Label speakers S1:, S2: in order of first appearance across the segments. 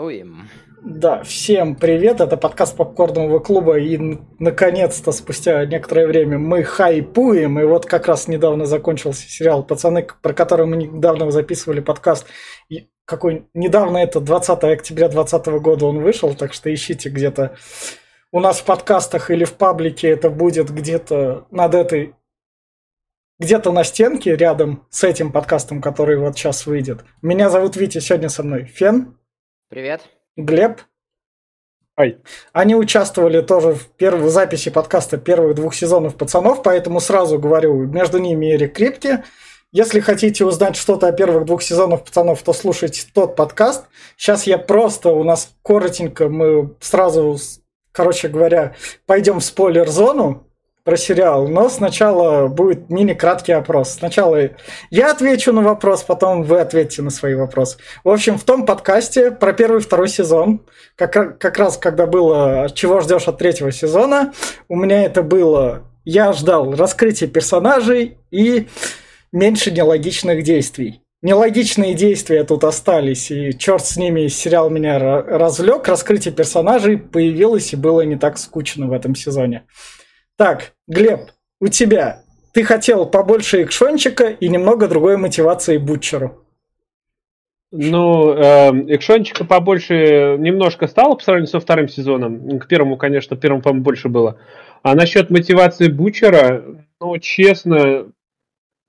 S1: Стартуем.
S2: Да, всем привет, это подкаст Попкорного клуба, и наконец-то спустя некоторое время мы хайпуем, и вот как раз недавно закончился сериал «Пацаны», про который мы недавно записывали подкаст, и какой недавно это 20 октября 2020 года он вышел, так что ищите где-то у нас в подкастах или в паблике это будет где-то над этой где-то на стенке рядом с этим подкастом, который вот сейчас выйдет. Меня зовут Витя, сегодня со мной Фен.
S1: Привет.
S2: Глеб. Ай. Они участвовали тоже в первой записи подкаста первых двух сезонов «Пацанов», поэтому сразу говорю, между ними Эрик Крипти. Если хотите узнать что-то о первых двух сезонах «Пацанов», то слушайте тот подкаст. Сейчас я просто, у нас коротенько, мы сразу, короче говоря, пойдем в спойлер-зону, про сериал, но сначала будет мини-краткий опрос. Сначала я отвечу на вопрос, потом вы ответите на свои вопросы. В общем, в том подкасте про первый и второй сезон, как, как раз когда было «Чего ждешь от третьего сезона», у меня это было «Я ждал раскрытия персонажей и меньше нелогичных действий». Нелогичные действия тут остались, и черт с ними, сериал меня развлек, раскрытие персонажей появилось и было не так скучно в этом сезоне. Так, Глеб, у тебя. Ты хотел побольше экшончика и немного другой мотивации Бутчеру.
S3: Ну, э, экшончика побольше немножко стало по сравнению со вторым сезоном. К первому, конечно, первому, по-моему, больше было. А насчет мотивации Бучера, ну, честно,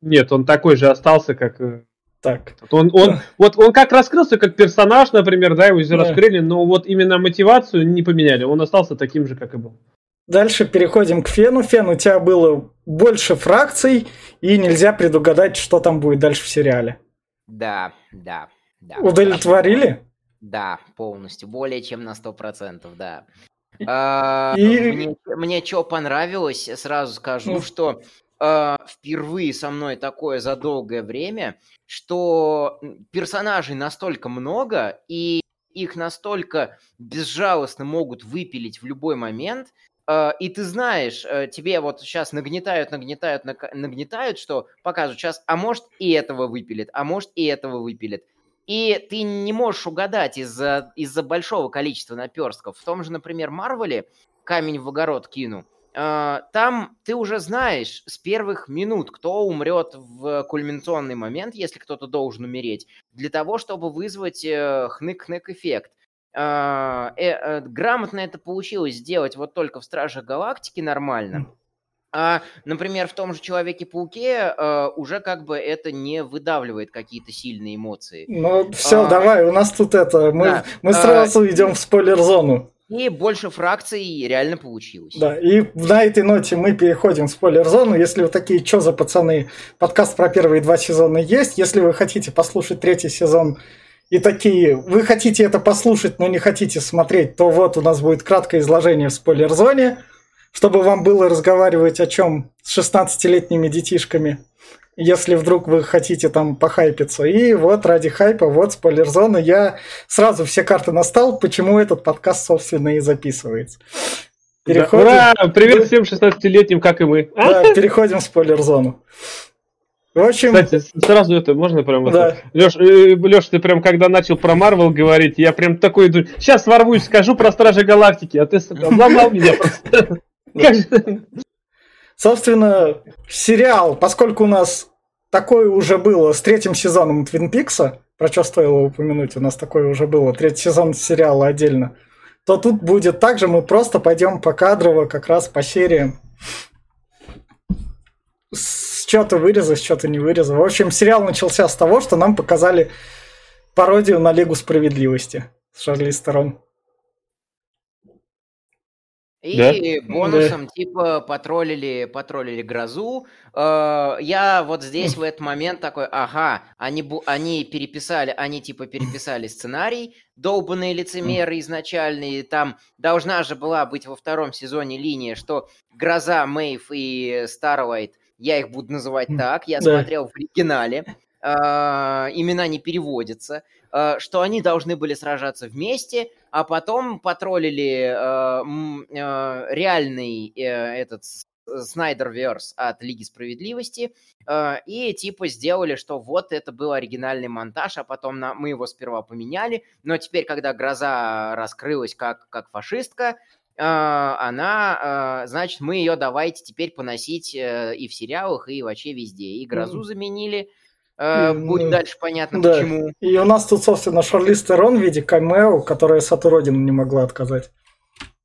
S3: нет, он такой же остался, как... Э, так. Он, он, вот он как раскрылся как персонаж, например, да, его да. раскрыли, но вот именно мотивацию не поменяли. Он остался таким же, как и был.
S2: Дальше переходим к Фену. Фен, у тебя было больше фракций, и нельзя предугадать, что там будет дальше в сериале.
S1: Да, да, да.
S2: Удовлетворили?
S1: Да, полностью. Более чем на 100%, да. А, и... Мне, мне что понравилось, сразу скажу, ну. что э, впервые со мной такое за долгое время, что персонажей настолько много, и их настолько безжалостно могут выпилить в любой момент, и ты знаешь, э, тебе вот сейчас нагнетают, нагнетают, нагнетают, что показывают сейчас, а может и этого выпилит, а может и этого выпилит. И ты не можешь угадать из-за из большого количества наперстков. В том же, например, Марвеле камень в огород кину. Э, там ты уже знаешь с первых минут, кто умрет в кульминационный момент, если кто-то должен умереть, для того, чтобы вызвать хнык-хнык эффект. А, э, э, грамотно это получилось сделать вот только в Стражах Галактики нормально. А, например, в том же Человеке-пауке э, уже как бы это не выдавливает какие-то сильные эмоции.
S2: Ну, все, а, давай, у нас тут это. Мы, да, мы сразу а, идем в спойлер-зону.
S1: И больше фракций реально получилось.
S2: Да, и на этой ноте мы переходим в спойлер-зону. Если вы такие, что за пацаны, подкаст про первые два сезона есть. Если вы хотите послушать третий сезон и такие, вы хотите это послушать, но не хотите смотреть, то вот у нас будет краткое изложение в спойлер-зоне, чтобы вам было разговаривать о чем с 16-летними детишками, если вдруг вы хотите там похайпиться. И вот ради хайпа, вот спойлер-зона, я сразу все карты настал, почему этот подкаст, собственно, и записывается.
S3: Переходим... Да, ура! Привет всем 16-летним, как и мы.
S2: Да, переходим в спойлер-зону.
S3: В общем... Кстати, сразу это можно прям... Да. Леш, э, Леш, ты прям когда начал про Марвел говорить, я прям такой иду, сейчас ворвусь, скажу про Стражи Галактики, а ты обломал меня просто.
S2: Собственно, сериал, поскольку у нас такое уже было с третьим сезоном Твин Пикса, про что стоило упомянуть, у нас такое уже было, третий сезон сериала отдельно, то тут будет так же, мы просто пойдем по кадрово, как раз по сериям что-то вырезал, что-то не вырезал. В общем, сериал начался с того, что нам показали пародию на Лигу Справедливости с Шарли Сторон.
S1: И да? бонусом да. типа потроллили, потроллили грозу. Э, я вот здесь в этот момент такой, ага, они, они переписали, они типа переписали сценарий, долбанные лицемеры изначальные. Там должна же была быть во втором сезоне линия, что гроза, Мейв и Старлайт я их буду называть так, я да. смотрел в оригинале, э, имена не переводятся, э, что они должны были сражаться вместе, а потом потроллили э, э, реальный э, этот Снайдерверс от Лиги Справедливости, э, и типа сделали, что вот это был оригинальный монтаж, а потом на, мы его сперва поменяли, но теперь, когда Гроза раскрылась как, как фашистка, она, э, значит, мы ее давайте теперь поносить э, и в сериалах, и вообще везде. И Грозу заменили, э, будет дальше понятно, да. почему.
S2: И у нас тут, собственно, Шарлиз Терон в виде камео, которая Сату Родину не могла отказать.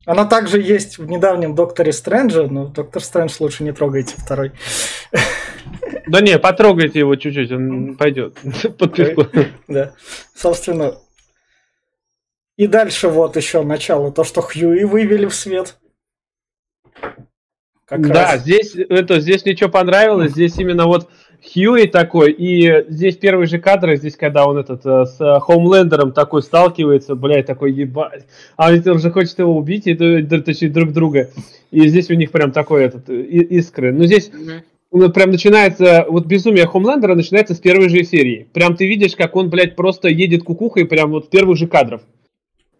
S2: Она также есть в недавнем Докторе Стрэнджа, но Доктор Стрэндж лучше не трогайте второй.
S3: Да не, потрогайте его чуть-чуть, он пойдет.
S2: Да, собственно. И дальше вот еще начало, то, что Хьюи вывели в свет.
S3: Как да, раз. здесь, это, здесь мне что понравилось, здесь именно вот Хьюи такой, и здесь первый же кадр, здесь когда он этот э, с э, Хоумлендером такой сталкивается, блядь, такой ебать, а он уже хочет его убить, и точнее друг друга, и здесь у них прям такой этот искры. Но здесь mm-hmm. прям начинается, вот безумие Хоумлендера начинается с первой же серии. Прям ты видишь, как он, блядь, просто едет кукухой прям вот первых же кадров.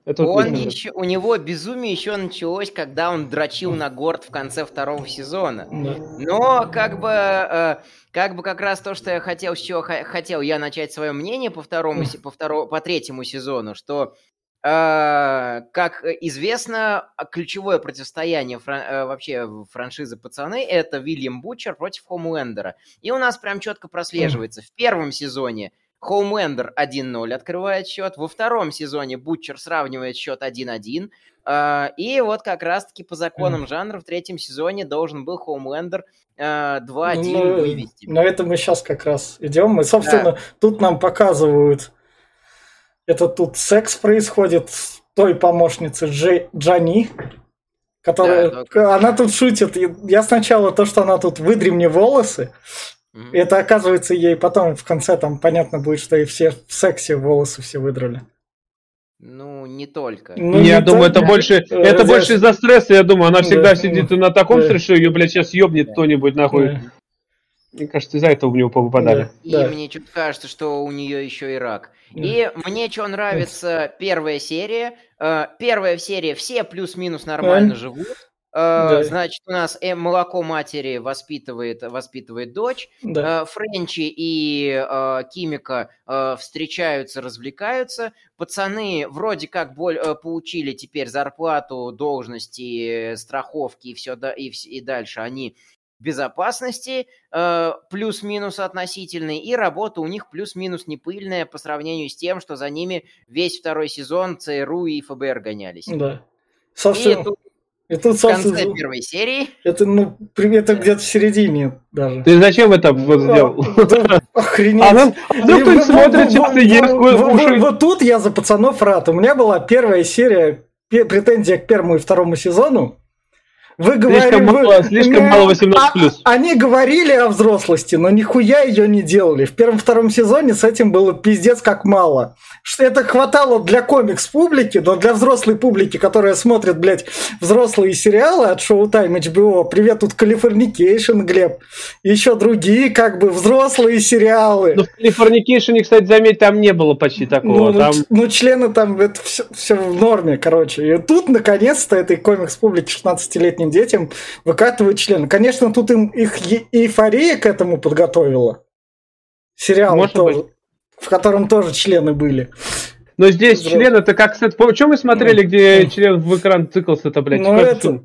S1: Это он вот еще, у него безумие еще началось, когда он дрочил на Горд в конце второго сезона. Но как бы, э, как бы как раз то, что я хотел, с чего хотел я начать свое мнение по второму, по второму, по третьему сезону, что э, как известно, ключевое противостояние фран, э, вообще франшизы пацаны это Вильям Бучер против Хомлендера. И у нас прям четко прослеживается. В первом сезоне Хоумендер 1-0 открывает счет. Во втором сезоне Бутчер сравнивает счет 1-1. А, и вот как раз-таки по законам жанра в третьем сезоне должен был Хоумлендер 2-1 ну, вывести.
S2: На это мы сейчас как раз идем. Мы, собственно, да. тут нам показывают, это тут секс происходит с той помощницы Джей, Джани, которая, да, только... она тут шутит. Я сначала то, что она тут выдри мне волосы, Mm-hmm. Это оказывается ей потом в конце там понятно будет, что и все в сексе волосы все выдрали.
S1: Ну, не только.
S3: Ну, я не думаю, только. это больше, это Здесь... больше из-за стресса, я думаю. Она всегда да, сидит на таком да. стрессе, ее, блядь, сейчас ёбнет да. кто-нибудь нахуй. Да. Мне кажется, из-за этого в него попадали. Да.
S1: И да. мне что-то кажется, что у нее еще и рак. Да. И мне что нравится первая серия. Э, первая серия все плюс-минус нормально да. живут. Э, да. Значит, у нас э, молоко матери воспитывает, воспитывает дочь. Да. Э, Френчи и Кимика встречаются, развлекаются. Пацаны вроде как боль, получили теперь зарплату, должности, страховки и все да, и, и дальше. Они в безопасности э, плюс-минус относительный, и работа у них плюс-минус не пыльная по сравнению с тем, что за ними весь второй сезон ЦРУ и ФБР гонялись.
S2: Да. Совсем. И тут
S1: и тут, в конце первой серии.
S2: Это, ну, это где-то в середине даже.
S3: Ты зачем это вот сделал?
S2: Охренеть. А
S3: ну, что
S2: есть Вот тут я за пацанов рад. У меня была первая серия претензия к первому и второму сезону. Вы говорили, слишком мало,
S3: слишком мало 18 плюс.
S2: А, они говорили о взрослости, но нихуя ее не делали. В первом-втором сезоне с этим было пиздец как мало. Что это хватало для комикс публики, но для взрослой публики, которая смотрит, блядь, взрослые сериалы от Showtime HBO, привет, тут Californication, Глеб, и еще другие, как бы, взрослые сериалы.
S3: Ну, в Californication, кстати, заметь, там не было почти такого.
S2: Ну,
S3: там...
S2: ну члены там, это все, все в норме, короче. И тут, наконец-то, этой комикс публики 16-летней малолетним детям выкатывают члены. Конечно, тут им их эйфория к этому подготовила. Сериал Может тоже, быть. в котором тоже члены были.
S3: Но здесь Взрослый. член это как... Чем мы смотрели, ну, где ну, член в экран цикался-то, блядь?
S2: Ну это...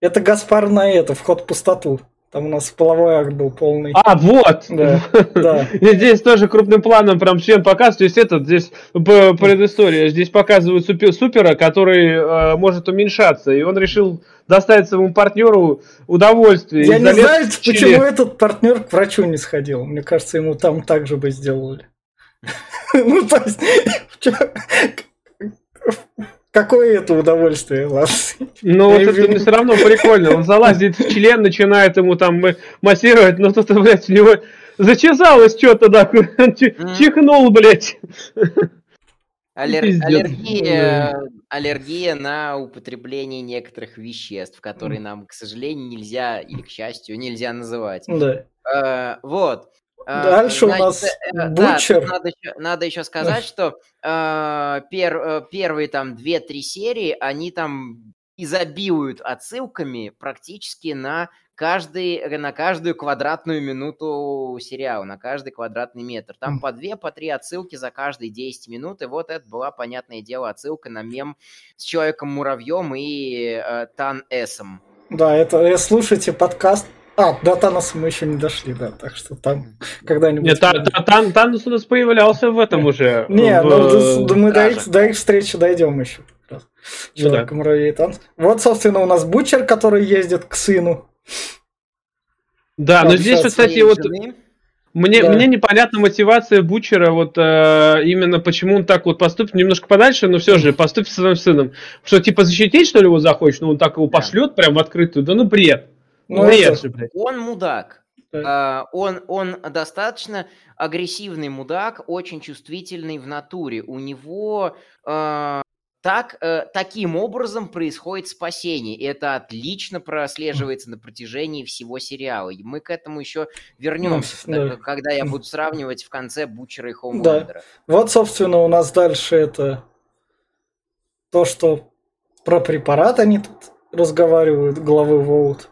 S2: Это Гаспар на это, вход в пустоту. Там у нас половой акт был полный.
S3: А, вот! Да, да. Здесь тоже крупным планом прям член показывают. То есть этот здесь предыстория. Здесь показывают супер, супера, который э, может уменьшаться. И он решил доставить своему партнеру удовольствие.
S2: Я не знаю, почему этот партнер к врачу не сходил. Мне кажется, ему там так же бы сделали. Ну, то есть, Какое это удовольствие, ладно.
S3: Ну, вот это все равно прикольно. Он залазит в член, начинает ему там массировать, но тут, блядь, у него зачесалось что-то, да, чихнул, блядь.
S1: Аллер... Аллергия, аллергия на употребление некоторых веществ, которые нам, к сожалению, нельзя, или к счастью, нельзя называть.
S2: Да.
S1: Uh, вот.
S2: Дальше Значит, у нас э, Бучер.
S1: Да, надо, еще, надо еще сказать, что э, пер, э, первые там 2-3 серии, они там изобилуют отсылками практически на каждый, на каждую квадратную минуту сериала, на каждый квадратный метр. Там по две, по три отсылки за каждые 10 минут, и вот это была, понятное дело, отсылка на мем с Человеком-муравьем и э, Тан Эсом.
S2: Да, это э, слушайте подкаст а, до Таноса мы еще не дошли, да, так что там когда-нибудь...
S3: Нет, та, та, тан, Танос у нас появлялся в этом уже.
S2: Не, в... ну, мы до их, до их встречи дойдем еще. Человек, ну, да. муравей, танц. Вот, собственно, у нас Бучер, который ездит к сыну.
S3: Да, но здесь, кстати, вот... Мне, да. мне непонятна мотивация Бучера, вот э, именно почему он так вот поступит немножко подальше, но все же поступит со своим сыном. Что, типа, защитить, что ли, его захочет, но он так его пошлет прям в открытую? Да ну бред.
S1: Ну, бред же, блядь. Он мудак. Uh, он, он достаточно агрессивный мудак, очень чувствительный в натуре. У него uh, так, э, таким образом происходит спасение. И это отлично прослеживается на протяжении всего сериала. И мы к этому еще вернемся, да. когда я буду сравнивать в конце Бучера и Хоумлендера.
S2: Да. Вот, собственно, у нас дальше это то, что про препарат они тут разговаривают, главы Волт.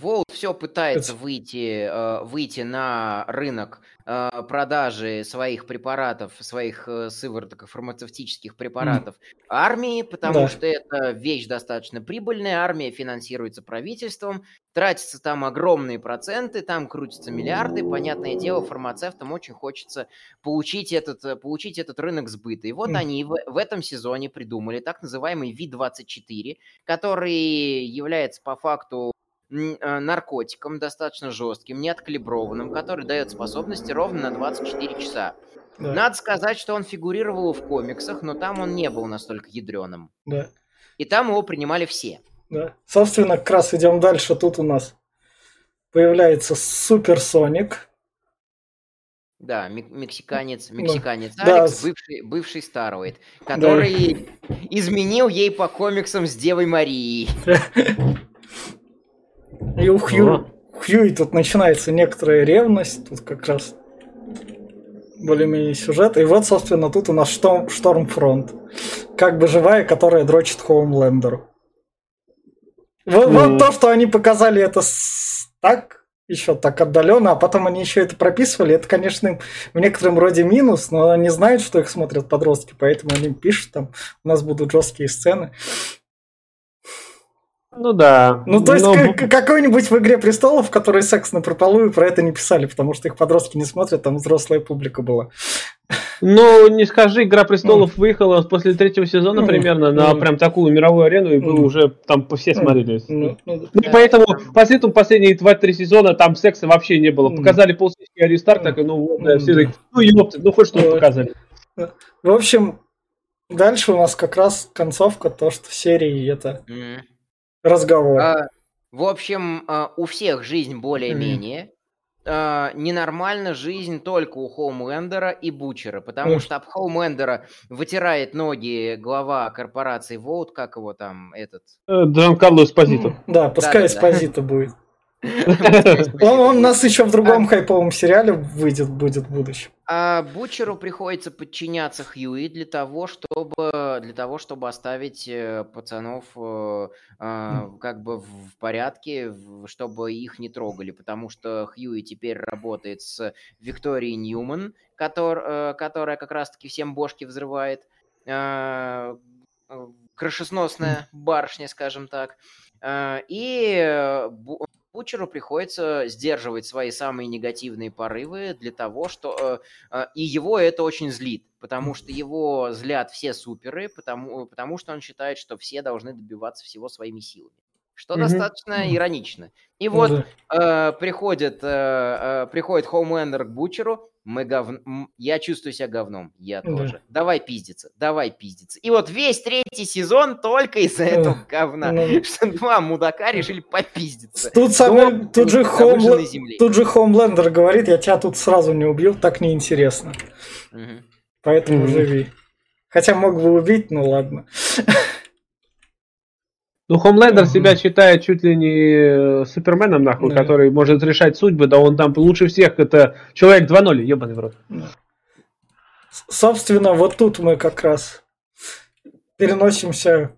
S1: Волт все пытается выйти, э, выйти на рынок э, продажи своих препаратов, своих э, сывороток фармацевтических препаратов mm. армии, потому да. что это вещь достаточно прибыльная, армия финансируется правительством, тратятся там огромные проценты, там крутятся миллиарды, понятное дело, фармацевтам очень хочется получить этот, получить этот рынок сбыта. И вот mm. они в, в этом сезоне придумали так называемый V24, который является по факту наркотиком достаточно жестким, неоткалиброванным, который дает способности ровно на 24 часа. Да. Надо сказать, что он фигурировал в комиксах, но там он не был настолько ядреным.
S2: Да.
S1: И там его принимали все.
S2: Да. Собственно, как раз идем дальше. Тут у нас появляется Суперсоник.
S1: Да, мексиканец, мексиканец да. Алекс, да. бывший, бывший Староид, который да. изменил ей по комиксам с Девой Марией.
S2: И у Хью, Хьюи тут начинается некоторая ревность, тут как раз более-менее сюжет. И вот, собственно, тут у нас Шторм, Штормфронт. Как бы живая, которая дрочит Хоумлендеру. Вот, ну... вот то, что они показали это с... так, еще так отдаленно, а потом они еще это прописывали, это, конечно, в некотором роде минус, но они знают, что их смотрят подростки, поэтому они пишут там, у нас будут жесткие сцены.
S3: Ну да.
S2: Ну то есть но... какой-нибудь в «Игре престолов», в которой секс на прополую, про это не писали, потому что их подростки не смотрят, там взрослая публика была.
S3: Ну, не скажи, «Игра престолов» mm. выехала после третьего сезона mm. примерно на mm. прям такую мировую арену, и mm. уже там все смотрели. Mm. Ну, и поэтому после этого последние 2-3 сезона там секса вообще не было. Показали полсессии Аристарк, так, ну, вот, да, все такие, ну, ёпты, ну, хоть что-то показали.
S2: В общем, дальше у нас как раз концовка, то, что серии это... Mm разговор. А,
S1: в общем, а, у всех жизнь более-менее. А, ненормально жизнь только у Хоумлендера и Бучера, потому что об Хоумлендера вытирает ноги глава корпорации Волт, как его там, этот...
S3: Э, Джан Карло Эспозито.
S2: Да, пускай Эспозито будет. Он, он у нас еще в другом а... хайповом сериале выйдет, будет в будущем.
S1: А Бучеру приходится подчиняться Хьюи для того, чтобы для того, чтобы оставить э, пацанов э, э, как бы в порядке, чтобы их не трогали, потому что Хьюи теперь работает с Викторией Ньюман, который, э, которая как раз-таки всем бошки взрывает. Э, крышесносная барышня, скажем так. Э, и Кучеру приходится сдерживать свои самые негативные порывы для того, что... Э, э, и его это очень злит, потому что его злят все суперы, потому, потому что он считает, что все должны добиваться всего своими силами. Что mm-hmm. достаточно иронично. И вот mm-hmm. э, приходит, э, э, приходит Хоумлендер к Бучеру, мы гов... я чувствую себя говном, я mm-hmm. тоже. Давай пиздиться, давай пиздиться. И вот весь третий сезон только из-за этого говна, mm-hmm. что два мудака решили попиздиться.
S2: Тут, самый, тут, же Хоумл... тут же Хоумлендер говорит, я тебя тут сразу не убил, так неинтересно. Поэтому живи. Хотя мог бы убить, ну ладно.
S3: Ну, Хомлендер mm-hmm. себя считает чуть ли не э, Суперменом, нахуй, да. который может решать судьбы, да он там лучше всех, это человек 2.0, ебаный в рот. Да.
S2: Собственно, вот тут мы как раз переносимся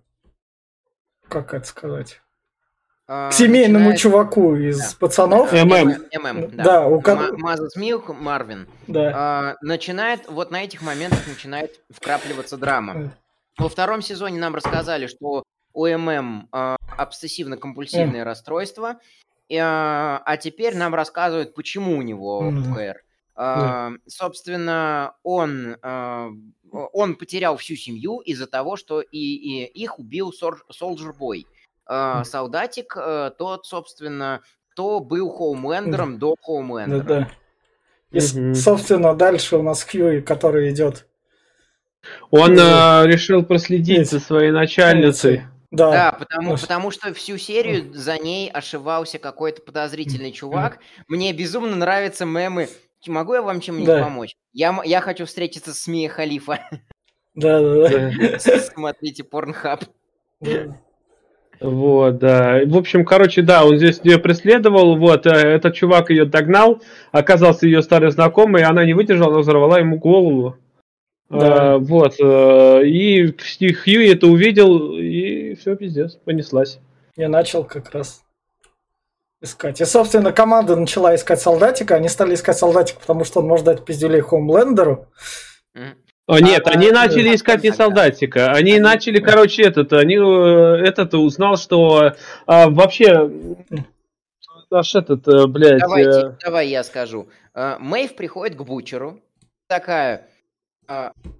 S2: как это сказать, к семейному начинает... чуваку из да. пацанов.
S1: ММ. ММ, да. да у... Мазас Милк, Марвин.
S2: Да.
S1: А, начинает, вот на этих моментах начинает вкрапливаться драма. Во втором сезоне нам рассказали, что у ММ а, обсессивно-компульсивное mm. расстройство, и, а, а теперь нам рассказывают, почему у него mm. ПР. А, mm. Собственно, он, он потерял всю семью из-за того, что и, и их убил Солджер Бой. А, солдатик, а, тот, собственно, кто был Хоумлендером до Хоумлендера. Да, да.
S2: И, угу. собственно, дальше у нас Хьюи, который идет.
S3: Он э, решил проследить за своей начальницей.
S1: Да, да потому, потому что всю серию за ней ошивался какой-то подозрительный чувак. Мне безумно нравятся мемы. Могу я вам чем-нибудь да. помочь? Я, я хочу встретиться с Мия Халифа.
S2: Да, да, да.
S1: Смотрите, Порнхаб.
S3: Вот, да. В общем, короче, да, он здесь ее преследовал, вот, э, этот чувак ее догнал, оказался ее старый знакомый, она не выдержала, она взорвала ему голову. Да. А, вот, э, и Хьюи это увидел, и все, пиздец, понеслась.
S2: Я начал как раз искать. И, собственно, команда начала искать солдатика, они стали искать солдатика, потому что он может дать пиздюлей Хомлендеру.
S3: О, нет, а, они начали искать не солдатика. Они а, начали, короче, этот, они этот узнал, что а, вообще наш этот, блядь...
S1: Давайте, э... давай я скажу. Мэйв приходит к Бучеру, такая,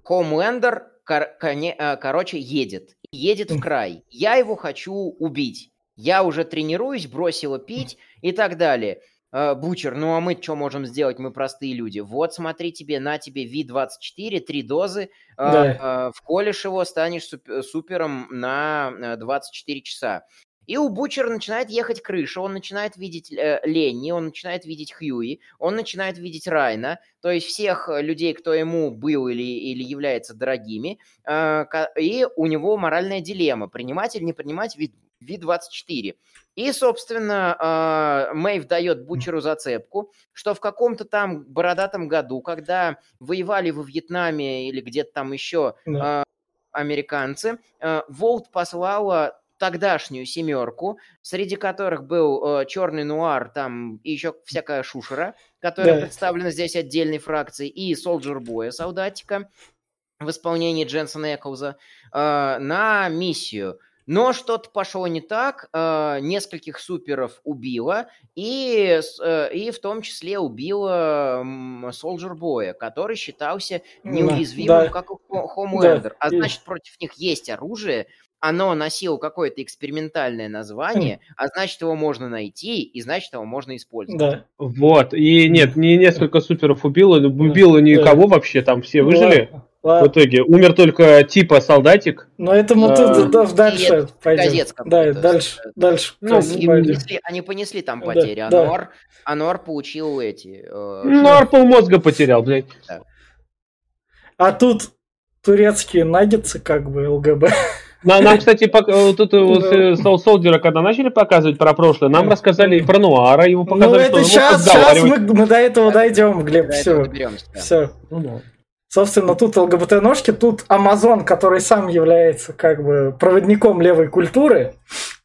S1: Хомлендер, кор, коне, короче, едет. Едет в край. Я его хочу убить. Я уже тренируюсь, бросила пить и так далее. Э, Бучер, ну а мы что можем сделать? Мы простые люди. Вот смотри тебе, на тебе Ви-24, три дозы, э, да. э, вколешь его, станешь супером на 24 часа. И у Бучера начинает ехать крыша, он начинает видеть э, Ленни, он начинает видеть Хьюи, он начинает видеть Райна, то есть всех людей, кто ему был или, или является дорогими, э, и у него моральная дилемма, принимать или не принимать Ви-24. И, собственно, а, Мэйв дает Бучеру зацепку, что в каком-то там бородатом году, когда воевали во Вьетнаме или где-то там еще да. американцы, а, Волт послала тогдашнюю семерку, среди которых был э, черный нуар, там и еще всякая шушера, которая да. представлена здесь отдельной фракцией, и Солджер Боя, солдатика, в исполнении Дженсона Эклза, э, на миссию – но что-то пошло не так, э, нескольких суперов убило, и, э, и в том числе убило Солджер Боя, который считался неуязвимым, да. как Хомлендер. Да. А значит, против них есть оружие, оно носило какое-то экспериментальное название, хм. а значит, его можно найти, и значит, его можно использовать. Да.
S3: Вот, и нет, не несколько суперов убило, убило никого да. вообще, там все выжили. Да. В итоге умер только типа солдатик.
S2: Но это мы тут а, дальше пойдем. Да, дальше, дальше.
S1: Ну, они, понесли, они понесли там потери. Да, Ануар, да. Ануар получил эти.
S3: Э, Ануар полмозга потерял, блядь. Да.
S2: А тут турецкие наггетсы, как бы ЛГБ.
S3: Нам, кстати, тут вот Soul Soldier, когда начали показывать про прошлое, нам рассказали и про Нуара, его ну, показали,
S2: ну, это что сейчас, сейчас мы, до этого дойдем, Глеб, все. Все. Ну. Собственно, тут ЛГБТ-ножки, тут Амазон, который сам является как бы проводником левой культуры,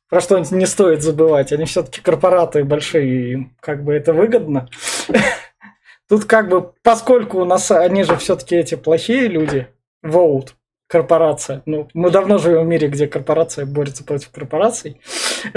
S2: про что не стоит забывать. Они все-таки корпораты большие, им как бы это выгодно. Тут как бы, поскольку у нас они же все-таки эти плохие люди, Vote, корпорация. Ну, мы давно живем в мире, где корпорация борется против корпораций.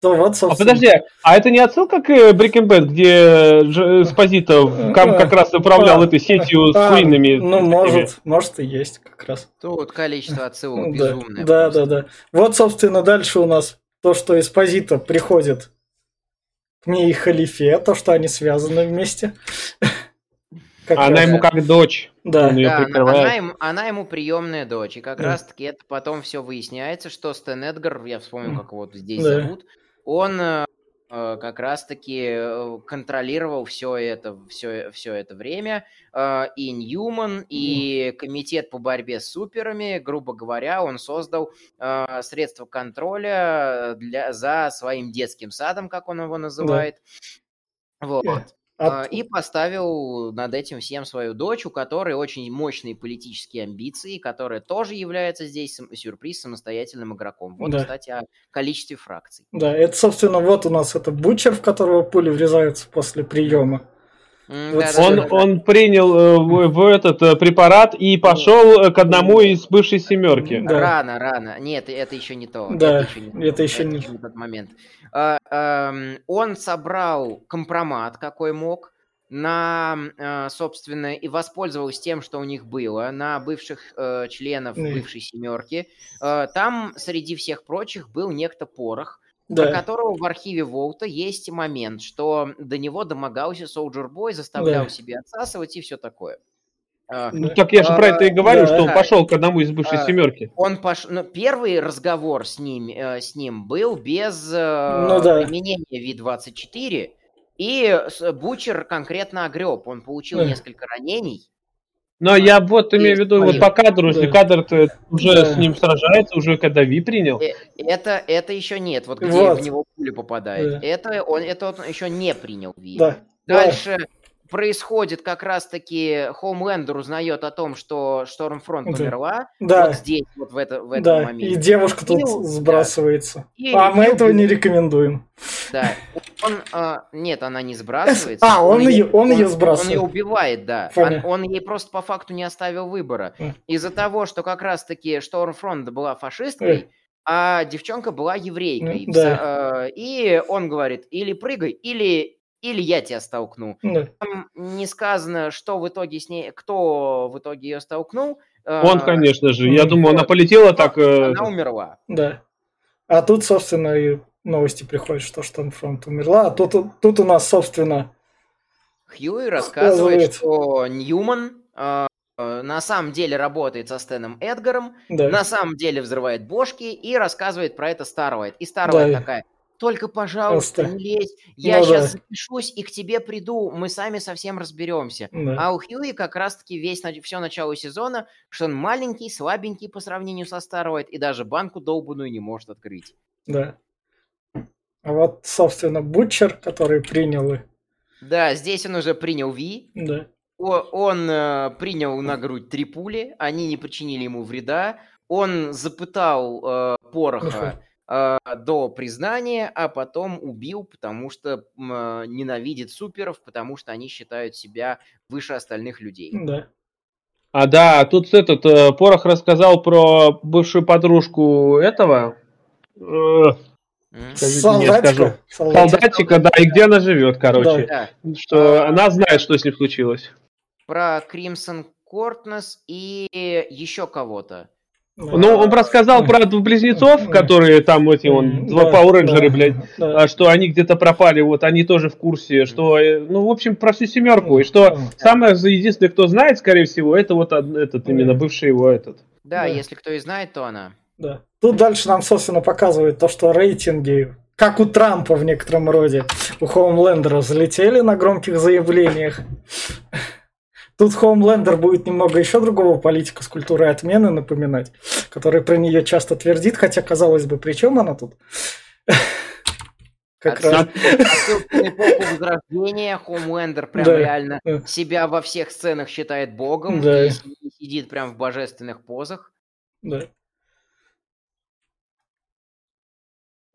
S3: То вот, а собственно. А подожди, а это не отсылка к Breaking Bad, где Спозито как раз управлял этой сетью с куриными?
S2: Ну, может, может и есть как раз.
S1: Тут количество отсылок безумное.
S2: Да, да, да. Вот, собственно, дальше у нас то, что Эспозито приходит к ней и Халифе, то, что они связаны вместе.
S3: Как она раз. ему как дочь.
S2: Да,
S1: он да она, она, ему, она ему приемная дочь. И как да. раз таки это потом все выясняется, что Стэн Эдгар, я вспомнил, как его здесь да. зовут, он э, э, как раз-таки э, контролировал все это, все, все это время. И Ньюман, и комитет по борьбе с суперами, грубо говоря, он создал средства контроля для, за своим детским садом, как он его называет. Вот. А... И поставил над этим всем свою дочь, у которой очень мощные политические амбиции, которая тоже является здесь сюрприз самостоятельным игроком. Вот, да. кстати, о количестве фракций.
S2: Да, это, собственно, вот у нас это Бучер, в которого пули врезаются после приема.
S3: Вот да, он, да, он принял э, в, в этот э, препарат и пошел э, к одному из бывшей семерки.
S1: Да. Рано, рано. Нет, это еще не то.
S2: Да, это еще не, это еще это не...
S1: не тот момент. А, а, он собрал компромат, какой мог, на, собственно, и воспользовался тем, что у них было, на бывших э, членов mm. бывшей семерки. Э, там среди всех прочих был некто Порох, да. про которого в архиве Волта есть момент, что до него домогался Soldier Boy, заставлял да. себе отсасывать и все такое.
S3: А, ну так я же а, про это и говорю, да, что он да. пошел к одному из бывшей а, семерки.
S1: Он пошел. Ну, первый разговор с ним, э, с ним был без э, ну, да. применения V24. И Бучер конкретно огреб. Он получил да. несколько ранений.
S3: Но я вот имею в виду вот по кадру, если кадр уже да. с ним сражается, уже когда Ви принял. Э,
S1: это, это еще нет, вот где вот. в него пуля попадает. Да. Это, он, это он еще не принял Ви.
S2: Да.
S1: Дальше да. Происходит как раз-таки Хоумлендер узнает о том, что Штормфронт да. умерла.
S2: Да.
S1: Вот здесь, вот в, это, в этом
S2: да.
S1: моменте.
S2: И девушка тут и, сбрасывается. Да. И, а мы этого не рекомендуем.
S1: Да. Он, а, нет, она не сбрасывается.
S2: А, он, он, ее, он, он ее сбрасывает.
S1: Он ее убивает, да. Он, он ей просто по факту не оставил выбора. Mm. Из-за того, что как раз-таки Штормфронт была фашисткой, mm. а девчонка была еврейкой. Да. И он говорит, или прыгай, или, или я тебя столкну. Mm. Там не сказано, что в итоге с ней, кто в итоге ее столкнул.
S3: Он, конечно же. Я думаю, она полетела так...
S1: Э, она умерла.
S2: Да. А тут, собственно, и новости приходят, что Штормфронт умерла. А тут, тут у нас, собственно...
S1: Хьюи рассказывает, что Ньюман э, на самом деле работает со Стэном Эдгаром, да. на самом деле взрывает бошки и рассказывает про это Старвайт. И Старвайт да. такая, только, пожалуйста, Просто... не лезь, я ну, сейчас да. запишусь и к тебе приду, мы сами совсем разберемся. Да. А у Хьюи как раз-таки весь все начало сезона, что он маленький, слабенький по сравнению со Старвайт и даже банку долбанную не может открыть.
S2: Да. А вот, собственно, Бутчер, который принял.
S1: Да, здесь он уже принял Ви.
S2: Да.
S1: О, он э, принял на грудь три пули, они не причинили ему вреда. Он запытал э, Пороха э, до признания, а потом убил, потому что э, ненавидит суперов, потому что они считают себя выше остальных людей.
S2: Да.
S3: А да, тут этот э, Порох рассказал про бывшую подружку этого. Э,
S2: Солдатика.
S3: Солдатика, да, и где она живет, короче. Да. Что а, она знает, что с ним случилось.
S1: Про Кримсон Кортнес и еще кого-то.
S3: Ну, он рассказал про близнецов, которые там эти, он, два Power блядь, да. что они где-то пропали, вот они тоже в курсе, что, э, ну, в общем, про всю семерку, и что самое единственное, кто знает, скорее всего, это вот этот, именно бывший его этот.
S1: Да, если кто и знает, то она.
S2: Да. Тут дальше нам, собственно, показывает то, что рейтинги, как у Трампа в некотором роде, у Хоумлендера залетели на громких заявлениях. Тут Хоумлендер будет немного еще другого политика с культурой отмены напоминать, который про нее часто твердит, хотя, казалось бы, при чем она тут?
S1: Как раз. эпоху Возрождения Хоумлендер прям реально себя во всех сценах считает богом сидит прям в божественных позах.
S2: Да.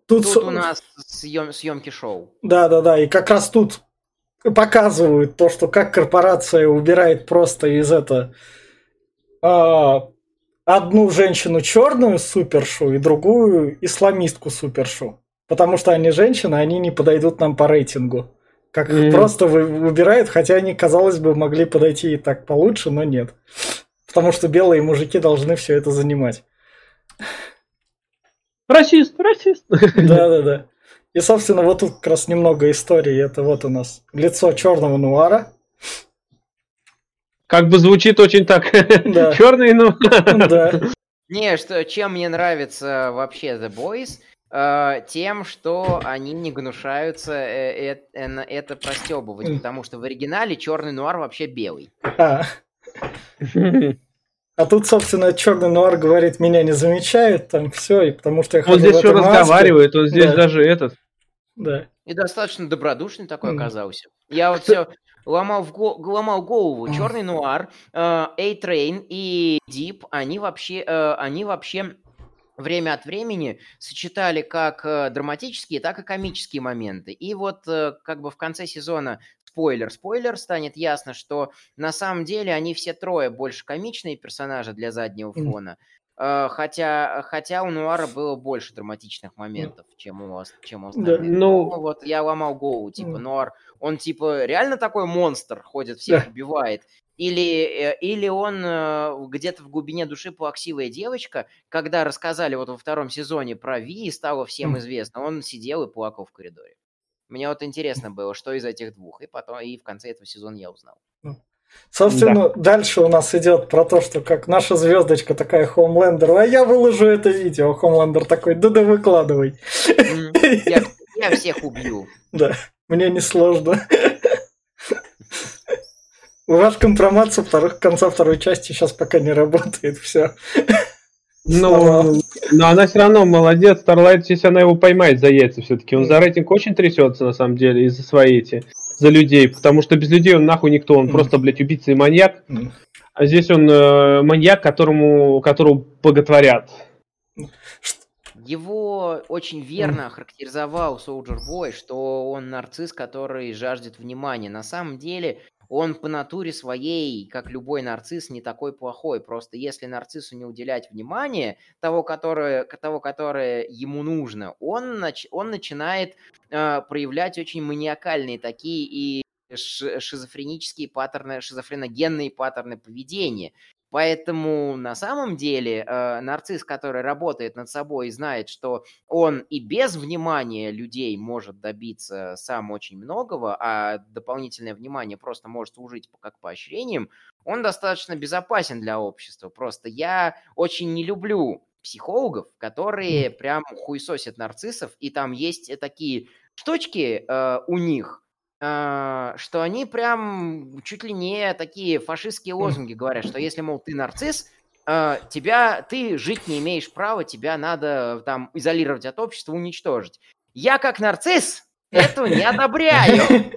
S1: Тут, тут у нас съем, съемки шоу.
S2: Да, да, да. И как раз тут показывают то, что как корпорация убирает просто из это а, одну женщину черную супершу и другую исламистку супершу. Потому что они женщины, они не подойдут нам по рейтингу. Как mm-hmm. просто вы, выбирают, хотя они, казалось бы, могли подойти и так получше, но нет. Потому что белые мужики должны все это занимать.
S3: Расист, расист.
S2: Да, да, да. И, собственно, вот тут как раз немного истории. Это вот у нас лицо черного нуара.
S3: Как бы звучит очень так. Да. Черный нуар.
S2: Да.
S1: Не, что, чем мне нравится вообще The Boys, э, тем, что они не гнушаются э, э, э, это простебывать, потому что в оригинале черный нуар вообще белый. А.
S2: А тут, собственно, черный нуар говорит, меня не замечают, там все, и потому что я
S3: Он здесь все разговаривает, он здесь да. даже этот.
S2: Да.
S1: И достаточно добродушный такой оказался. Я вот все ломал, в го- ломал голову. Черный нуар, A-Train и Deep, они вообще, они вообще время от времени сочетали как драматические, так и комические моменты. И вот как бы в конце сезона спойлер, спойлер, станет ясно, что на самом деле они все трое больше комичные персонажи для заднего фона. Mm. Хотя, хотя у Нуара было больше драматичных моментов, чем у вас, чем у остальных. Да, ну... ну, вот я ломал голову, типа, mm. Нуар, он типа реально такой монстр, ходит, всех да. убивает. Или, э, или он э, где-то в глубине души плаксивая девочка, когда рассказали вот во втором сезоне про Ви и стало всем известно, он сидел и плакал в коридоре. Мне вот интересно было, что из этих двух. И потом, и в конце этого сезона я узнал.
S2: Собственно, да. дальше у нас идет про то, что как наша звездочка такая Хомлендер, а я выложу это видео. Хомлендер такой, да-да, выкладывай.
S1: Я, я всех убью.
S2: Да, мне не сложно. Ваш компромат со вторых, конца второй части сейчас пока не работает, все.
S3: Ну, но она все равно молодец. Starlight, если она его поймает за яйца все-таки. Он за рейтинг очень трясется, на самом деле, из-за свои эти, за людей. Потому что без людей он нахуй никто. Он просто, блядь, убийца и маньяк. А здесь он э, маньяк, которому, которого боготворят.
S1: Его очень верно охарактеризовал Soldier Boy, что он нарцисс, который жаждет внимания. На самом деле, он по натуре своей, как любой нарцисс, не такой плохой. Просто если нарциссу не уделять внимания того, которое, того, которое ему нужно, он, нач, он начинает э, проявлять очень маниакальные такие и шизофренические паттерны, шизофреногенные паттерны поведения. Поэтому на самом деле э, нарцисс, который работает над собой и знает, что он и без внимания людей может добиться сам очень многого, а дополнительное внимание просто может служить как поощрением, он достаточно безопасен для общества. Просто я очень не люблю психологов, которые прям хуесосят нарциссов, и там есть такие штучки э, у них, что они прям чуть ли не такие фашистские лозунги говорят, что если, мол, ты нарцисс, а, тебя, ты жить не имеешь права, тебя надо там изолировать от общества, уничтожить. Я как нарцисс этого не одобряю.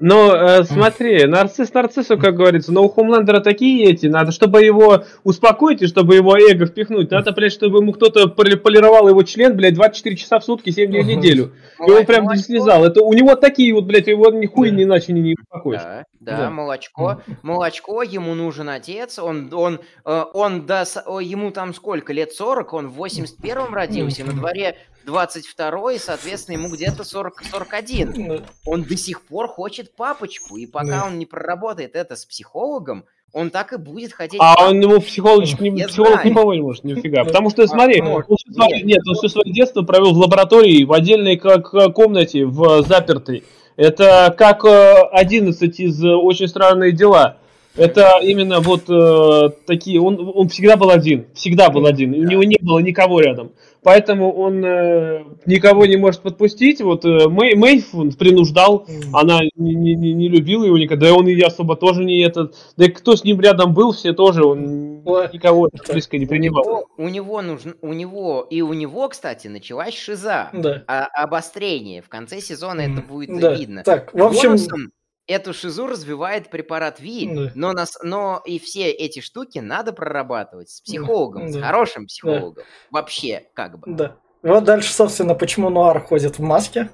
S3: Но э, смотри, нарцисс нарциссу, как говорится, но у Хомлендера такие эти, надо, чтобы его успокоить и чтобы его эго впихнуть, надо, блядь, чтобы ему кто-то полировал его член, блядь, 24 часа в сутки, 7 дней в неделю. И он прям не слезал. Это у него такие вот, блядь, его нихуя не иначе не успокоишь.
S1: Да, да, да, молочко. Молочко, ему нужен отец, он, он, э, он, да, ему там сколько, лет 40, он в 81-м родился, на дворе 22 соответственно, ему где-то 40, 41. Он до сих пор хочет папочку, и пока он не проработает это с психологом, он так и будет хотеть.
S3: А он ему психолог, не, психолог не помочь может, нифига. Потому что, смотри, он все свое, нет, он все свое детство провел в лаборатории, в отдельной как, комнате, в запертой. Это как 11 из очень странные дела. Это именно вот э, такие, он, он всегда был один, всегда был один, у него не было никого рядом поэтому он э, никого не может подпустить. Вот э, Мэй, Мэйв он принуждал, она не, не, не любила его никогда, и он и особо тоже не этот. Да и кто с ним рядом был, все тоже, он никого близко не принимал.
S1: У него, у него нужно, у него и у него, кстати, началась шиза, да. а, обострение. В конце сезона это будет да. видно.
S2: Так, в общем.
S1: Бонусом, эту шизу развивает препарат Ви, да. но, нас, но и все эти штуки надо прорабатывать с психологом, да. с хорошим психологом. Да. Вообще, как бы.
S2: Да. Вот дальше, собственно, почему Нуар ходит в маске.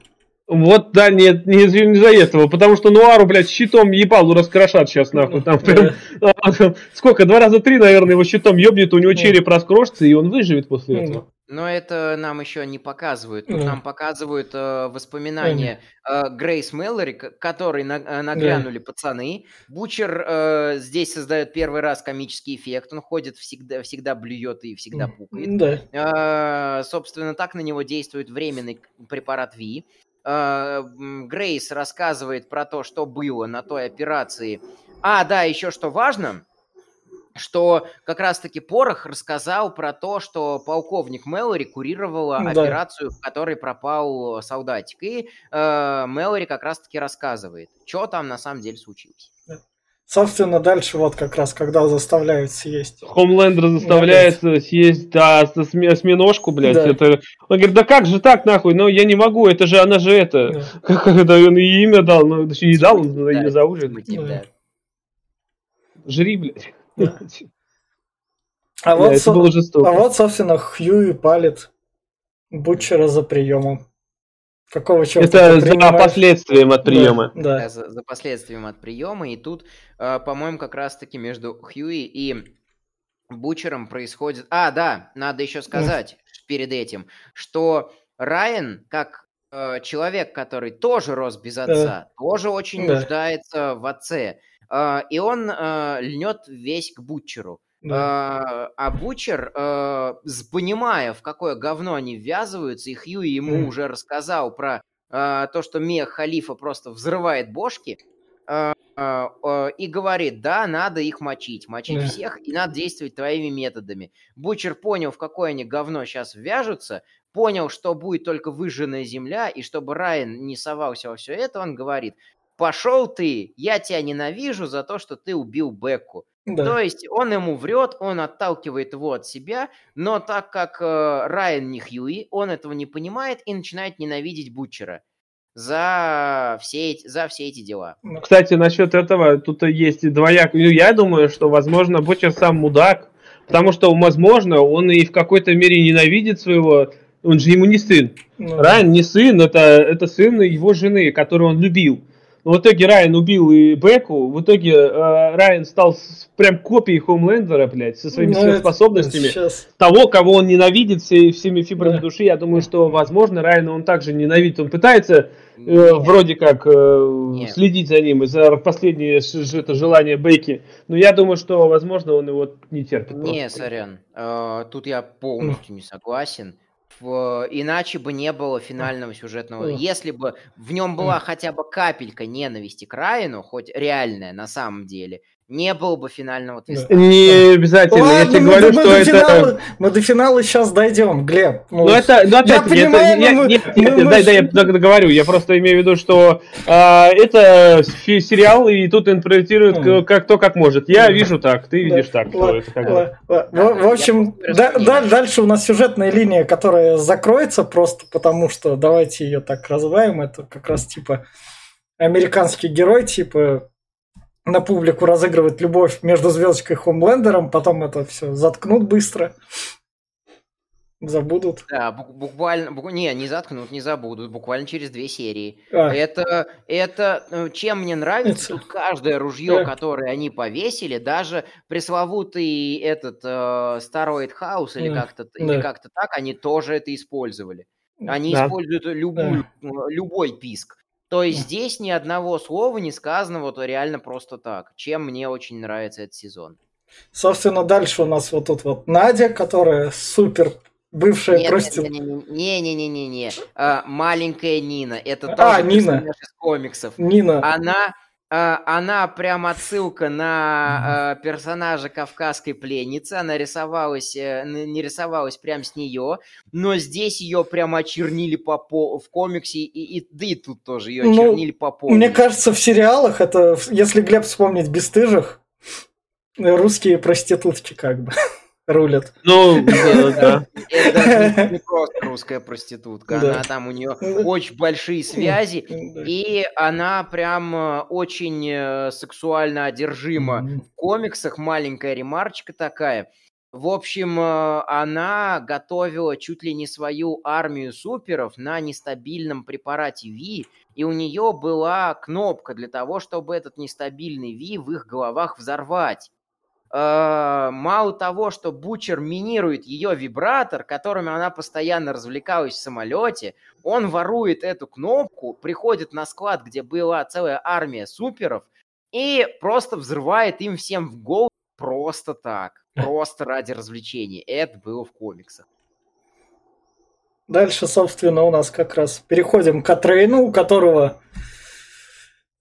S3: Вот, да, нет, не, не из-за этого, потому что Нуару, блядь, щитом ебалу раскрошат сейчас, нахуй, там прям, сколько, два раза три, наверное, его щитом ебнет, у него череп раскрошится, и он выживет после этого.
S1: Но это нам еще не показывают. Тут mm. нам показывают э, воспоминания э, Грейс Мэллори, которые на, э, нагрянули yeah. пацаны. Бучер э, здесь создает первый раз комический эффект. Он ходит всегда, всегда блюет и всегда пукает. Mm. Э, собственно, так на него действует временный препарат Ви. Э, Грейс рассказывает про то, что было на той операции. А, да, еще что важно – что как раз-таки Порох рассказал про то, что полковник Мэлори курировала да. операцию, в которой пропал солдатик. И э, Мэлори как раз-таки рассказывает, что там на самом деле случилось.
S2: Собственно, дальше вот как раз, когда заставляют съесть.
S3: Хомлендер заставляет да, съесть, да, осьминожку, блядь. Да. Это... Он говорит, да как же так, нахуй? Ну, я не могу, это же, она же это... Да. Когда он ей имя дал, ну, и дал, он да. ее за ужин. Да. Жри, блядь. Да.
S2: А, да, вот, это было жестоко. а вот, собственно, Хьюи палит Бутчера за приемом.
S3: Какого черта? Это за последствием от приема.
S1: Да, да. За, за последствием от приема. И тут, э, по-моему, как раз-таки между Хьюи и Бучером происходит... А, да, надо еще сказать перед этим, что Райан, как э, человек, который тоже рос без отца, да. тоже очень да. нуждается в отце. Э, и он э, льнет весь к Бутчеру. Да. А, Бучер, а, понимая, в какое говно они ввязываются, и Хьюи ему mm. уже рассказал про а, то, что Мех Халифа просто взрывает бошки, а, а, а, и говорит, да, надо их мочить, мочить yeah. всех, и надо действовать твоими методами. Бучер понял, в какое они говно сейчас ввяжутся, понял, что будет только выжженная земля, и чтобы Райан не совался во все это, он говорит, пошел ты, я тебя ненавижу за то, что ты убил Бекку. Да. То есть он ему врет, он отталкивает его от себя, но так как э, Райан не Хьюи, он этого не понимает и начинает ненавидеть Бутчера за все, эти, за все эти дела.
S3: Ну, кстати, насчет этого тут есть двояк. Ну, я думаю, что, возможно, Бутчер сам мудак, потому что, возможно, он и в какой-то мере ненавидит своего... Он же ему не сын. Ну, Райан не сын, это, это сын его жены, которую он любил. Но в итоге Райан убил и Беку, в итоге э, Райан стал с, прям копией Хомлендера, блядь, со своими ну, способностями. Сейчас... Того, кого он ненавидит все, всеми фибрами да. души, я думаю, что, возможно, Райана он также ненавидит. Он пытается э, вроде как э, следить за ним из-за последнее это желание Бейки. Но я думаю, что, возможно, он его не терпит.
S1: Не, просто. сорян. Э, тут я полностью не согласен иначе бы не было финального сюжетного. Если бы в нем была хотя бы капелька ненависти к Райану, хоть реальная на самом деле, не было бы финального твиста.
S3: Не обязательно. Ладно, я тебе мы, говорю, мы что это...
S2: Финала, мы до финала сейчас дойдем, Глеб.
S3: Ну, ну это, ну, опять, я понимаю, это, я, мы, нет, мы, нет, мы, дай, дай, я договорю. Я просто имею в виду, что а, это сериал, и тут интерпретируют mm. как то, как может. Я mm. вижу так, ты видишь да. так. Л- это как л-
S2: л- в, в общем, да, да, дальше у нас сюжетная линия, которая закроется просто потому, что давайте ее так развиваем. Это как раз типа американский герой, типа на публику разыгрывать любовь между звездочкой и Хомлендером, потом это все заткнут быстро. Забудут.
S1: Да, буквально, буквально, не, не заткнут, не забудут, буквально через две серии. А. Это, это, ну, чем мне нравится, это... тут каждое ружье, да. которое они повесили, даже пресловутый этот э, Staroid House или да. как-то, да. или как-то так, они тоже это использовали. Они да. используют любую, да. любой писк. То есть здесь ни одного слова не сказано вот реально просто так, чем мне очень нравится этот сезон.
S2: Собственно, дальше у нас вот тут вот Надя, которая супер бывшая нет, проститутка.
S1: Не-не-не-не-не. А, маленькая Нина. Это
S2: а, тоже Нина.
S1: из комиксов.
S2: Нина.
S1: Она она прям отсылка на э, персонажа кавказской пленницы. Она рисовалась, э, не рисовалась прям с нее, но здесь ее прям очернили по, по в комиксе, и, и, да и тут тоже ее ну, очернили ну, по полу.
S2: Мне кажется, в сериалах это, если Глеб вспомнить «Бестыжих», русские проститутки как бы рулят.
S3: Ну, да.
S1: Это не просто русская проститутка. Она там, у нее очень большие связи, и она прям э, очень э, сексуально одержима. В комиксах маленькая ремарочка такая. В общем, э, она готовила чуть ли не свою армию суперов на нестабильном препарате Ви, и у нее была кнопка для того, чтобы этот нестабильный Ви в их головах взорвать. Э, мало того, что Бучер минирует ее вибратор, которым она постоянно развлекалась в самолете, он ворует эту кнопку, приходит на склад, где была целая армия суперов, и просто взрывает им всем в голову просто так, просто ради развлечений. Это было в комиксах.
S2: Дальше, собственно, у нас как раз переходим к Атрейну, у которого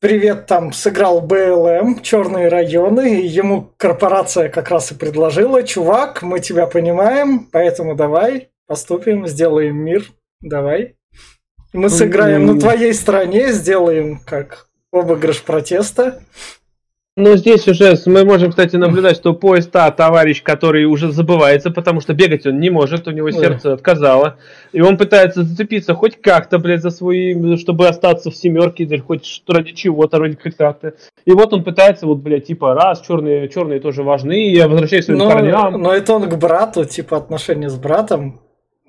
S2: Привет, там сыграл БЛМ, черные районы, и ему корпорация как раз и предложила, чувак, мы тебя понимаем, поэтому давай поступим, сделаем мир, давай. Мы сыграем на твоей стороне, сделаем как обыгрыш протеста.
S3: Но здесь уже мы можем, кстати, наблюдать, что поезд А товарищ, который уже забывается, потому что бегать он не может, у него сердце отказало. И он пытается зацепиться хоть как-то, блядь, за свои, чтобы остаться в семерке, или хоть ради чего-то, ради как-то. И вот он пытается, вот, блядь, типа, раз, черные, черные тоже важны, я возвращаюсь к своим
S2: но,
S3: корням.
S2: Но это он к брату, типа, отношения с братом.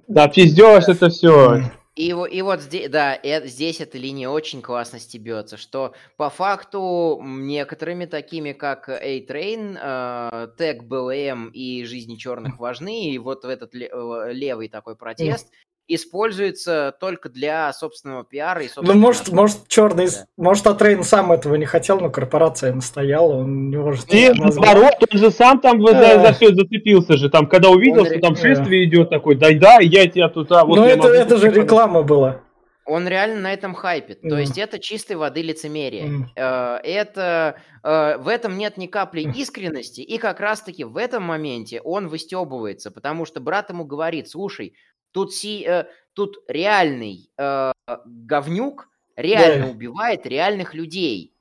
S3: Да, пиздешь это все.
S1: И, и вот здесь, да, и здесь эта линия очень классно стебется, что по факту некоторыми такими, как A-Train, э, Tech BLM и Жизни черных важны, и вот в этот левый такой протест, используется только для собственного пиара и
S2: Ну, может, может, черный, да. может, Атрейн сам этого не хотел, но корпорация настояла, он не может...
S3: И наоборот, он же сам там за, за все зацепился же, там, когда увидел, он что там шествие идет такой, дай-дай, я тебя тут... А,
S2: вот ну, это, это же реклама была.
S1: Он реально на этом хайпит. Mm. То есть это чистой воды лицемерие. Mm. Это э, в этом нет ни капли искренности, и как раз-таки в этом моменте он выстебывается, потому что брат ему говорит: слушай, Тут, си, э, тут реальный э, говнюк реально да. убивает реальных людей.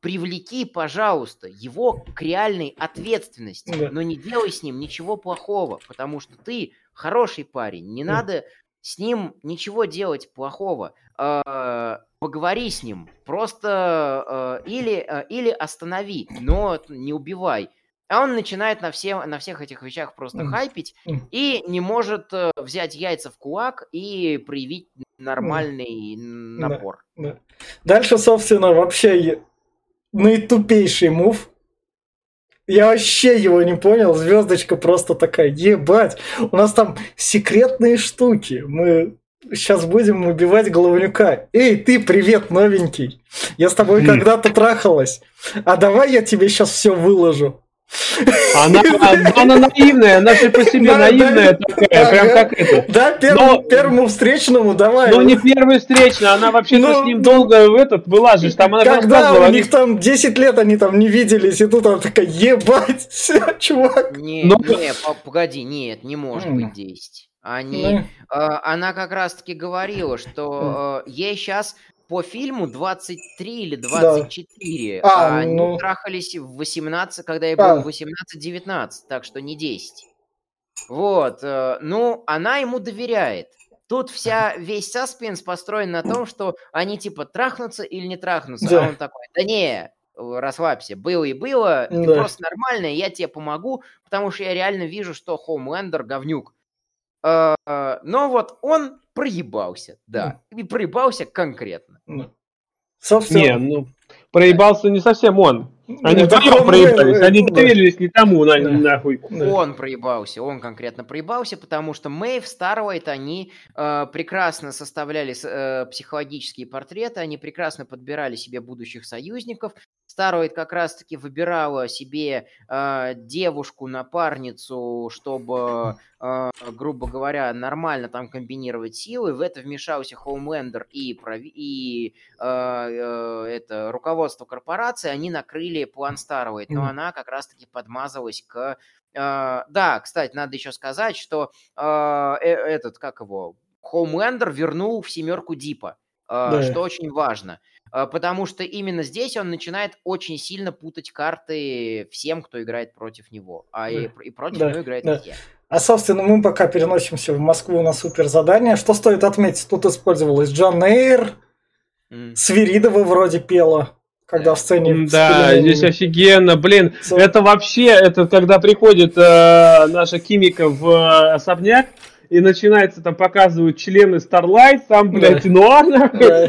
S1: Привлеки, пожалуйста, его к реальной ответственности, да. но не делай с ним ничего плохого, потому что ты хороший парень, не да. надо с ним ничего делать плохого. Э, поговори с ним, просто э, или, э, или останови, но не убивай. А он начинает на, все, на всех этих вещах просто хайпить и не может э, взять яйца в кулак и проявить нормальный напор.
S2: Да, да. Дальше, собственно, вообще наитупейший мув. Я вообще его не понял. Звездочка просто такая, ебать. У нас там секретные штуки. Мы сейчас будем убивать головнюка. Эй, ты, привет, новенький. Я с тобой когда-то трахалась. А давай я тебе сейчас все выложу.
S3: Она, она наивная, она же по себе наивная такая, прям как это.
S2: Да, первому, первому встречному давай.
S3: Ну, не первый встречный, она вообще-то ну, с ним долго в этот была же, там она
S2: Когда у них там 10 лет они там не виделись, и тут она такая, ебать, чувак.
S1: Не, Но... Ну, не, погоди, нет, не может быть 10. Они, э, она как раз-таки говорила, что э, ей сейчас по фильму 23 или 24. Да. А, а они ну... трахались в 18, когда я был а. 18-19, так что не 10. Вот, э, ну, она ему доверяет. Тут вся, весь саспенс построен на том, что они типа трахнутся или не трахнутся. А да. А он такой, да не, расслабься, было и было, да. ты просто нормальная, я тебе помогу, потому что я реально вижу, что Хоумлендер говнюк. Э, но вот он проебался, да. И проебался конкретно.
S3: Собственно... Не, ну, проебался не совсем он. Они вдвоем проебались, мы, они доверились не тому, на, да. нахуй.
S1: Он проебался, он конкретно проебался, потому что Мэйв, Старлайт, они э, прекрасно составляли э, психологические портреты, они прекрасно подбирали себе будущих союзников. Старлайт как раз-таки выбирала себе э, девушку, напарницу, чтобы, э, грубо говоря, нормально там комбинировать силы. В это вмешался Хоумлендер и, и э, э, это руководство корпорации, они накрыли план Старовой, но она как раз-таки подмазалась к... Э, да, кстати, надо еще сказать, что э, э, этот, как его, Хоумлендер вернул в семерку Дипа, э, да. что очень важно. Э, потому что именно здесь он начинает очень сильно путать карты всем, кто играет против него. А и, и против да. него играет да. все.
S2: А, собственно, мы пока переносимся в Москву на супер задание. Что стоит отметить? Тут использовалась Джон Эйр, mm. Свиридова вроде пела когда в сцене...
S3: Да, здесь офигенно, блин, Все. это вообще, это когда приходит э, наша Кимика в э, особняк, и начинается там показывают члены Starlight, там, блядь, да. нуар, нахуй, да.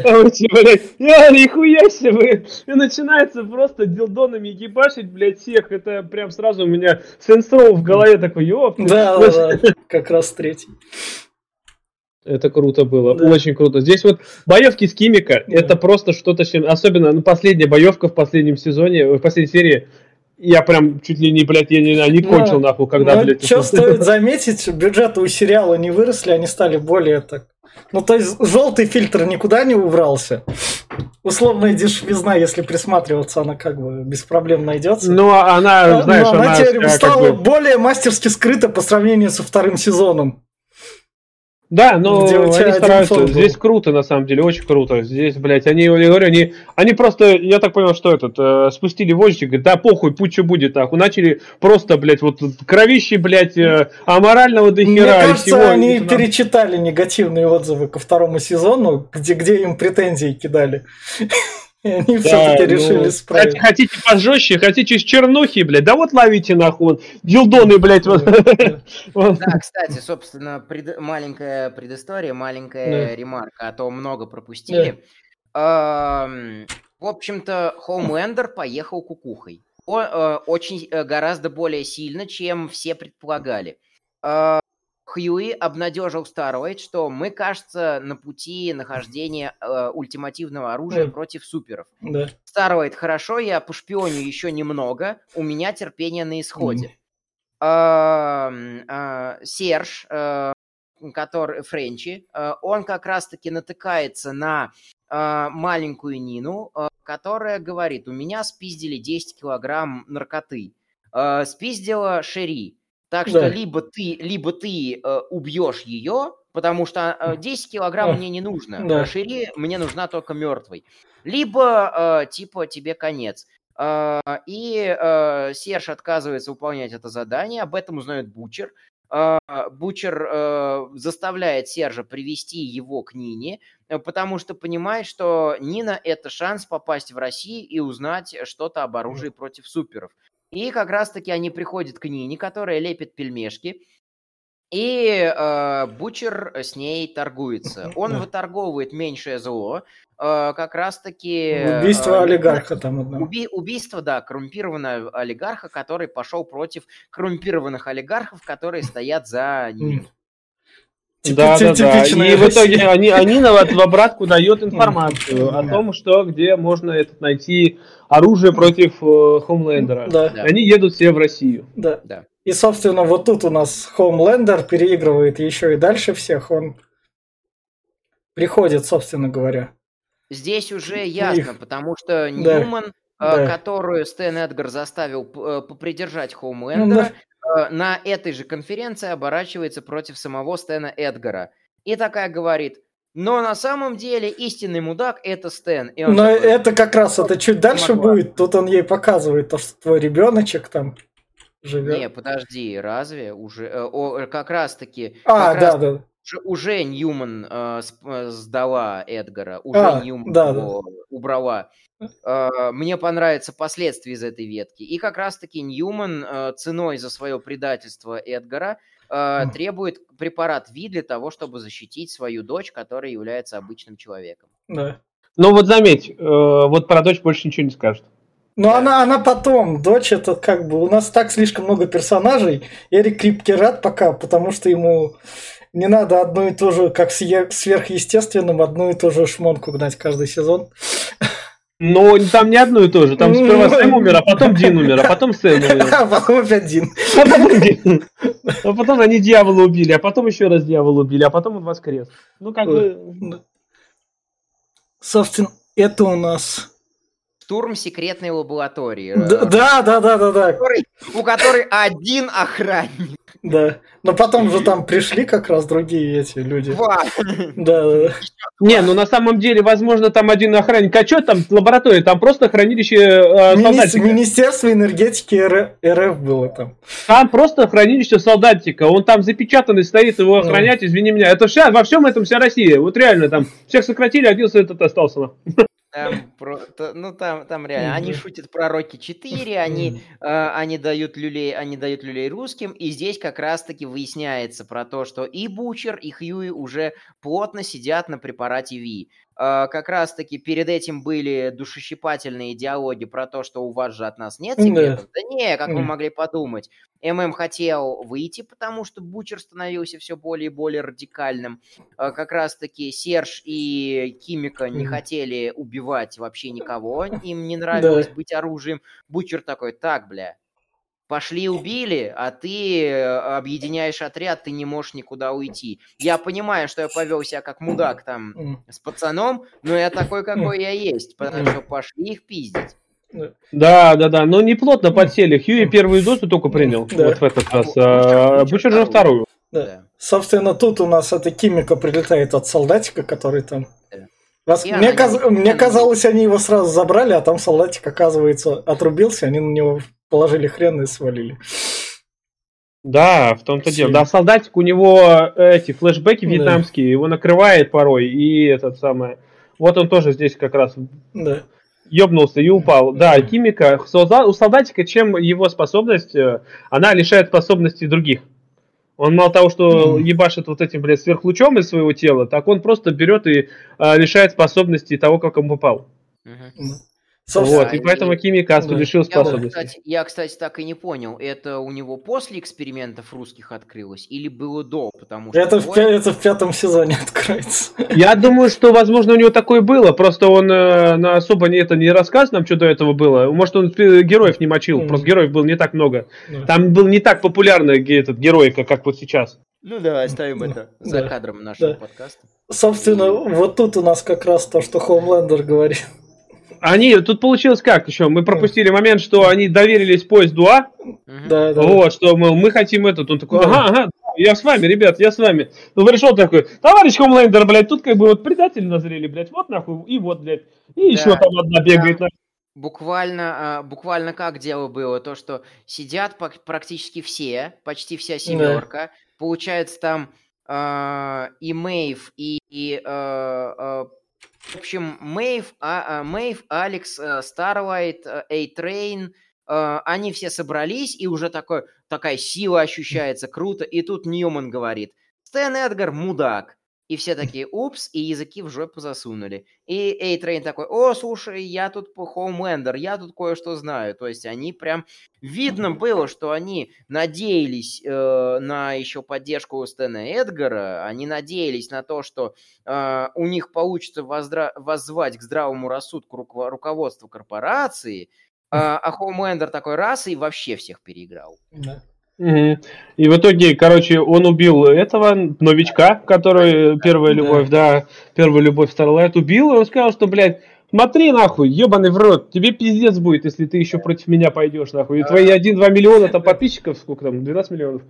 S3: блядь, я, нихуя себе, и начинается просто дилдонами ебашить, блядь, всех, это прям сразу у меня сенсоу в голове такой, ёп.
S2: Да, да, да, как раз третий.
S3: Это круто было, да. очень круто. Здесь вот боевки с Кимика, да. это просто что-то, особенно ну, последняя боевка в последнем сезоне, в последней серии, я прям чуть ли не, блядь, я не, не ну, кончил ну, нахуй, когда,
S2: ну, блядь... Что стоит заметить, бюджеты у сериала не выросли, они стали более так... Ну, то есть, желтый фильтр никуда не убрался. Условная дешевизна, если присматриваться, она как бы без проблем найдется.
S3: Ну, а она, знаешь, Но она, она
S2: теперь стала как бы... более мастерски скрыта по сравнению со вторым сезоном.
S3: Да, но они стараются. Здесь круто, на самом деле, очень круто. Здесь, блядь, они, я говорю, они, они просто, я так понял, что этот, э, спустили вождик, говорит, да похуй, путь что будет, нахуй. Начали просто, блядь, вот кровищи, блядь, э, аморального до
S2: хера. Мне кажется, всего, они перечитали негативные отзывы ко второму сезону, где, где им претензии кидали. И они да, все-таки ну, решили справить.
S3: Хотите пожестче, хотите из чернухи, блядь, да вот ловите нахуй, дилдоны, блядь. Вот.
S1: Да, кстати, собственно, пред... маленькая предыстория, маленькая да. ремарка, а то много пропустили. Да. В общем-то, Хоумлендер поехал кукухой. Он, э, очень э, гораздо более сильно, чем все предполагали. Э, Хьюи обнадежил Староид, что мы, кажется, на пути нахождения э, ультимативного оружия mm. против суперов.
S2: Да.
S1: Староид, хорошо, я пошпионю еще немного, у меня терпение на исходе. Э, Серж, э, который Френчи, э, он как раз-таки натыкается на э, маленькую Нину, э, которая говорит, у меня спиздили 10 килограмм наркоты. Спиздила Шери. Так что да. либо ты, либо ты э, убьешь ее, потому что э, 10 килограмм мне не нужно, да. Шири мне нужна только мертвой. Либо, э, типа, тебе конец. Э, и э, Серж отказывается выполнять это задание, об этом узнает Бучер. Э, Бучер э, заставляет Сержа привести его к Нине, э, потому что понимает, что Нина – это шанс попасть в Россию и узнать что-то об оружии против суперов. И как раз-таки они приходят к Нине, которая лепит пельмешки, и э, Бучер с ней торгуется. Он выторговывает меньшее зло, э, как раз-таки...
S2: Убийство э, олигарха там одно.
S1: Уби, убийство, да, коррумпированного олигарха, который пошел против коррумпированных олигархов, которые стоят за ним.
S3: Да, да, да. И в итоге они, они в обратку дают информацию о том, что где можно этот найти оружие против э, Хомлендера. Да. Они едут все в Россию.
S2: Да. да. И, собственно, вот тут у нас Хомлендер переигрывает еще и дальше всех. Он приходит, собственно говоря.
S1: Здесь уже ясно, Их. потому что Ньюман, да. Да. которую Стэн Эдгар заставил э, попридержать Хоумлендера, да. на этой же конференции оборачивается против самого Стэна Эдгара. И такая говорит, но на самом деле истинный мудак это Стэн.
S2: И Но такой, это как раз, это чуть дальше могла. будет. Тут он ей показывает то, что твой ребеночек там живет.
S1: Не, подожди, разве уже? Э, о, как раз таки.
S2: А, да, раз, да.
S1: Уже, Ньюман э, э, сдала Эдгара, уже а, Ньюман да, его да. убрала. Э, мне понравятся последствия из этой ветки. И как раз таки Ньюман э, ценой за свое предательство Эдгара э, требует препарат Ви для того, чтобы защитить свою дочь, которая является обычным человеком.
S2: Да.
S3: Ну вот заметь, э, вот про дочь больше ничего не скажет.
S2: Ну, да. она, она потом. Дочь это как бы... У нас так слишком много персонажей. Эрик Крипке рад пока, потому что ему не надо одну и ту же, как сверхъестественным, одну и ту же шмонку гнать каждый сезон.
S3: Но там не одно и то же. Там сперва Сэм умер, а потом Дин умер, а потом Сэм умер.
S2: А потом опять Дин.
S3: А потом Дин. А потом они дьявола убили, а потом еще раз дьявола убили, а потом он воскрес. Ну, как бы...
S2: Собственно, это у нас
S1: штурм секретной лаборатории.
S2: Да, да, да, да, да. да.
S1: У которой один охранник.
S2: Да. Но потом же там пришли как раз другие эти люди. Да, да.
S3: Не, ну на самом деле, возможно, там один охранник. А что там лаборатория? Там просто хранилище э,
S2: Мини- Министерство энергетики РФ было там.
S3: Там просто хранилище солдатика. Он там запечатанный стоит, его охранять, извини меня. Это вся, во всем этом вся Россия. Вот реально там всех сократили, один этот остался.
S1: Там, про, то, ну там, там реально, они шутят про Рокки 4, они, э, они дают люлей, они дают люлей русским, и здесь как раз-таки выясняется про то, что и Бучер, и Хьюи уже плотно сидят на препарате Ви. Э, как раз-таки перед этим были душещипательные диалоги про то, что у вас же от нас нет секретов. Да, да не, как вы могли подумать. ММ хотел выйти, потому что Бучер становился все более и более радикальным. Э, как раз-таки Серж и Кимика не хотели убивать вообще никого, им не нравилось быть оружием. Бучер такой, так, бля, Пошли убили, а ты э, объединяешь отряд, ты не можешь никуда уйти. Я понимаю, что я повел себя как мудак там с пацаном, но я такой, какой я есть, потому что пошли их пиздить.
S3: Да, да, да, но не плотно подсели. Хьюи первую дозу только принял, да. вот в этот раз, а Бучер же вторую.
S2: Да. Собственно, тут у нас эта химика прилетает от солдатика, который там... Раз... Мне, каз... Мне казалось, они его сразу забрали, а там солдатик, оказывается, отрубился, они на него положили хрен и свалили.
S3: Да, в том-то дело. Да, солдатик, у него эти флешбеки вьетнамские, да. его накрывает порой, и этот самый... Вот он тоже здесь как раз да. ёбнулся и упал. Да, химика. У солдатика, чем его способность, э, она лишает способностей других. Он мало того, что mm. ебашит вот этим, блядь, сверхлучом из своего тела, так он просто берет и а, лишает способностей того, как он попал. Mm-hmm. Собственно, вот, и поэтому Кимикас лишил способности.
S1: Я, кстати, я, кстати, так и не понял, это у него после экспериментов русских открылось или было до? Потому
S2: что это, в, это в пятом сезоне откроется.
S3: Я думаю, что, возможно, у него такое было, просто он э, на особо не, это не рассказ нам, что до этого было. Может, он героев не мочил, mm. просто героев было не так много. Mm. Там был не так популярный этот герой, как, как вот сейчас.
S1: Ну да, оставим это за кадром нашего подкаста.
S2: Собственно, вот тут у нас как раз то, что Хоумлендер говорит.
S3: Они, тут получилось как еще? Мы пропустили момент, что они доверились поезду А. Да, да. Вот, что мы, мы хотим этот. Он такой, ага, ага, я с вами, ребят, я с вами. Ну, пришел такой, товарищ Хомлендер, блядь, тут как бы вот предатели назрели, блядь, вот нахуй, и вот, блядь. И еще да, там одна бегает. Да.
S1: Буквально, а, буквально как дело было, то, что сидят практически все, почти вся семерка, да. получается там э, и Мэйв, и, и э, в общем, Мэйв, а, а, Мэйв Алекс, э, Старлайт, Эйтрейн, э, они все собрались, и уже такой, такая сила ощущается, круто. И тут Ньюман говорит, Стэн Эдгар мудак. И все такие, упс, и языки в жопу засунули. И Эйтрейн такой, о, слушай, я тут Хоумлендер, я тут кое-что знаю. То есть они прям... Видно было, что они надеялись э, на еще поддержку Стэна Эдгара, они надеялись на то, что э, у них получится воздра... воззвать к здравому рассудку руко... руководства корпорации, э, а Хоумлендер такой раз и вообще всех переиграл. Да.
S3: И в итоге, короче, он убил этого новичка, который первая любовь, да, да первая любовь Starlight убил, и он сказал, что, блядь, смотри нахуй, ебаный в рот, тебе пиздец будет, если ты еще против меня пойдешь, нахуй. И твои 1-2 миллиона там подписчиков, сколько там, 12 миллионов,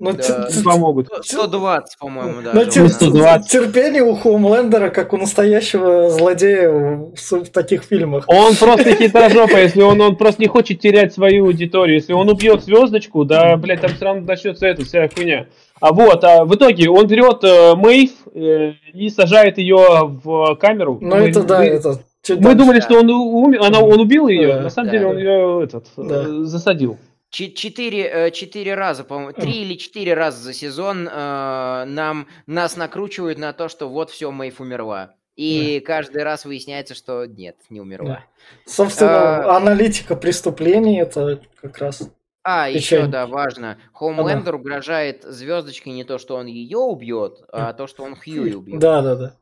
S1: ну, да. помогут. 120, по-моему, да.
S2: Но тер- 120. терпение у Хоумлендера, как у настоящего злодея в, в таких фильмах.
S3: Он просто хитрожопа, если он, он просто не хочет терять свою аудиторию. Если он убьет звездочку, да, блядь, там все равно начнется эта вся хуйня. А вот, а в итоге он берет э, Мэйв э, и сажает ее в камеру.
S2: Ну, мы, это да, мы, это.
S3: Мы дальше, думали, да. что он, умер, она, он убил ее, да, на самом да, деле да. он ее этот, да. э, засадил.
S1: Четыре, э, четыре раза, по-моему, три или четыре раза за сезон э, нам, нас накручивают на то, что вот все, Мэйв умерла. И да. каждый раз выясняется, что нет, не умерла. Да.
S2: Собственно, а, аналитика преступлений это как раз.
S1: А, еще, да, важно. Хоумлендер угрожает звездочкой не то, что он ее убьет, а то, что он Хьюи убьет.
S2: Да, да, да.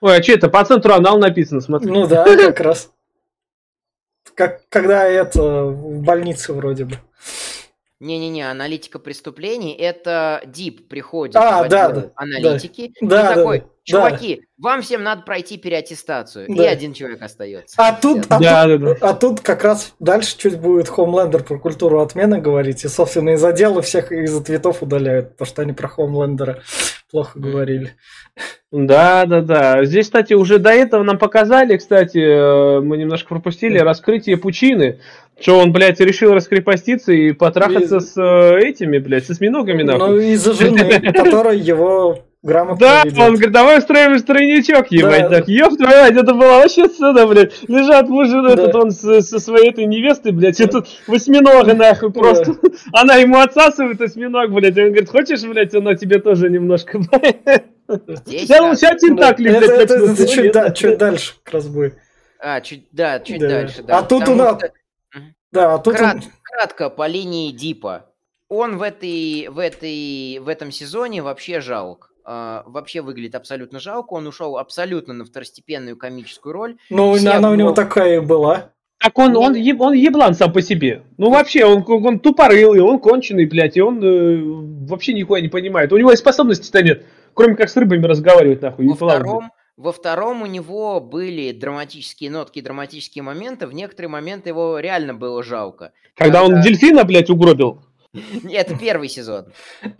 S3: Ой, а что это? По центру анал написано, смотри.
S2: Ну да, как раз. Как когда это в больнице вроде бы.
S1: Не-не-не, аналитика преступлений это Дип приходит а, в да, да, аналитики да, и такой, да, чуваки, да. вам всем надо пройти переаттестацию, да. и один человек остается.
S2: А тут, а, да, тут, да, да. а тут как раз дальше чуть будет Хомлендер про культуру отмены говорить, и, собственно, из отдела всех из ответов удаляют, потому что они про Хомлендера плохо говорили.
S3: Да, да, да. Здесь, кстати, уже до этого нам показали, кстати, э, мы немножко пропустили, раскрытие пучины. Что он, блядь, решил раскрепоститься и потрахаться и... с э, этими, блядь, с осьминогами,
S2: нахуй. Ну, из-за жены, которая его грамотно
S3: Да, ведет. он говорит, давай устроим стройничок, ебать, да. так, ёб твою мать, это было вообще сюда, блядь, лежат мужи, да. этот, он со своей этой невестой, блядь, и тут восьминога, нахуй, просто, да. она ему отсасывает осьминог, блядь, и он говорит, хочешь, блядь, она тебе тоже немножко, блядь. Здесь,
S2: да, тентакли, блядь. Это, это, это чуть, да, чуть дальше как раз будет.
S1: А, чуть, да, чуть да. дальше, да.
S2: А тут у нас... Да, а тут.
S1: Кратко по линии Дипа. Он в, этой, в, этой, в этом сезоне вообще жалок. Uh, вообще выглядит абсолютно жалко. Он ушел абсолютно на второстепенную комическую роль.
S2: Ну, Все она у него такая и была.
S3: Так он, он, еб, он еблан сам по себе. Ну, вообще, он, он тупорылый, он конченый, блядь, и он э, вообще нихуя не понимает. У него и способностей-то нет, кроме как с рыбами разговаривать, нахуй.
S1: Во втором, Во втором у него были драматические нотки, драматические моменты. В некоторые моменты его реально было жалко.
S3: Когда, Когда... он дельфина, блядь, угробил?
S1: Это первый сезон.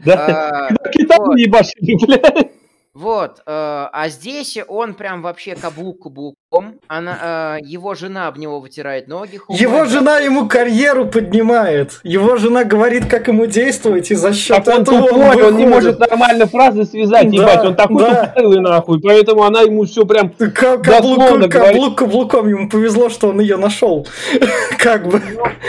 S3: Да, а, китайцы ебашили, блядь.
S1: Вот, э, а здесь он прям вообще каблук каблуком. Она, э, его жена об него вытирает ноги.
S2: Хумой, его жена ему карьеру поднимает. Его жена говорит, как ему действовать, и за счет
S3: так этого он тупой, он, он не может нормально фразы связать, да, ебать. Он такой да. тупой нахуй, поэтому она ему все прям
S2: К- каблук, каблук каблуком. Ему повезло, что он ее нашел. Как бы.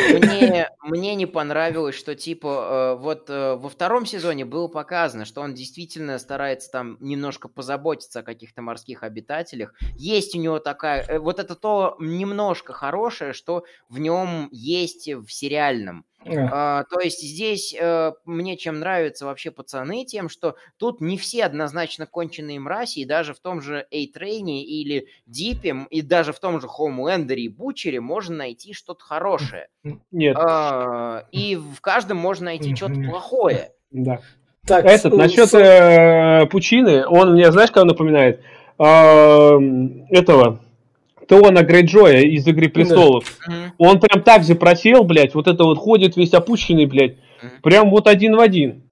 S1: Мне, мне не понравилось, что типа э, вот э, во втором сезоне было показано, что он действительно старается там не немножко позаботиться о каких-то морских обитателях. Есть у него такая... Э, вот это то немножко хорошее, что в нем есть в сериальном. Yeah. А, то есть здесь э, мне чем нравятся вообще пацаны, тем, что тут не все однозначно конченые мрази, и даже в том же Эйтрейне или Дипе, и даже в том же Хоумлендере и Бучере можно найти что-то хорошее.
S3: Нет.
S1: А, и в каждом можно найти что-то плохое.
S3: Да. Так, Этот, с... насчет э, Пучины, он мне, знаешь, кого напоминает? Э, этого, Теона Грейджоя из «Игры престолов». Да. Он прям так же просел, блядь, вот это вот ходит весь опущенный, блядь, прям вот один в один.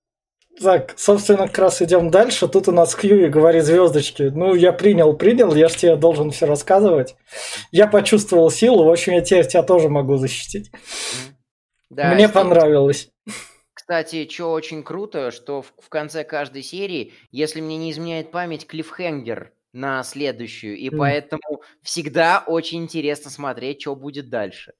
S2: Так, собственно, как раз идем дальше. Тут у нас Кьюи говорит звездочки. Ну, я принял, принял, я же тебе должен все рассказывать. Я почувствовал силу, в общем, я теперь тебя тоже могу защитить. Да, Мне понравилось.
S1: Кстати, что очень круто, что в, в конце каждой серии, если мне не изменяет память, клиффхенгер на следующую, и mm. поэтому всегда очень интересно смотреть, что будет дальше.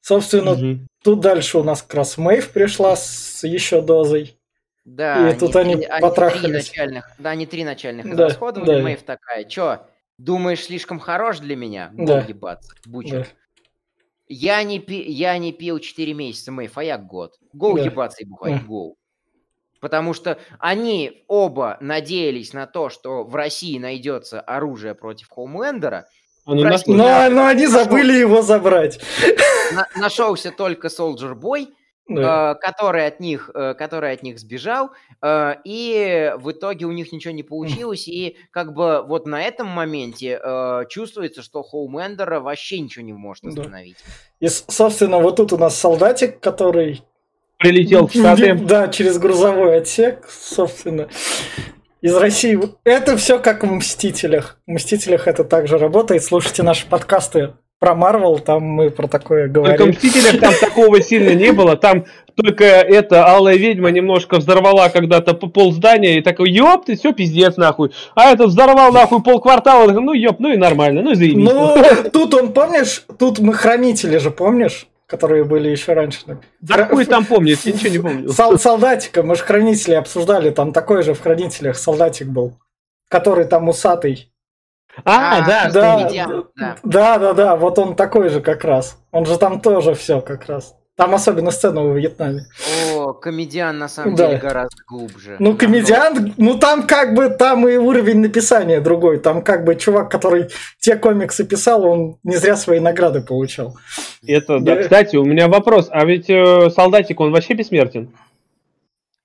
S2: Собственно, mm-hmm. тут дальше у нас как раз Мэйв пришла с еще дозой.
S1: Да, и они тут три, они, они потрахались. Три начальных, да, они три начальных да, израсходовали. Да. Мэйв такая, чё, думаешь, слишком хорош для меня? Да. ебаться, бучер. Да. Я не, пи, я не пил 4 месяца Мэйф, а я год. Гоу да. ебаться и бухать, да. гоу. Потому что они оба надеялись на то, что в России найдется оружие против Хоумлендера.
S2: А ну, России, но, да, но они нашел, забыли его забрать.
S1: На, нашелся только Soldier Boy, да. Э, который, от них, э, который от них сбежал, э, и в итоге у них ничего не получилось, и как бы вот на этом моменте чувствуется, что Хоумендера вообще ничего не может остановить.
S2: Да. И, собственно, вот тут у нас солдатик, который...
S3: Прилетел в Штаты.
S2: Да, через грузовой отсек, собственно из России. Это все как в «Мстителях». В «Мстителях» это также работает. Слушайте наши подкасты про Марвел, там мы про такое говорим.
S3: Только в Мстителях там такого сильно не было, там только эта Алая Ведьма немножко взорвала когда-то пол здания и такой, ёп, ты все пиздец нахуй. А этот взорвал нахуй полквартала, ну ёп, ну и нормально, ну и заебись.
S2: Ну, тут он, помнишь, тут мы хранители же, помнишь? Которые были еще раньше.
S3: Да хуй там помнит, я ничего не помню.
S2: Сол солдатика, мы же хранители обсуждали, там такой же в хранителях солдатик был, который там усатый.
S3: А, а да,
S2: да, да, да, да, да, вот он такой же как раз. Он же там тоже все как раз. Там особенно сцена во Вьетнаме.
S1: О, комедиан на самом да. деле гораздо глубже.
S2: Ну, комедиан, ну там как бы, там и уровень написания другой. Там как бы чувак, который те комиксы писал, он не зря свои награды получал.
S3: Это, да. Кстати, у меня вопрос. А ведь э, солдатик, он вообще бессмертен?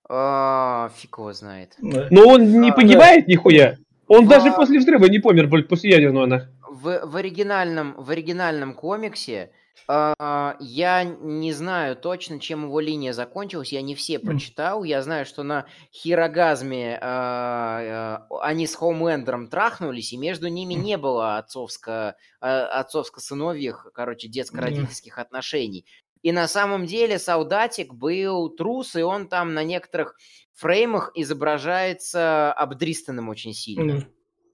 S1: А, фиг его знает.
S3: Но он не а, погибает да. нихуя? Он в... даже после взрыва не помер, после ядерного.
S1: В, в, оригинальном, в оригинальном комиксе Uh, я не знаю точно, чем его линия закончилась. Я не все прочитал. Я знаю, что на Хирогазме uh, uh, они с Хоумлендером трахнулись, и между ними не было отцовско, отцовско-сыновьих, короче, детско-родительских отношений. И на самом деле солдатик был трус, и он там на некоторых фреймах изображается обдристанным очень сильно.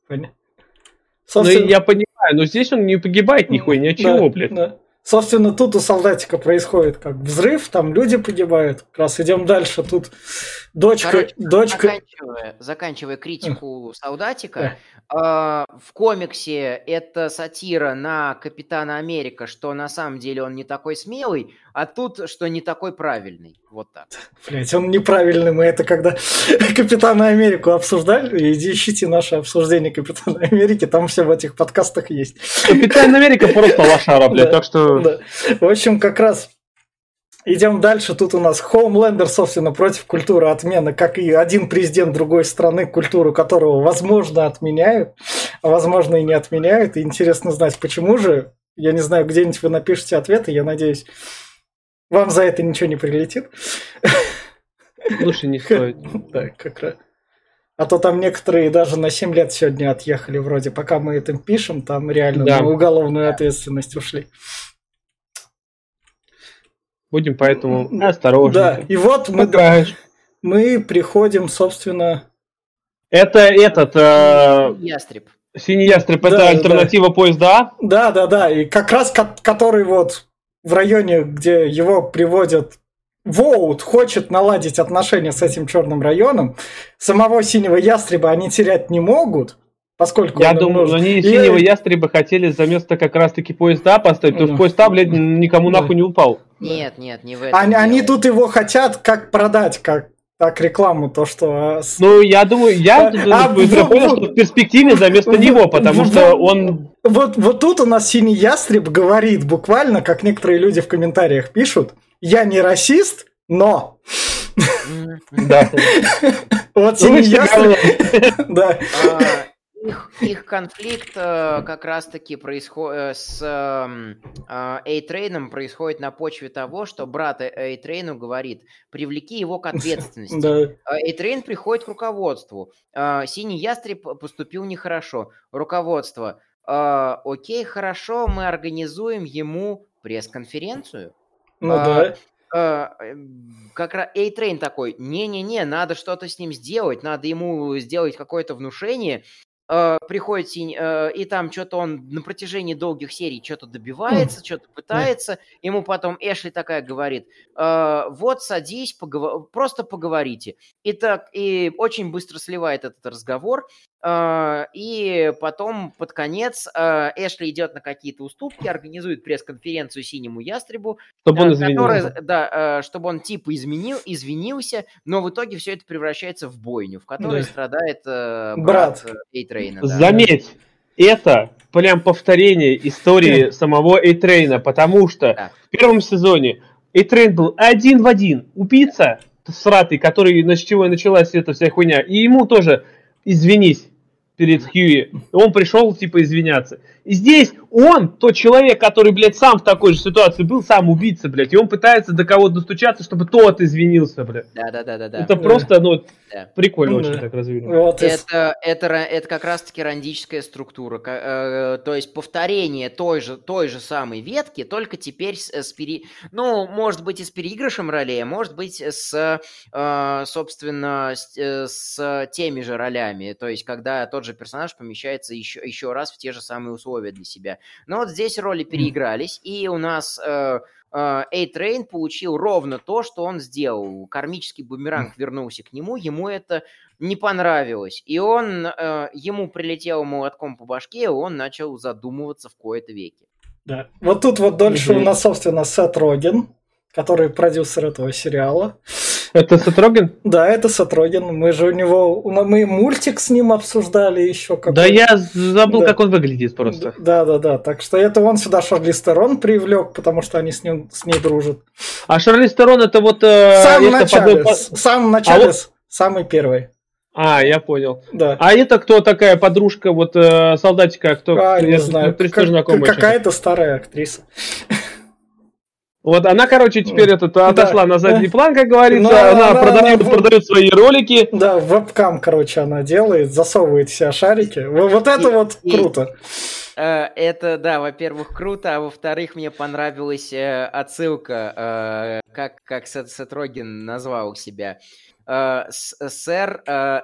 S3: Mm. Собственно... Ну, я понимаю, но здесь он не погибает нихуя, ни от чего, да, блядь. Да.
S2: Собственно, тут у солдатика происходит как взрыв, там люди погибают. Как раз идем дальше. Тут дочка... Короче, дочка...
S1: Заканчивая, заканчивая критику солдатика, э, в комиксе это сатира на Капитана Америка, что на самом деле он не такой смелый, а тут, что не такой правильный. Вот так.
S2: Блять, он неправильный. Мы это когда Капитана Америку обсуждали, иди ищите наше обсуждение Капитана Америки, там все в этих подкастах есть.
S3: Капитан Америка просто лошара, блядь, так что...
S2: В общем, как раз Идем дальше. Тут у нас Хоумлендер, собственно, против культуры отмены, как и один президент другой страны, культуру которого, возможно, отменяют, а возможно и не отменяют. И интересно знать, почему же. Я не знаю, где-нибудь вы напишите ответы, я надеюсь, вам за это ничего не прилетит.
S3: Лучше не стоит.
S2: Да, как раз. А то там некоторые даже на 7 лет сегодня отъехали вроде. Пока мы это пишем, там реально да. на уголовную ответственность ушли.
S3: Будем поэтому осторожны. Да,
S2: и вот мы, мы приходим, собственно...
S3: Это этот... Э...
S1: Ястреб.
S3: Синий ястреб это да, альтернатива да. поезда?
S2: Да, да, да. И как раз который вот в районе, где его приводят Воут хочет наладить отношения с этим черным районом. Самого синего ястреба они терять не могут, поскольку...
S3: Я думаю, нужен. они и... синего ястреба хотели за место как раз-таки поезда поставить, потому что поезд блядь, никому нахуй не упал.
S1: Нет, нет, не в этом.
S2: Они, они тут его хотят как продать, как так рекламу, то что...
S3: Ну, я думаю, я а, а, понял, вот, что в перспективе за место вот, него, потому вот, что он...
S2: Вот, вот тут у нас синий ястреб говорит буквально, как некоторые люди в комментариях пишут, я не расист, но...
S3: Да.
S2: Вот синий ястреб... Да.
S1: А, их, их конфликт э, как раз-таки происходит э, с э, Эйтрейном происходит на почве того, что брат Эйтрейну говорит, привлеки его к ответственности. Эйтрейн приходит к руководству. Э, Синий ястреб поступил нехорошо. Руководство. Э, окей, хорошо, мы организуем ему пресс-конференцию.
S2: Ну а, да.
S1: Э, как раз A-Train такой, не-не-не, надо что-то с ним сделать, надо ему сделать какое-то внушение, э, приходит синь, э, и там что-то он на протяжении долгих серий что-то добивается, что-то пытается, ему потом Эшли такая говорит, э, вот садись, поговор... просто поговорите. И так, и очень быстро сливает этот разговор, и потом под конец э, Эшли идет на какие-то уступки, организует пресс-конференцию синему ястребу,
S3: чтобы он извинился.
S1: Который, да, э, чтобы он типа изменил, извинился, но в итоге все это превращается в бойню, в которой да. страдает э, брат, брат Эйтрейна.
S3: Эйтрейна. Да. Заметь, это прям повторение истории самого Эйтрейна, потому что да. в первом сезоне Эйтрейн был один в один убийца сратый, который, с чего и началась эта вся хуйня, и ему тоже извинись перед Хьюи. Он пришел, типа, извиняться. И здесь он, тот человек, который, блядь, сам в такой же ситуации был, сам убийца, блядь, и он пытается до кого-то достучаться, чтобы тот извинился, блядь.
S1: Да-да-да-да.
S3: Это да. просто, ну, да. прикольно ну, очень да. так развили.
S1: Вот это, это, это как раз-таки рандическая структура, э, то есть повторение той же, той же самой ветки, только теперь с, с пере... ну, может быть, и с переигрышем ролей, а может быть, с, э, собственно, с, э, с теми же ролями, то есть когда тот же персонаж помещается еще, еще раз в те же самые условия для себя. Но вот здесь роли переигрались, и у нас э, A-Train получил ровно то, что он сделал. Кармический бумеранг вернулся к нему, ему это не понравилось. И он, э, ему прилетел молотком по башке, и он начал задумываться в кои-то веке.
S2: Да. Вот тут вот дальше у нас, собственно, Сет Роген, который продюсер этого сериала.
S3: Это Сатроген?
S2: Да, это Сатроген. Мы же у него... Мы мультик с ним обсуждали еще.
S3: Какой... Да я забыл, да. как он выглядит просто.
S2: Да, да, да. Так что это он сюда Шарли Стерон привлек, потому что они с, ним, с ней дружат.
S3: А Шарли Стерон это вот...
S2: Э, в самом начале. Под... В самом начале, а вот... самый первый.
S3: А, я понял. Да. А это кто такая подружка, вот э, солдатика, кто?
S2: А, не знаю. Как, какая-то старая актриса.
S3: Вот она, короче, теперь этот, отошла да. на задний план, как говорится. Но, она, она продает, она, продает свои ролики.
S2: Да, вебкам, короче, она делает, засовывает все шарики. Вот это и, вот и, круто.
S1: Э, это, да, во-первых, круто, а во-вторых, мне понравилась э, отсылка, э, как, как Сет Рогин назвал себя. Сэр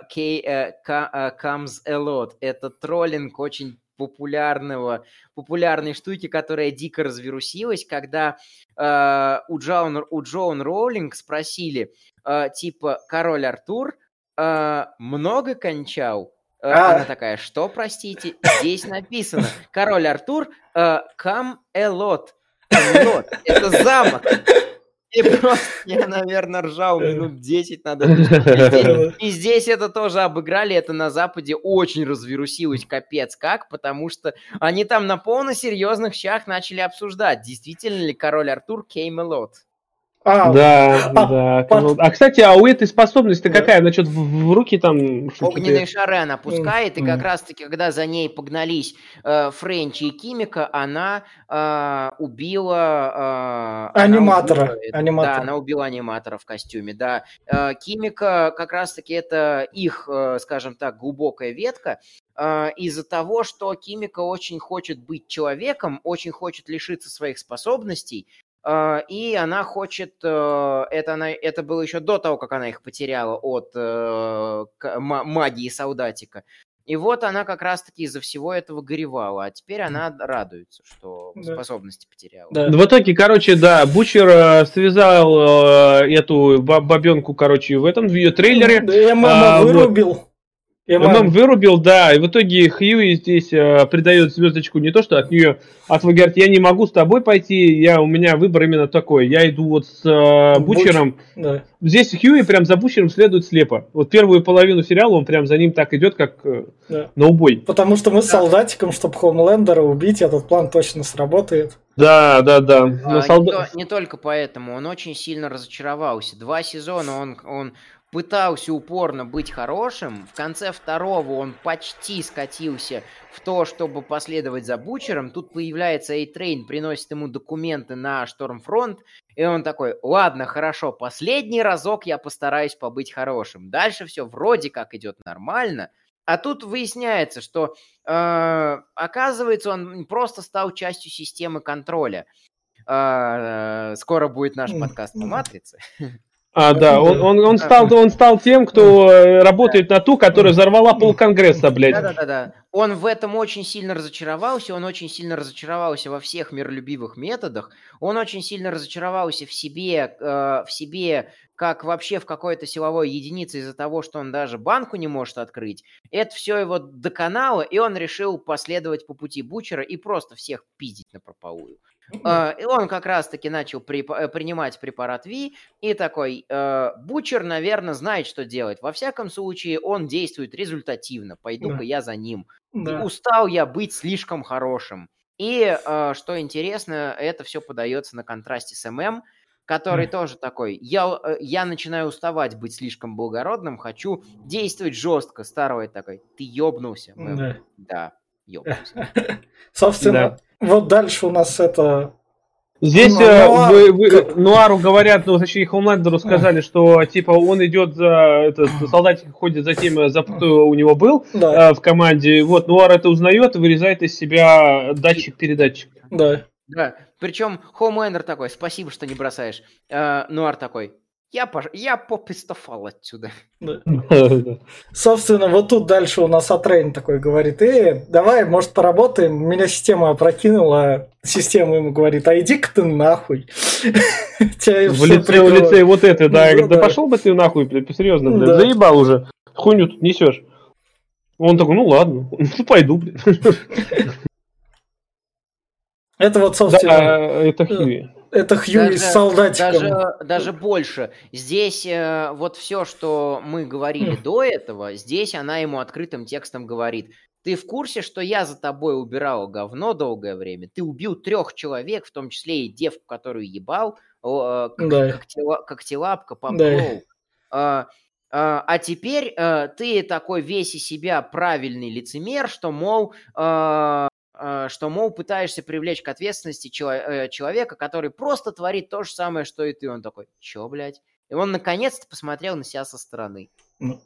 S1: Кей Comes a lot. Это троллинг очень популярного, популярной штуки, которая дико развирусилась, когда э, у, Джоан, у Джоан Роулинг спросили, э, типа, король Артур э, много кончал? Э, а. Она такая, что, простите? Здесь написано, король Артур э, come a lot. Это замок. И просто я, наверное, ржал минут 10 надо. И здесь это тоже обыграли, это на Западе очень развирусилось, капец как, потому что они там на полно серьезных щах начали обсуждать, действительно ли король Артур Кеймелот.
S3: А, да, а, да. Под... А, кстати, а у этой способности да. какая? Она что в, в руки там...
S1: Огненные шары она пускает, mm. и как раз-таки, когда за ней погнались э, Френчи и Кимика, она э, убила...
S2: Э, аниматора. Она убила,
S1: аниматора. Да, она убила аниматора в костюме, да. Э, Кимика как раз-таки это их, э, скажем так, глубокая ветка, э, из-за того, что Кимика очень хочет быть человеком, очень хочет лишиться своих способностей, и она хочет, э, это, она, это было еще до того, как она их потеряла от э, магии солдатика. И вот она как раз-таки из-за всего этого горевала, а теперь она радуется, что да. способности потеряла.
S3: Да. В итоге, короче, да, Бучер э, связал эту бабенку, короче, в этом в ее трейлере.
S2: Да, я мама а, вырубил. Вот.
S3: ММ вырубил, да, и в итоге Хьюи здесь э, придает звездочку не то, что от нее, а твой говорит, я не могу с тобой пойти, я, у меня выбор именно такой, я иду вот с э, Бучером. Буч, да. Здесь Хьюи прям за Бучером следует слепо. Вот первую половину сериала он прям за ним так идет, как э, да. на убой.
S2: Потому что мы с солдатиком, чтобы Хомлендера убить, этот план точно сработает.
S3: Да, да, да.
S1: А, солдат... не, не только поэтому, он очень сильно разочаровался. Два сезона он, он пытался упорно быть хорошим. В конце второго он почти скатился в то, чтобы последовать за Бучером. Тут появляется Эйтрейн, приносит ему документы на Штормфронт. И он такой, ладно, хорошо, последний разок я постараюсь побыть хорошим. Дальше все вроде как идет нормально. А тут выясняется, что э, оказывается он просто стал частью системы контроля. Э, скоро будет наш подкаст по матрице.
S3: А, да, он, он, он, стал, он стал тем, кто э, работает на ту, которая взорвала пол Конгресса, блядь.
S1: Да-да-да. Он в этом очень сильно разочаровался, он очень сильно разочаровался во всех миролюбивых методах, он очень сильно разочаровался в себе, э, в себе как вообще в какой-то силовой единице из-за того, что он даже банку не может открыть. Это все его доконало, и он решил последовать по пути Бучера и просто всех пиздить на прополую. Uh, и он как раз-таки начал при, э, принимать препарат Ви, и такой, uh, Бучер, наверное, знает, что делать. Во всяком случае, он действует результативно. Пойду-ка yeah. я за ним. Yeah. Устал я быть слишком хорошим. И, uh, что интересно, это все подается на контрасте с ММ, который mm. тоже такой, я, я начинаю уставать быть слишком благородным, хочу действовать жестко. Старый такой, ты ёбнулся. Mm. Да, ёбнулся.
S2: Собственно, вот дальше у нас это...
S3: Здесь ну, э, Нуар... Вы, вы, Нуару говорят, ну, точнее, Хомлендеру сказали, что, типа, он идет за... Этот, солдатик ходит за тем, за кто у него был да. э, в команде. Вот, Нуар это узнает и вырезает из себя датчик-передатчик.
S2: Да.
S1: Да, причем Хомлендер такой, спасибо, что не бросаешь. Э, Нуар такой, я, пош... я попристофал отсюда. Да.
S2: Собственно, вот тут дальше у нас Эйтрейн такой говорит, э, давай, может, поработаем. Меня система опрокинула, система ему говорит, а иди-ка ты нахуй.
S3: В лице, в лице вот это, да. Ну, да пошел бы ты нахуй, серьезно, блядь, заебал уже. Хуйню тут несешь. Он такой, ну ладно, ну пойду, блядь.
S2: Это вот, собственно... Да,
S3: это Хьюи.
S2: Это Хьюи даже, с солдатиком.
S1: Даже, даже больше. Здесь э, вот все, что мы говорили mm. до этого, здесь она ему открытым текстом говорит. Ты в курсе, что я за тобой убирал говно долгое время? Ты убил трех человек, в том числе и девку, которую ебал, э, как, да. как, тела, как телапка, памплоу. Да. А, а, теперь э, ты такой весь из себя правильный лицемер, что, мол, э, что, мол, пытаешься привлечь к ответственности э, человека, который просто творит то же самое, что и ты. Он такой, чё, блядь? И он наконец-то посмотрел на себя со стороны.
S3: Ну,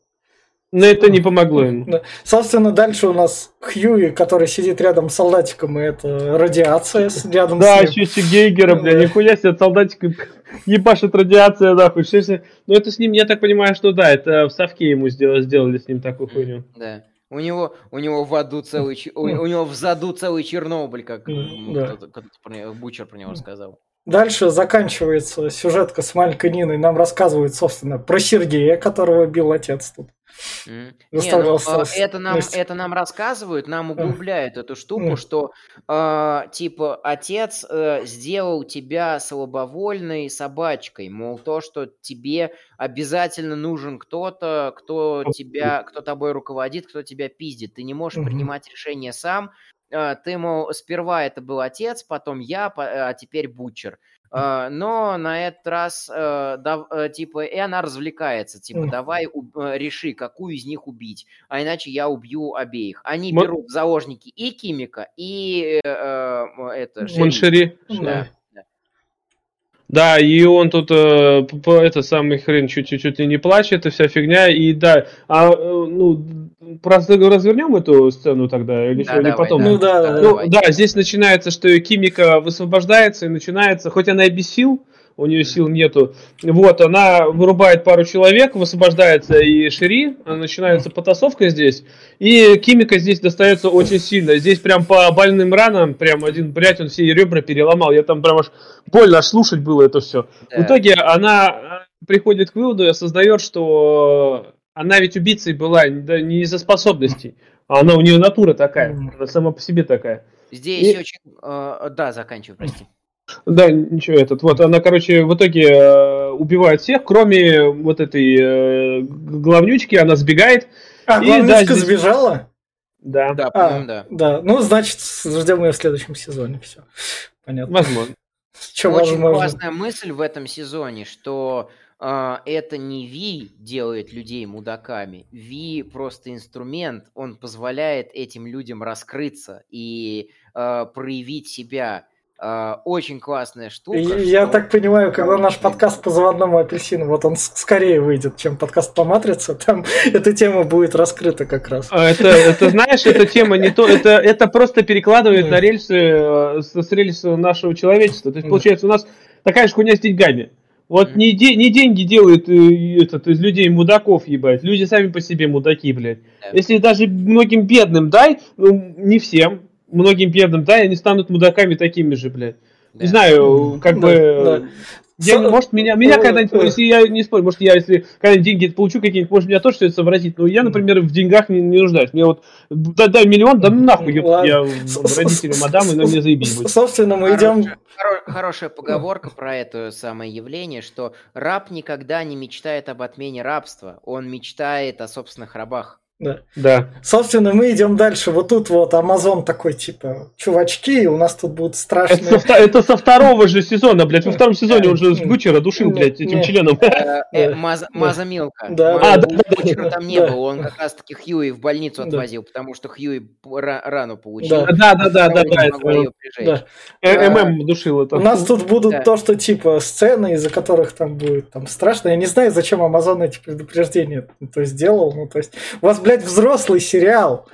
S3: но это не помогло ему. Да.
S2: Собственно, дальше у нас Хьюи, который сидит рядом с солдатиком, и это радиация рядом
S3: да, с ним. Да, Гейгера, бля, нихуя себе, солдатик ебашит радиация, нахуй. Но ну, это с ним, я так понимаю, что да, это в совке ему сделали, сделали с ним такую хуйню.
S1: Да. У него, у него в аду целый, у, у него в заду целый Чернобыль, как да. кто-то, кто Бучер про него сказал.
S2: Дальше заканчивается сюжетка с маленькой Ниной. Нам рассказывают, собственно, про Сергея, которого бил отец тут.
S1: Mm. Не, ну, а, это, нам, это нам рассказывают, нам углубляют эту штуку, mm. что э, типа отец э, сделал тебя слабовольной собачкой, мол, то, что тебе обязательно нужен кто-то, кто тебя, кто тобой руководит, кто тебя пиздит. Ты не можешь mm-hmm. принимать решения сам, ты, мол, сперва это был отец, потом я, а теперь Бучер. Э, но на этот раз, да, э, типа, и она развлекается, типа, давай реши, какую из них убить, а иначе я убью обеих. Они берут в заложники и Кимика, и это...
S3: Mon chéri. Да. Да, и он тут э, это самый хрен чуть-чуть не плачет, это вся фигня. И да, а ну развернем эту сцену тогда или, да, или потом?
S2: Да. Ну да,
S3: ну, да, здесь начинается, что Кимика высвобождается и начинается, хоть она и без сил, у нее сил нету. Вот, она вырубает пару человек, высвобождается и Шири, начинается потасовка здесь, и Кимика здесь достается очень сильно. Здесь прям по больным ранам, прям один, блядь, он все ребра переломал. Я там прям аж больно аж слушать было это все. Да. В итоге она приходит к выводу и осознает, что она ведь убийцей была да, не из-за способностей, а она у нее натура такая, она сама по себе такая.
S1: Здесь и... очень... Э, да, заканчиваю, прости.
S3: Да, ничего, этот, вот, она, короче, в итоге э, убивает всех, кроме вот этой э, главнючки, она сбегает.
S2: А, и, главнючка да, здесь... сбежала?
S3: Да.
S1: Да, а, да.
S2: Да, ну, значит, ждем ее в следующем сезоне, все.
S3: Понятно. Возможно.
S1: Что Очень возможно. классная мысль в этом сезоне, что это не Ви делает людей мудаками. Ви просто инструмент, он позволяет этим людям раскрыться и э, проявить себя а, очень классная штука.
S2: Я что... так понимаю, когда наш подкаст по заводному апельсину, вот он скорее выйдет, чем подкаст по матрице, там эта тема будет раскрыта как раз.
S3: А, это, это знаешь, эта тема не то, это, это просто перекладывает на рельсы, э, с рельсы нашего человечества. То есть, получается, у нас такая же хуйня с деньгами. Вот не, де, не деньги делают э, этот, из людей мудаков, ебать. Люди сами по себе мудаки, блядь. Если даже многим бедным дай, ну, не всем, многим бедным, да, и они станут мудаками такими же, блядь. Не знаю, как бы... Да. Я, Со... Может, меня, меня когда-нибудь, если я не спорю, может, я, если когда-нибудь деньги получу какие-нибудь, может, меня тоже все это совратить, но я, например, в деньгах не, не нуждаюсь. Мне вот, дай, дай миллион, да ну нахуй, ёпта, я родители мадам, и на мне заебись будет.
S2: Собственно, мы идем...
S1: Хорошая поговорка про это самое явление, что раб никогда не мечтает об отмене рабства, он мечтает о собственных рабах.
S2: Да. да. Собственно, мы идем дальше. Вот тут вот Amazon такой, типа, чувачки, у нас тут будут страшные...
S3: Это со, это со второго же сезона, блядь. Во втором сезоне он же с Бучера душил, блядь, этим членом. Э,
S1: э, Маза Милка. Да. А, да, Бучера там не было, он как раз-таки Хьюи в больницу отвозил, потому что Хьюи рану получил.
S3: Да, да, да, да. да. Э, ММ душил это.
S2: У нас тут будут то, что, типа, сцены, из-за которых там будет там страшно. Я не знаю, зачем Amazon эти предупреждения то есть сделал. Ну, то есть, у вас, блядь, взрослый сериал.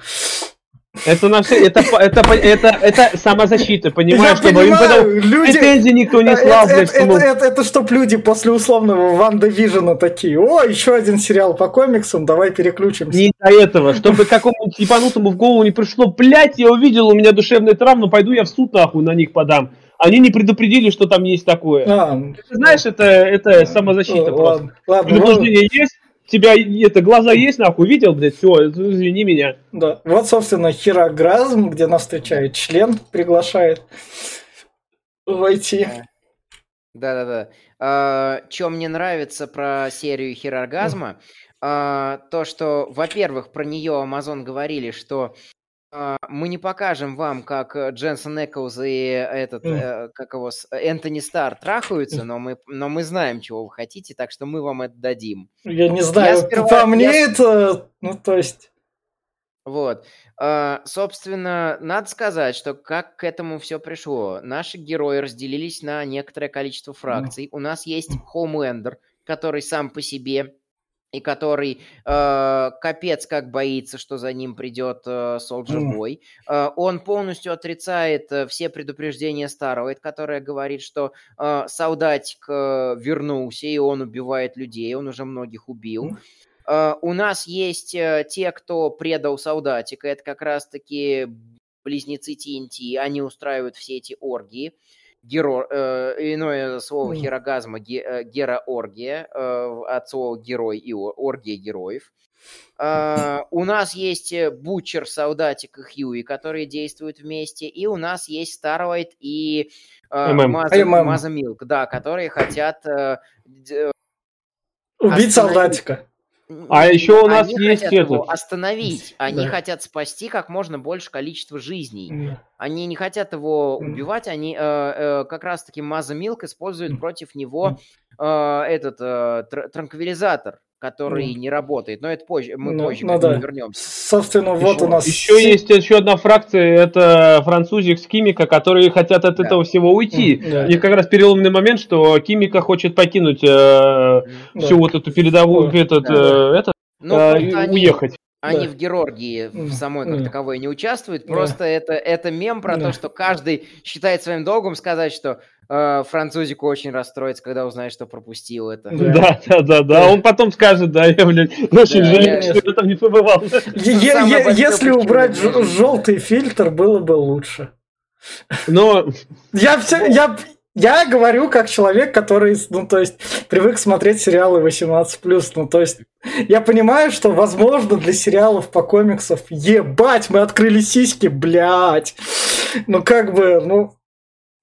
S3: Это на все, это, это, это, это самозащита, понимаешь,
S2: чтобы понимаю,
S3: им люди, претензий никто не слал,
S2: это, это, это, это, это чтоб люди после условного Ванда Вижена такие, о, еще один сериал по комиксам, давай переключимся.
S3: Не до этого, чтобы какому-нибудь ебанутому в голову не пришло, блять, я увидел, у меня душевная травма, пойду я в суд нахуй на них подам. Они не предупредили, что там есть такое. А, Ты знаешь, это, это самозащита ладно, просто. Ладно, Предупреждение есть, тебя это глаза есть, нахуй, видел, блядь, все, извини меня.
S2: Да, вот, собственно, хирогразм, где нас встречает член, приглашает войти.
S1: Да-да-да. А, что мне нравится про серию хироргазма, а, то, что, во-первых, про нее Amazon говорили, что а, мы не покажем вам, как э, Дженсен Эклз и этот, mm. как его, Энтони Стар трахаются, но мы, но мы знаем, чего вы хотите, так что мы вам это дадим.
S2: Я не знаю, я сперва, по мне я... это, ну то есть...
S1: Вот. Uh, собственно, надо сказать, что как к этому все пришло. Наши герои разделились на некоторое количество фракций. Mm. У нас есть Хоумлендер, который сам по себе и который э, капец как боится, что за ним придет э, Soldier Boy. Э, он полностью отрицает э, все предупреждения Старого, которое говорит, что э, солдатик э, вернулся, и он убивает людей, он уже многих убил. Uh, у нас есть uh, те, кто предал солдатика, это как раз-таки близнецы TNT, они устраивают все эти оргии. Геро, э, иное слово mm. херогазма ге, э, герооргия, э, от слова герой и оргия героев. Э, у нас есть э, Бучер, Солдатик и Хьюи, которые действуют вместе, и у нас есть Старлайт и э, Маза, Маза Милк, да, которые хотят... Э,
S2: Убить остановить... Солдатика.
S3: А еще у нас они есть
S1: хотят этот... его остановить. Они да. хотят спасти как можно больше количества жизней. Да. Они не хотят его убивать. Они э, э, как раз-таки Маза Милк используют против него э, этот э, тр- транквилизатор который mm. не работает. Но это позже, мы ну, позже ну, да. вернемся.
S2: Собственно, еще, вот у нас...
S3: Еще есть еще одна фракция, это французик с Кимика, которые хотят от да. этого всего уйти. Mm, да. И как раз переломный момент, что Кимика хочет покинуть э, да. всю вот эту передовую, да. этот, да. Э, это, ну, э, уехать.
S1: Они да. в Георгии в самой как таковой не участвуют. Просто да. это, это мем про да. то, что каждый считает своим долгом сказать, что э, французику очень расстроится, когда узнает, что пропустил это.
S3: Да, да, да, да. Он потом скажет, да, я, блядь, очень да, жалею, что я там не побывал.
S2: Если убрать желтый фильтр, было бы лучше.
S3: Но...
S2: Я все, я, я говорю как человек, который, ну, то есть, привык смотреть сериалы 18+. Ну, то есть, я понимаю, что, возможно, для сериалов по комиксов, ебать, мы открыли сиськи, блядь. Ну, как бы, ну,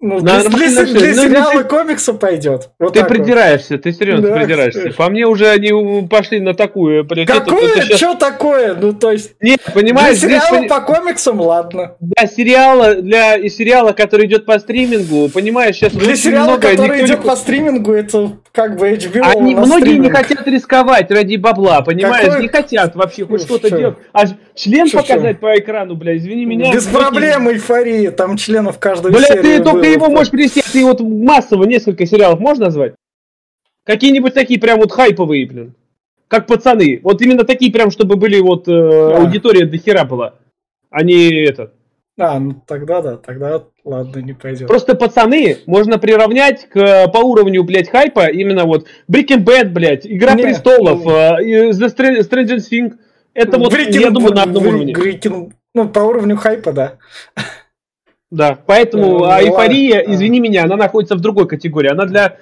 S2: ну, для, для, для ну, сериала ты, комикса пойдет.
S3: Вот ты придираешься, вот. ты серьезно да. придираешься. По мне уже они пошли на такую.
S2: Блядь, Какое? Это, сейчас... Что такое? Ну, то есть...
S3: Нет, понимаешь...
S2: Для сериала здесь... по комиксам, ладно.
S3: Для сериала, для и сериала, который идет по стримингу, понимаешь, сейчас
S2: Для сериала, много, который идет не... по стримингу, это как бы HBO
S3: Они, Многие стриминг. не хотят рисковать ради бабла, понимаешь? Какое... Не хотят вообще хоть ну, что-то делать. А член что, показать что? по экрану, бля, извини меня.
S2: Без проблем эйфории, там членов каждого Бля,
S3: ты только его можешь привести, ты вот массово несколько сериалов можешь назвать? Какие-нибудь такие прям вот хайповые, блин. Как пацаны. Вот именно такие прям, чтобы были вот э, да. аудитория до хера была. А не этот.
S2: А, ну тогда да, тогда ладно, не пойдет.
S3: Просто пацаны можно приравнять к, по уровню, блядь, хайпа именно вот Breaking Bad, блядь, Игра не, престолов, не. Uh, The Stranger Things. Это вот, Breaking, я думаю, на одном уровне.
S2: Breaking, ну, по уровню хайпа, да.
S3: Да, поэтому ну, а эйфория, а. извини меня, она находится в другой категории. Она для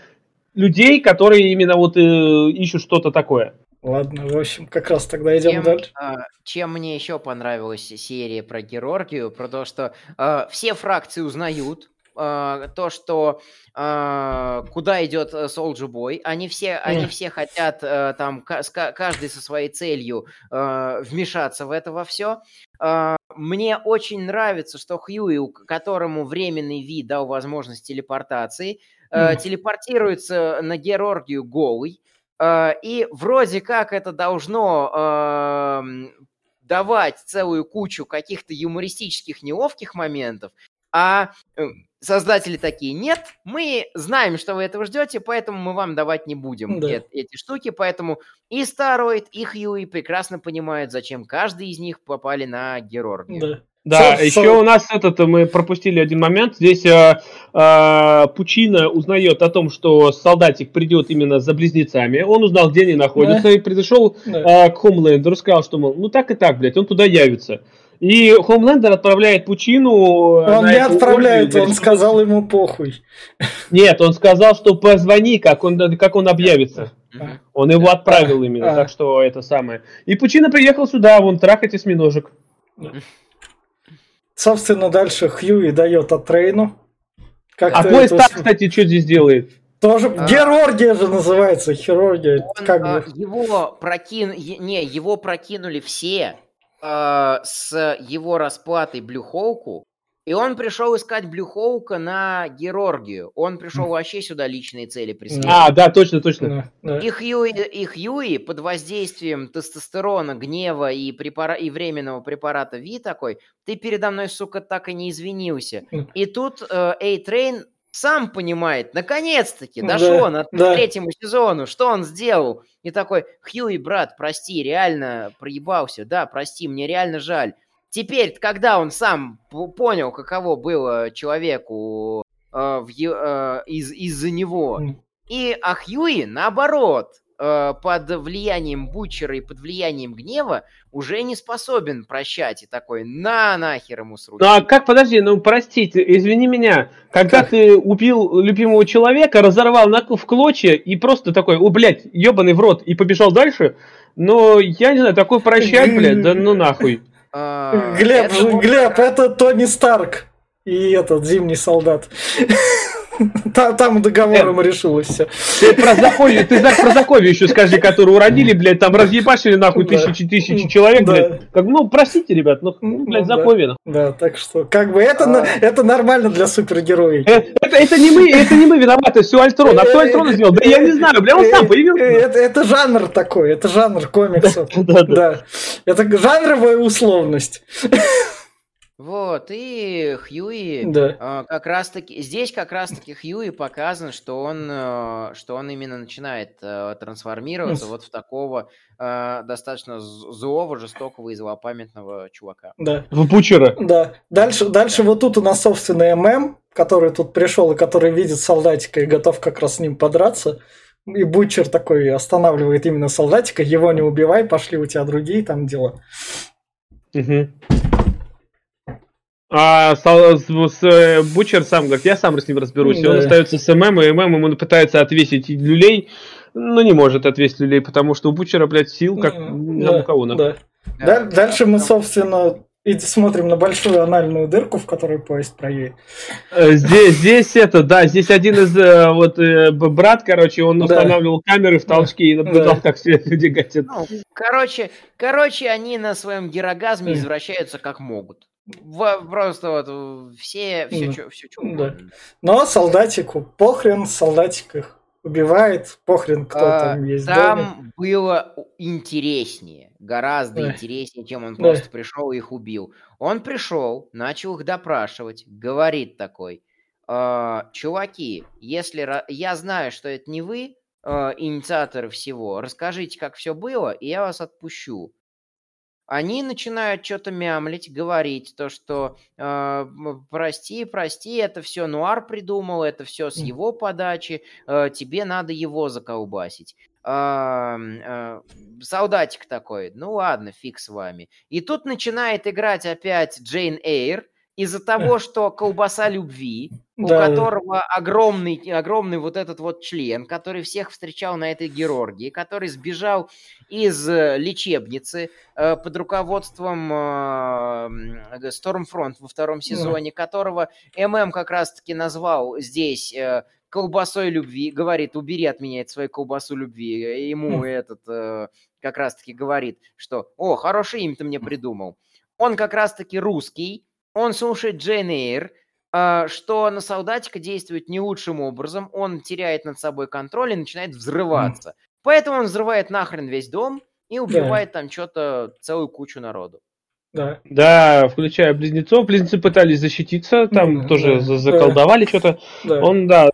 S3: людей, которые именно вот э, ищут что-то такое.
S2: Ладно, в общем, как раз тогда идем чем, дальше.
S1: А, чем мне еще понравилась серия про Георгию, про то, что а, все фракции узнают, а, то, что а, куда идет Soldier Boy, они все, они все хотят а, там каждый со своей целью а, вмешаться в это во все. А, мне очень нравится, что Хьюи, которому временный вид дал возможность телепортации, mm. телепортируется на Георгию голый. Э, и вроде как это должно давать целую кучу каких-то юмористических неловких моментов, а э, создатели такие, нет, мы знаем, что вы этого ждете, поэтому мы вам давать не будем да. эти, эти штуки, поэтому и Староид, и Хьюи прекрасно понимают, зачем каждый из них попали на Героргию.
S3: Да. Да, so, еще so... у нас этот, мы пропустили один момент. Здесь э, э, Пучина узнает о том, что солдатик придет именно за близнецами. Он узнал, где они находятся, да. и пришел да. э, к Хомлендеру, сказал, что, мол, ну так и так, блядь, он туда явится. И Хомлендер отправляет Пучину...
S2: Он не отправляет, он сказал ему похуй.
S3: Нет, он сказал, что позвони, как он, как он объявится. Он его отправил именно, так что это самое. И Пучина приехал сюда, вон, трахать осьминожек.
S2: Собственно, дальше Хьюи дает от Трейну.
S3: Как а поезд так, кстати, что здесь делает?
S2: Тоже а... Героргия же называется, хирургия.
S1: Он, как а, бы... Его прокин... Не, его прокинули все а, с его расплатой Блюхоуку, и он пришел искать Блюхоука на Георгию. Он пришел вообще сюда личные цели преследовать.
S3: А, да, точно, точно.
S1: Да, да. И, Хьюи, и Хьюи под воздействием тестостерона, гнева и, препара... и временного препарата Ви такой, ты передо мной, сука, так и не извинился. И тут э, A-Train сам понимает, наконец-таки дошел да, на да. третьему сезону, что он сделал. И такой, Хьюи, брат, прости, реально проебался, да, прости, мне реально жаль. Теперь, когда он сам понял, каково было человеку э, в, э, из, из-за него, и Ахьюи, наоборот, э, под влиянием Бучера и под влиянием гнева уже не способен прощать и такой, на нахер ему срочно.
S3: Ну а как, подожди, ну простите, извини меня, когда как? ты убил любимого человека, разорвал на, в клочья и просто такой, о, блядь, ебаный в рот, и побежал дальше, но я не знаю, такой прощать, блядь, да ну нахуй.
S2: А, Глеб, Глеб, это Тони Старк и этот зимний солдат. Там договором решилось все.
S3: Ты про Заковью, ты про Заковью еще скажи, которую уродили, блядь, там разъебашили нахуй тысячи тысячи человек, блядь. Как, ну, простите, ребят, ну, ну блядь, Заковья.
S2: Да, так что, как бы, это а. это нормально для супергероев.
S3: Э, это не мы, это не мы виноваты, все Альтрон. А кто Альтрон сделал? Да я не знаю, бля, он сам появился.
S2: Это жанр такой, это жанр комиксов. Да, Это жанровая условность.
S1: Вот, и Хьюи да. э, как раз таки, здесь как раз таки Хьюи показан, что он, э, что он именно начинает э, трансформироваться вот в такого э, достаточно злого, жестокого и злопамятного чувака.
S2: Да.
S3: В Бучера.
S2: Да. Дальше, дальше вот тут у нас, собственно, ММ, который тут пришел и который видит солдатика и готов как раз с ним подраться. И Бучер такой останавливает именно солдатика, его не убивай, пошли у тебя другие там дела.
S3: Угу. А с, с, с, э, Бучер сам говорит, я сам с ним разберусь. Да. И он остается с ММ, и ММ ему пытается отвесить люлей, но не может отвесить люлей, потому что у Бучера, блядь, сил как да, у кого
S2: да. да. Дальше мы, собственно, и смотрим на большую анальную дырку, в которой поезд проедет.
S3: Э, здесь, здесь это, да, здесь один из, э, вот, брат, короче, он устанавливал да. камеры в толчке и наблюдал, да. как все люди гатят. Ну,
S1: короче, короче, они на своем герогазме извращаются как могут. Просто вот все, все, mm. что, все, что
S2: да. Но солдатику похрен, солдатик их убивает, похрен, кто а, там есть.
S1: Там доме. было интереснее, гораздо да. интереснее, чем он просто да. пришел и их убил. Он пришел, начал их допрашивать, говорит такой, э, чуваки, если я знаю, что это не вы, э, инициаторы всего, расскажите, как все было, и я вас отпущу они начинают что-то мямлить, говорить то, что э, прости, прости, это все Нуар придумал, это все с его подачи, э, тебе надо его заколбасить. Э, э, солдатик такой, ну ладно, фиг с вами. И тут начинает играть опять Джейн Эйр, из-за того, что колбаса любви, у да. которого огромный, огромный вот этот вот член, который всех встречал на этой Георгии, который сбежал из э, лечебницы э, под руководством э, Stormfront во втором сезоне, да. которого ММ как раз-таки назвал здесь э, колбасой любви, говорит, убери от меня эту свою колбасу любви. Ему mm. этот э, как раз-таки говорит, что, о, хорошее имя ты мне придумал. Он как раз-таки русский, он слушает Джейн Эйр, а, что на солдатика действует не лучшим образом, он теряет над собой контроль и начинает взрываться. Mm. Поэтому он взрывает нахрен весь дом и убивает да. там что-то, целую кучу народу.
S3: Да. Да, включая близнецов. Близнецы пытались защититься, там mm, тоже да, заколдовали да. что-то. Да. Он, да,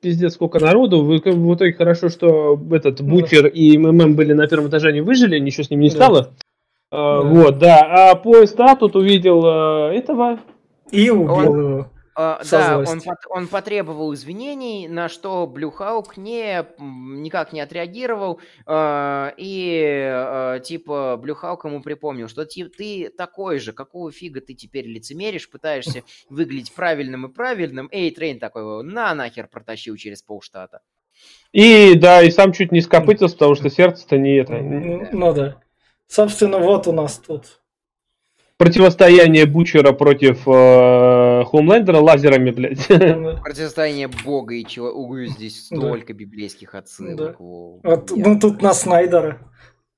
S3: пиздец сколько народу. В, в итоге хорошо, что этот Бутер да. и МММ были на первом этаже, они выжили, ничего с ним не стало. А, да. Вот, да. А поезд А тут увидел а, этого.
S2: И убил он, его.
S1: А, да, он, он потребовал извинений, на что Блюхаук не, никак не отреагировал. И типа Блюхаук ему припомнил, что типа, ты такой же, какого фига ты теперь лицемеришь, пытаешься выглядеть правильным и правильным. Эйтрейн такой, на нахер протащил через полштата.
S3: И да, и сам чуть не скопытился, потому что сердце-то не это.
S2: Ну да. Собственно, вот у нас тут.
S3: Противостояние Бучера против э, Хоумлендера лазерами, блядь.
S1: Противостояние Бога и чего. Ой, здесь столько да. библейских отсылок. Да.
S2: Вот, ну тут на Снайдера.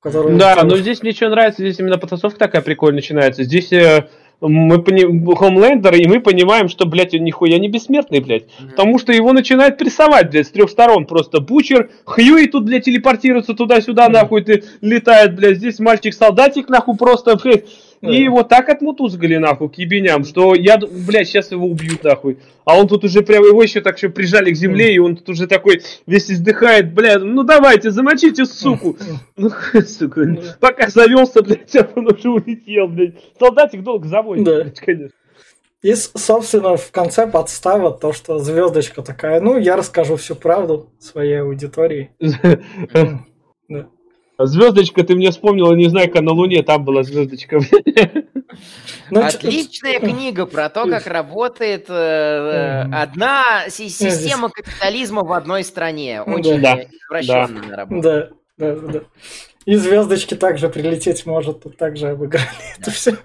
S3: Да, но здесь мне что нравится, здесь именно потасовка такая прикольная начинается. Здесь э, мы пони... Хомлендер, и мы понимаем, что, блядь, он нихуя не бессмертный, блядь. Mm-hmm. Потому что его начинает прессовать, блядь, с трех сторон. Просто Бучер, Хьюи тут, блядь, телепортируется туда-сюда, mm-hmm. нахуй, ты летает, блядь. Здесь мальчик-солдатик, нахуй, просто, блядь. И вот так отмутузгали, нахуй, к ебеням, что я, блядь, сейчас его убьют, нахуй. А он тут уже прям, его еще так еще прижали к земле, и он тут уже такой весь издыхает, блядь, ну давайте, замочите, суку. Ну, сука, пока завелся, блядь, он уже улетел, блядь. Солдатик долго заводит, да. блядь, конечно.
S2: И, собственно, в конце подстава то, что звездочка такая, ну, я расскажу всю правду своей аудитории.
S3: Да. Звездочка, ты мне вспомнила, не знаю, как на Луне там была звездочка.
S1: Ну, Отличная книга про то, как работает э, одна система капитализма в одной стране. Очень извращенная работа.
S2: Да, да, да. И звездочки также прилететь может, тут также обыграли это все.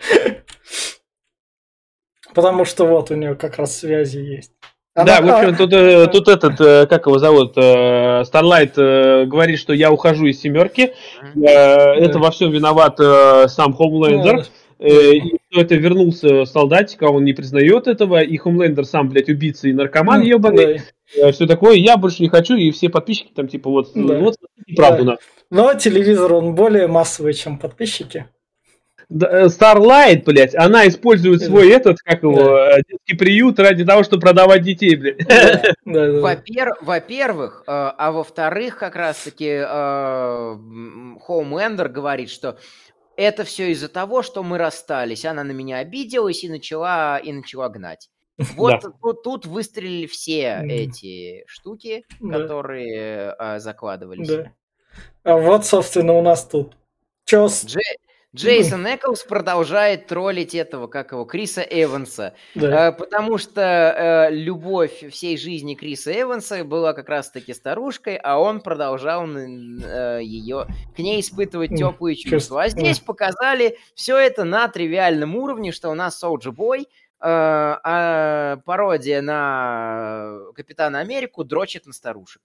S2: Потому что вот у нее как раз связи есть.
S3: Она... Да, в общем, тут, э, тут этот, э, как его зовут, Старлайт говорит, что я ухожу из семерки. Это во всем виноват сам Хомлендер. И что это вернулся солдатик, а он не признает этого, и Хомлендер сам, блядь, убийца и наркоман ебаный. Все такое, я больше не хочу, и все подписчики там, типа, вот, да. вот, правду да.
S2: Но телевизор, он более массовый, чем подписчики.
S3: Э, Starlight, блядь, она использует свой этот, как его, да. Э, детский приют ради того, чтобы продавать детей, блядь. Да,
S1: да, да. Во-пер, во-первых, э, а во-вторых, как раз-таки Хоумендер говорит, что это все из-за того, что мы расстались. Она на меня обиделась и начала, и начала гнать. Вот да. тут, тут выстрелили все эти штуки, да. которые а, закладывались. Да.
S2: А вот, собственно, у нас тут. Чё с...
S1: Дже... Джейсон Эклс продолжает троллить этого, как его, Криса Эванса. Да. Э, потому что э, любовь всей жизни Криса Эванса была как раз-таки старушкой, а он продолжал э, ее, к ней испытывать теплые чувства. А здесь показали все это на тривиальном уровне, что у нас Солджи Бой, а пародия на Капитана Америку дрочит на старушек.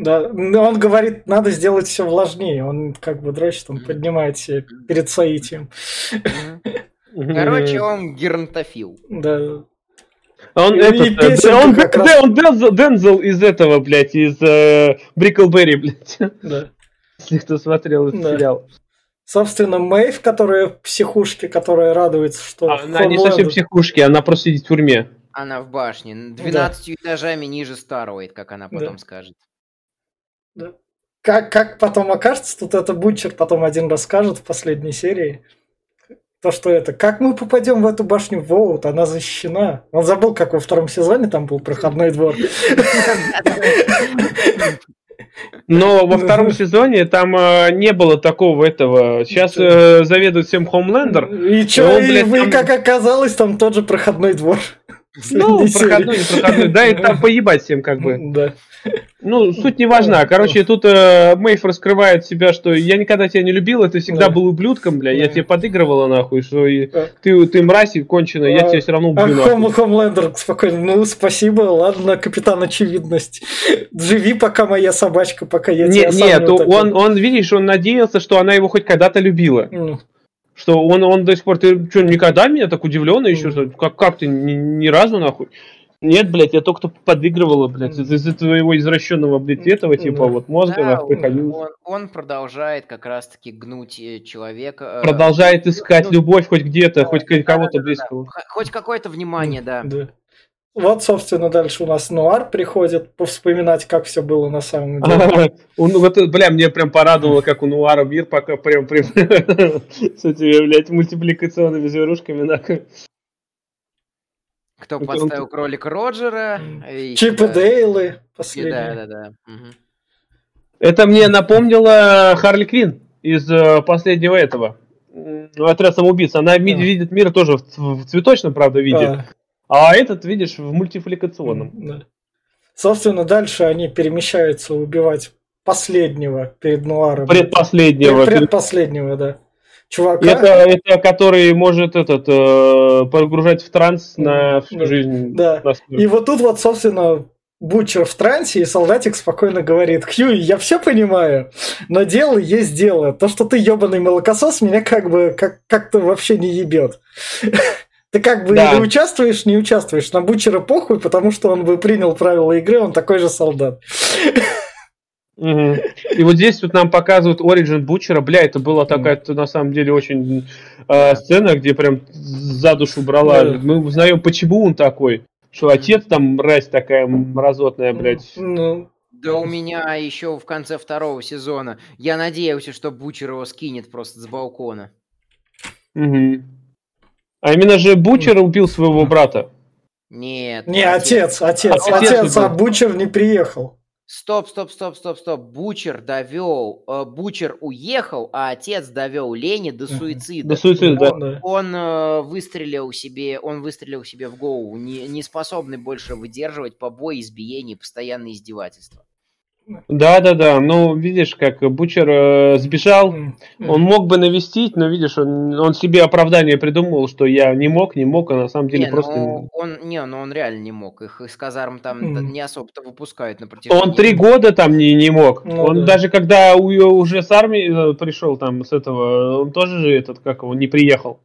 S2: Да, он говорит, надо сделать все влажнее. Он как бы дрочит, он поднимает себя перед соитием.
S1: Короче, он геронтофил.
S2: Да.
S3: Он, и, этот, и э, он, как раз... он Дензел, Дензел из этого, блядь, из э, Бриклберри, блядь. Да. Если кто смотрел этот да. сериал.
S2: Собственно, Мэйв, которая в психушке, которая радуется, что...
S3: А, она не совсем в психушке, она просто сидит в тюрьме.
S1: Она в башне, 12 да. этажами ниже Старуэйт, как она потом да. скажет.
S2: Да. Как, как потом окажется, тут это Бутчер потом один расскажет в последней серии. То, что это, как мы попадем в эту башню Воут, она защищена. Он забыл, как во втором сезоне там был проходной двор.
S3: Но во втором сезоне там э, не было такого этого. Сейчас э, заведует всем Хомлендер.
S2: И что, и, вы, там... как оказалось, там тот же проходной двор.
S3: Ну, проходной, не проходной. Да, и там поебать всем как бы. Да. Ну, суть не важна. Короче, тут э, Мейф раскрывает себя, что я никогда тебя не любил, ты всегда да. был ублюдком, бля, да. я тебе подыгрывала нахуй, что и, да. ты, ты мразь и конченая, а, я тебя все равно убью
S2: а нахуй. Хомлендер спокойно, ну, спасибо, ладно, капитан очевидность. Живи, пока моя собачка, пока я
S3: не, тебя Нет, он, он, видишь, он надеялся, что она его хоть когда-то любила. Mm что он, он до сих пор, ты что, никогда меня так удивленно еще, mm. как, как ты ни, ни разу нахуй? Нет, блядь, я только подыгрывала, блядь, из-за твоего извращенного, блядь, этого, типа, вот мозга, да, нахуй,
S1: он, он, он продолжает как раз-таки гнуть э, человека.
S3: Э, продолжает искать ну, любовь хоть где-то, да, хоть да, кого-то да, близкого.
S1: Да, Хоть какое-то внимание, да. да.
S2: Вот, собственно, дальше у нас Нуар приходит повспоминать, как все было на самом деле.
S3: Он, вот, бля, мне прям порадовало, как у Нуара мир пока прям, прям с этими, блядь, мультипликационными зверушками, нахуй.
S1: Кто подставил кролика Роджера.
S2: Чип и Дейлы.
S1: Да, да, да.
S3: Это мне напомнило Харли Квин из э, последнего этого. Отряд самоубийц. Она видит мир тоже в цветочном, правда, виде. А этот, видишь, в мультипликационном. Да.
S2: Собственно, дальше они перемещаются убивать последнего перед Нуаром.
S3: Предпоследнего.
S2: Предпоследнего, да
S3: чувака. Это, это который может этот э, погружать в транс на всю жизнь.
S2: Да. И вот тут вот, собственно, Бутчер в трансе, и солдатик спокойно говорит, Хьюи, я все понимаю, но дело есть дело. То, что ты ебаный молокосос, меня как бы как- как-то вообще не ебет. Ты как бы да. или участвуешь, не участвуешь. На Бутчера похуй, потому что он бы принял правила игры, он такой же солдат.
S3: Угу. И вот здесь вот нам показывают Origin Бучера. Бля, это была такая на самом деле очень э, сцена, где прям за душу брала. Мы узнаем, почему он такой. Что отец там мразь такая мразотная, блядь. Ну,
S1: да у меня еще в конце второго сезона. Я надеялся, что Бучер его скинет просто с балкона.
S3: Угу. А именно же Бучер убил своего брата.
S1: Нет.
S2: Не, отец, отец, отец, отец, отец а Бучер не приехал.
S1: Стоп, стоп, стоп, стоп, стоп. Бучер довел, э, Бучер уехал, а отец довел Лени до суицида.
S3: До суицида, он,
S1: да. Он э, выстрелил себе, он выстрелил себе в голову, не, не способный больше выдерживать побои, избиения, постоянные издевательства.
S3: Да, да, да. Ну, видишь, как Бучер э, сбежал. Он мог бы навестить, но видишь, он, он себе оправдание придумал, что я не мог, не мог, а на самом деле
S1: не,
S3: просто.
S1: Ну, он не, ну он реально не мог. Их из казарм там не особо-то выпускают на протяжении.
S3: Он три года там не, не мог. Ну, он да. даже когда уже с армии э, пришел там с этого, он тоже же этот, как его, не приехал.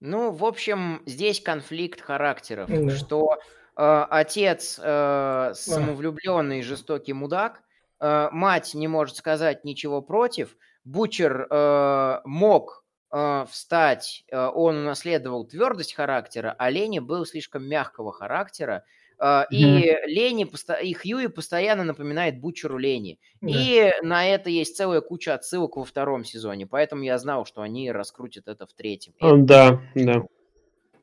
S1: Ну, в общем, здесь конфликт характеров, mm-hmm. что э, отец э, самовлюбленный жестокий мудак, э, мать не может сказать ничего против, Бучер э, мог э, встать, э, он унаследовал твердость характера, а Лени был слишком мягкого характера, Uh, mm-hmm. И Лени, и Хьюи постоянно напоминает Бучеру Лени. Yeah. И на это есть целая куча отсылок во втором сезоне. Поэтому я знал, что они раскрутят это в третьем.
S3: Да, да.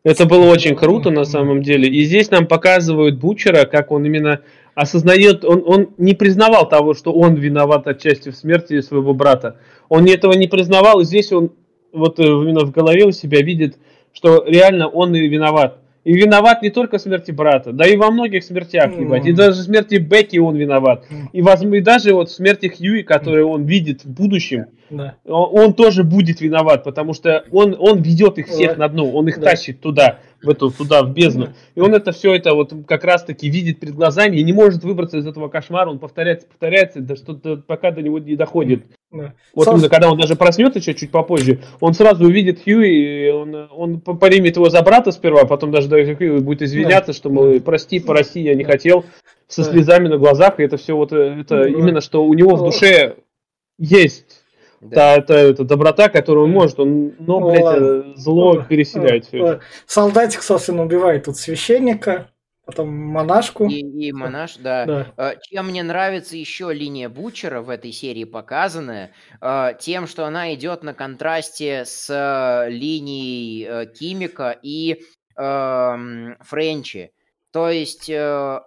S3: Это было очень круто на самом деле. И здесь нам показывают Бучера, как он именно осознает, он, он не признавал того, что он виноват отчасти в смерти своего брата. Он этого не признавал, и здесь он вот э, именно в голове у себя видит, что реально он и виноват. И виноват не только в смерти брата, да и во многих смертях, ебать. И даже в смерти Бекки он виноват. И, возможно, и даже вот в смерти Хьюи, которую он видит в будущем, yeah. он, он тоже будет виноват, потому что он, он ведет их всех yeah. на дно, он их yeah. тащит туда в эту, туда, в бездну. И он это все это вот как раз-таки видит перед глазами и не может выбраться из этого кошмара. Он повторяется, повторяется, да что-то пока до него не доходит. Да. Вот Сам... именно когда он даже проснется чуть чуть попозже, он сразу увидит Хьюи, и он, он примет его за брата сперва, а потом даже до Хьюи будет извиняться, да. что, мол, прости, прости, я не хотел, со да. слезами на глазах, и это все вот, это да. именно, что у него в душе есть да. это, это доброта, которую он может, он, но, ну, блядь, ладно. зло ну, переселяет все это.
S2: Солдатик, собственно, убивает тут священника, потом монашку.
S1: И, и монаш, да. да. А, чем мне нравится еще линия Бучера в этой серии показанная, а, тем, что она идет на контрасте с э, линией э, Кимика и Френчи. То есть э,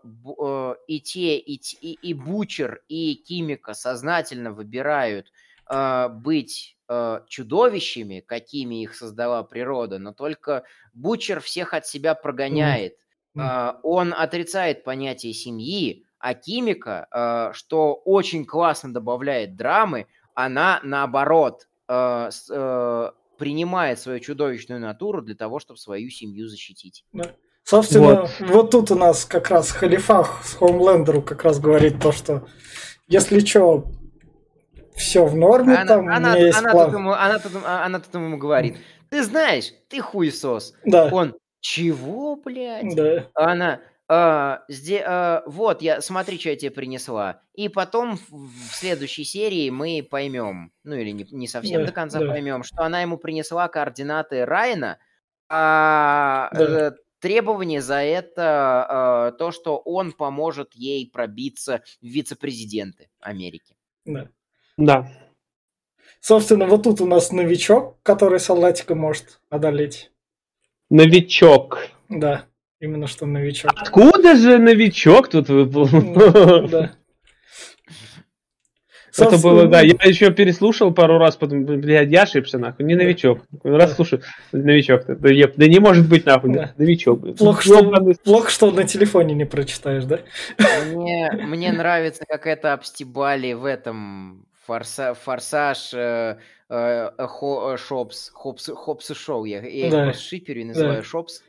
S1: и те, и, и, и Бучер, и Кимика сознательно выбирают э, быть э, чудовищами, какими их создала природа, но только Бучер всех от себя прогоняет. Mm. Э, он отрицает понятие семьи, а Кимика, э, что очень классно добавляет драмы, она наоборот э, принимает свою чудовищную натуру для того, чтобы свою семью защитить.
S2: Да. Собственно, вот. вот тут у нас как раз Халифах с Хоумлендеру как раз говорит то, что если что, все в норме, она, там
S1: она, есть она, план. Тут ему, она, тут, а, она тут ему говорит, ты знаешь, ты хуесос.
S2: Да.
S1: Он, чего, блядь?
S2: Да.
S1: Она, а, здесь, а, вот, я, смотри, что я тебе принесла. И потом в следующей серии мы поймем, ну или не, не совсем да, до конца да. поймем, что она ему принесла координаты Райна, а да. э, требование за это э, то, что он поможет ей пробиться в вице-президенты Америки.
S2: Да.
S3: Да.
S2: Собственно, вот тут у нас новичок, который солдатика может одолеть.
S3: Новичок.
S2: Да, именно что новичок.
S3: Откуда же новичок тут выпал? Да. Это было, да. Я еще переслушал пару раз, потом, блядь, я ошибся, нахуй. Не новичок. Раз слушаю, новичок. Да, да не может быть, нахуй. Да. Новичок.
S2: Плохо что, плохо, что на телефоне не прочитаешь, да?
S1: Мне, мне нравится, как это обстебали в этом Форса, форсаж, э, хо, э, Шопс, Хоббс, Хоббс и Шоу. Я, я да. его шиперю и называю да. Шопс.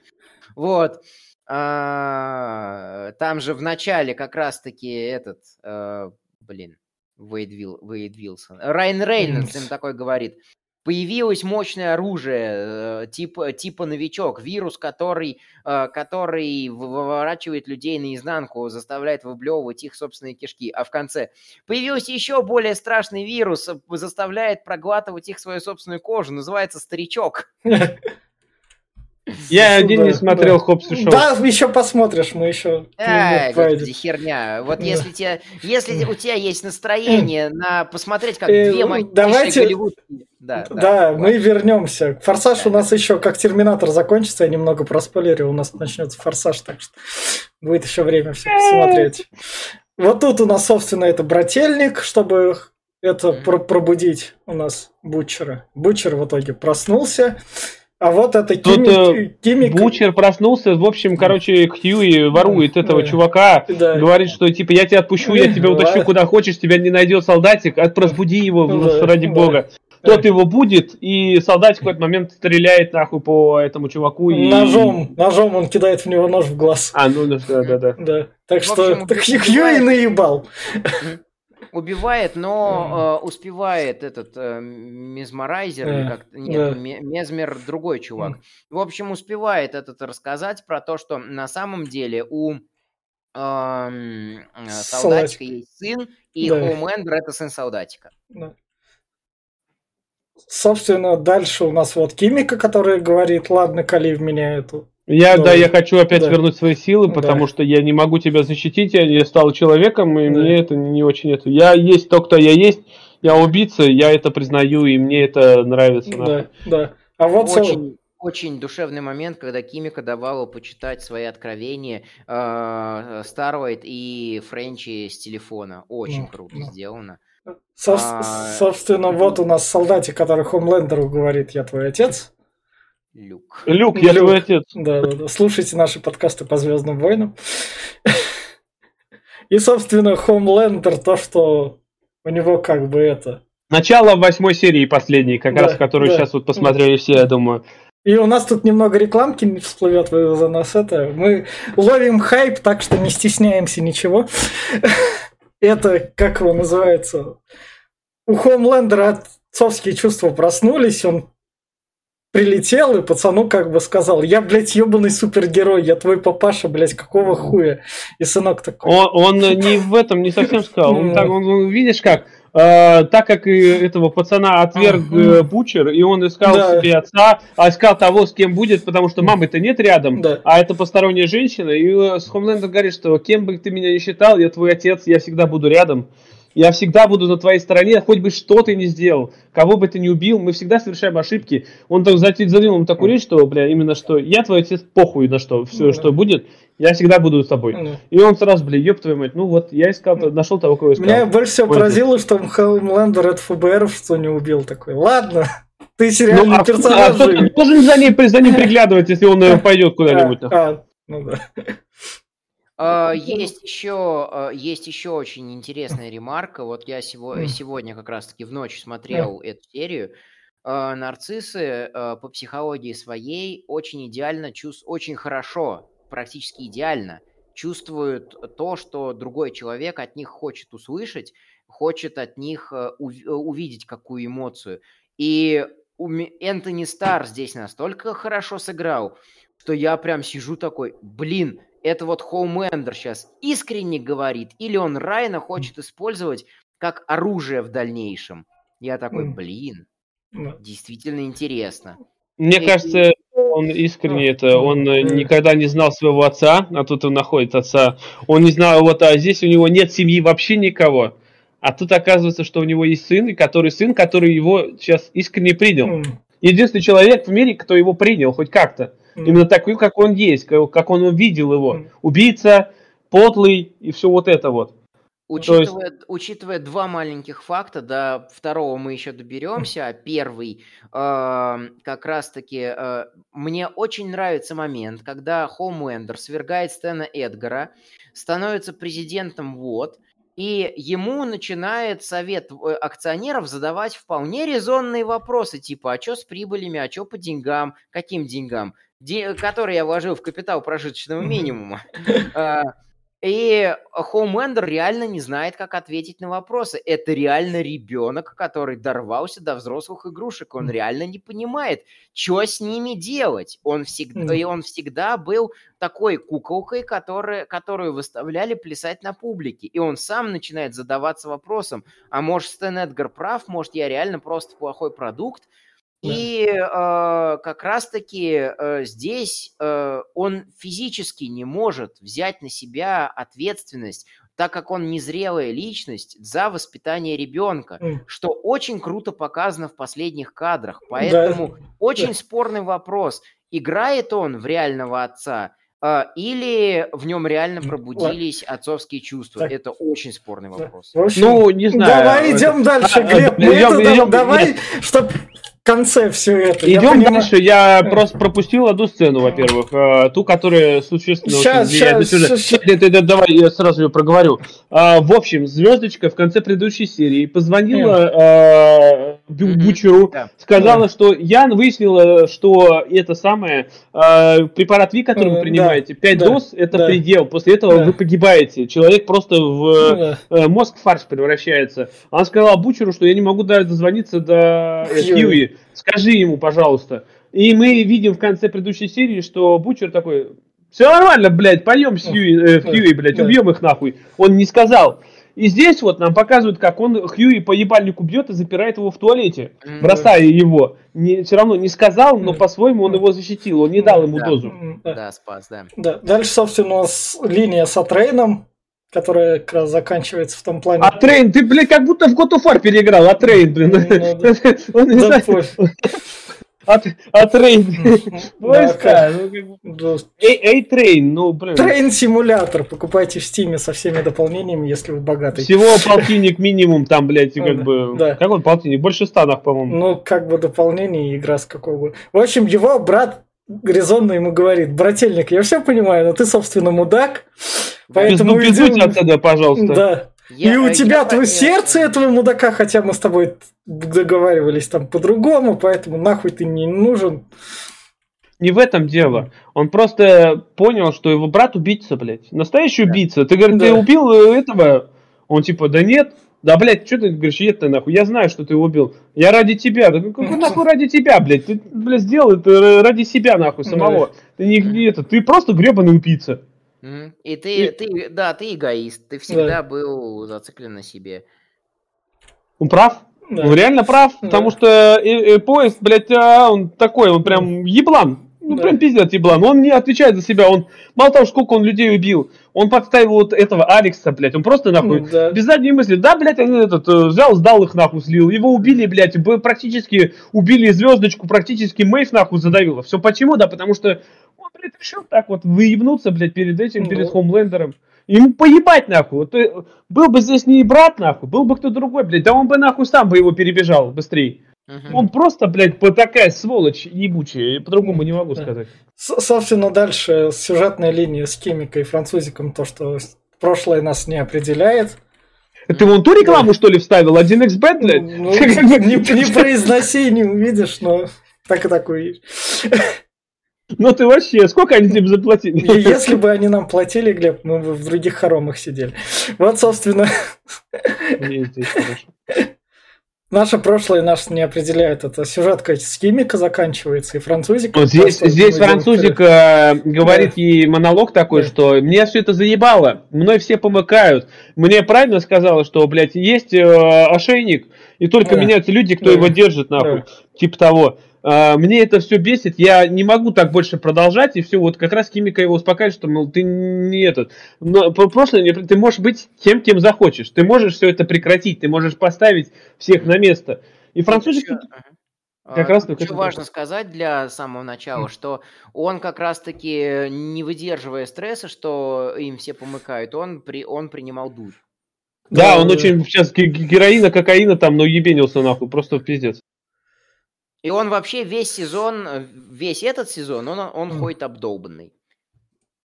S1: Вот. А, там же в начале как раз-таки этот, а, блин, Вейд, Вил, Вейд Вилсон. Райан Рейнольдс им такой говорит. Появилось мощное оружие, типа, типа новичок, вирус, который, э, который выворачивает людей наизнанку, заставляет выблевывать их собственные кишки. А в конце появился еще более страшный вирус, заставляет проглатывать их свою собственную кожу, называется старичок.
S3: Я один не смотрел да. Хопс и Шоу.
S2: Да, еще посмотришь, мы еще.
S1: А, господи, херня. Вот если, тебе, если у тебя есть настроение на посмотреть, как э, две мои
S2: Давайте... голливудские... Да, да, да мы вернемся. Форсаж да. у нас еще как Терминатор закончится, я немного проспойлерил, у нас начнется Форсаж, так что будет еще время все посмотреть. Вот тут у нас, собственно, это брательник, чтобы это пробудить у нас Бутчера. Бутчер в итоге проснулся. А вот это
S3: Тут Кимик... Бучер проснулся, в общем, короче, Хьюи ворует этого да. чувака, да. говорит, что типа я тебя отпущу, я тебя утащу куда хочешь, тебя не найдет солдатик, разбуди его, да. ради бога. Тот его будет, и солдатик в этот момент стреляет нахуй по этому чуваку. И...
S2: Ножом, ножом он кидает в него нож в глаз.
S3: А, ну да, да, да.
S2: да. Так что Хьюи наебал
S1: убивает, но э, успевает этот э, мезморайзер, или как нет, мезмер другой чувак. В общем, успевает этот рассказать про то, что на самом деле у э, солдатика есть сын, и да. Хоумендер это сын солдатика. Да.
S2: Собственно, дальше у нас вот Кимика, которая говорит, ладно, кали в меня эту
S3: я, ну, да, я хочу опять да. вернуть свои силы, потому да. что я не могу тебя защитить, я не стал человеком, и да. мне это не очень это. Я есть то, кто я есть, я убийца, я это признаю, и мне это нравится.
S2: Да, да. А вот
S1: очень, очень душевный момент, когда Кимика давала почитать свои откровения э, Старвайт и Френчи с телефона. Очень ну, круто ну. сделано.
S2: Со- а, собственно, вот у нас солдатик, который Хомлендеру говорит, я твой отец.
S1: Люк.
S3: Люк, я твой отец.
S2: Да, да, да. Слушайте наши подкасты по Звездным войнам. И, собственно, Хомлендер, то, что у него как бы это...
S3: Начало восьмой серии последней, как да, раз, которую да. сейчас вот посмотрели все, я думаю.
S2: И у нас тут немного рекламки всплывет за нас это. Мы ловим хайп, так что не стесняемся ничего. Это, как его называется? У Хомлендера отцовские чувства проснулись, он прилетел и пацану как бы сказал, я, блядь, ебаный супергерой, я твой папаша, блядь, какого хуя? И сынок такой...
S3: Он, он не в этом не совсем сказал, он, так, он видишь как, Uh, так как и этого пацана отверг uh-huh. Бучер, и он искал да. себе отца, а искал того, с кем будет, потому что мамы-то нет рядом, да. а это посторонняя женщина, и э, с Хомлендер говорит, что кем бы ты меня ни считал, я твой отец, я всегда буду рядом. Я всегда буду на твоей стороне, хоть бы что ты ни сделал, кого бы ты ни убил, мы всегда совершаем ошибки. Он так задвинул ему такую речь, что, бля, именно что я твой отец, похуй на что, все, mm что будет, я всегда буду с тобой. mm И он сразу, бля, ёб твою мать, ну вот, я искал, нашел того, кого искал.
S2: Меня больше всего поразило, что Хелмлендер от ФБР что не убил такой. Ладно, ты сериальный ну, а, персонаж. А,
S3: а, должен за ним, за ним приглядывать, если он э, пойдет куда-нибудь. А, а, ну да.
S1: А, есть еще, а, есть еще очень интересная ремарка. Вот я сего- сегодня как раз-таки в ночь смотрел эту серию. А, нарциссы по психологии своей очень идеально, чувств- очень хорошо, практически идеально чувствуют то, что другой человек от них хочет услышать, хочет от них увидеть какую эмоцию. И Энтони Стар здесь настолько хорошо сыграл, что я прям сижу такой, блин, это вот Хоумендер сейчас искренне говорит, или он Райна хочет использовать как оружие в дальнейшем. Я такой, блин, действительно интересно.
S3: Мне и, кажется, он искренне это, он никогда не знал своего отца, а тут он находит отца. Он не знал, вот, а здесь у него нет семьи вообще никого. А тут оказывается, что у него есть сын, который сын, который его сейчас искренне принял. Единственный человек в мире, кто его принял хоть как-то. Mm. Именно такой, как он есть, как он увидел его. Mm. Убийца, подлый и все вот это вот.
S1: Учитывая, есть... учитывая два маленьких факта, до второго мы еще доберемся, а первый э, как раз-таки э, мне очень нравится момент, когда Хоумлендер свергает Стэна Эдгара, становится президентом ВОД, и ему начинает совет э, акционеров задавать вполне резонные вопросы, типа, а что с прибылями, а что по деньгам, каким деньгам? Который я вложил в капитал прожиточного минимума. А, и Хоумендер реально не знает, как ответить на вопросы. Это реально ребенок, который дорвался до взрослых игрушек. Он реально не понимает, что с ними делать. Он всегда, и он всегда был такой куколкой, который, которую выставляли плясать на публике. И он сам начинает задаваться вопросом, а может Стэн Эдгар прав, может я реально просто плохой продукт, и э, как раз-таки э, здесь э, он физически не может взять на себя ответственность, так как он незрелая личность, за воспитание ребенка, mm. что очень круто показано в последних кадрах. Поэтому да. очень спорный вопрос, играет он в реального отца э, или в нем реально пробудились отцовские чувства. Так. Это очень спорный вопрос.
S2: Общем, ну, не знаю. Давай идем дальше, Глеб. Мы идем, это, идем, давай, чтобы конце все это.
S3: Идем я дальше. Я э. просто пропустил одну сцену, во-первых. Э, ту, которая существенно сейчас, влияет сейчас, на сюжет. Сейчас. Давай я сразу ее проговорю. А, в общем, Звездочка в конце предыдущей серии позвонила э, Бучеру, да. сказала, да. что Ян выяснила, что это самое препарат Ви, который вы принимаете, 5 да. доз, это да. предел. После этого да. вы погибаете. Человек просто в да. мозг фарш превращается. Она сказала Бучеру, что я не могу даже дозвониться до Хьюи. Скажи ему, пожалуйста. И мы видим в конце предыдущей серии, что Бучер такой, все нормально, блядь, пойдем с Хьюи, э, в Хьюи, блядь, убьем их нахуй. Он не сказал. И здесь вот нам показывают, как он Хьюи по ебальнику бьет и запирает его в туалете, бросая его. Не, все равно не сказал, но по-своему он его защитил, он не дал ему
S1: да.
S3: дозу.
S1: Да. да, спас, да.
S2: да. Дальше, собственно, у нас линия с A-Train 'ом, которая как раз заканчивается в том плане.
S3: A-Train, ты, блядь, как будто в God of War переиграл, A-Train, блин. Ну, он не знает. От, от Рейн. Войска. A-Train, ну, блин.
S2: Train Simulator. Покупайте в Steam 'е со всеми дополнениями, если вы богатый.
S3: Всего полтинник минимум там, блядь, как бы. Да. Какой полтинник? Больше станов, по-моему.
S2: Ну, как бы дополнение игра с какого. В общем, его брат резонно ему говорит, брательник, я все понимаю, но ты, собственно, мудак,
S3: поэтому Без, ну, идем... отсюда, пожалуйста.
S2: Да. Я, и у тебя твое сердце этого мудака, хотя мы с тобой договаривались там по-другому, поэтому нахуй ты не нужен.
S3: Не в этом дело. Он просто понял, что его брат убийца, блядь. Настоящий убийца. Ты, говоришь, да. ты убил этого? Он типа, да нет. Да, блядь, что ты говоришь, нет ты нахуй? Я знаю, что ты его убил. Я ради тебя. Да какой нахуй ради тебя, блядь? Ты, блядь, сделал это ради себя, нахуй, самого. Ты не, не это, ты просто гребаный убийца.
S1: И ты, и... ты, да, ты эгоист. Ты всегда да. был зациклен на себе.
S3: Он прав. Да. Он реально прав, да. потому что и, и поезд, блядь, а, он такой, он прям еблан. Ну, да. прям пиздец еблан. Он не отвечает за себя. Он, мало того, сколько он людей убил, он подставил вот этого Алекса, блядь. Он просто нахуй, да. без задней мысли. Да, блядь, он этот, э, взял, сдал их нахуй, слил. Его убили, блядь, практически убили звездочку, практически Мэйв нахуй задавило. Все почему? Да, потому что он, блядь, решил так вот выебнуться, блядь, перед этим, ну. перед Хомлендером. Ему поебать нахуй. Вот, э, был бы здесь не брат нахуй, был бы кто другой, блядь. Да он бы нахуй сам бы его перебежал быстрее. Угу. Он просто, блядь, такая сволочь ебучая, по-другому не могу сказать.
S2: С собственно, дальше сюжетная линия с Кимикой и французиком, то, что прошлое нас не определяет.
S3: Ты вон ту рекламу, да. что ли, вставил? 1xbet, блядь? Ну,
S2: не, не произноси, не увидишь, но так и такой.
S3: Ну ты вообще, сколько они тебе заплатили?
S2: Если бы они нам платили, Глеб, мы бы в других хоромах сидели. Вот, собственно. Наше прошлое нас не определяет. Это сюжетка с химика заканчивается, и французик.
S3: Вот здесь здесь французик э, говорит да. ей монолог такой, да. что мне все это заебало, мной все помыкают. Мне правильно сказала, что, блядь, есть э, ошейник, и только да. меняются люди, кто да. его держит, нахуй. Да. Типа того. А, мне это все бесит, я не могу так больше продолжать, и все, вот как раз Химика его успокаивает, что, мол, ты не этот, но прошлое, ты можешь быть тем, кем захочешь, ты можешь все это прекратить, ты можешь поставить всех на место. И французик
S1: как раз таки. Что важно сказать для самого начала, что он как раз-таки, не выдерживая стресса, что им все помыкают, он, при, он принимал душ.
S3: Да, он очень сейчас героина, кокаина там, но ебенился нахуй, просто пиздец.
S1: И он вообще весь сезон, э, весь этот сезон, он, он mm. ходит обдолбанный.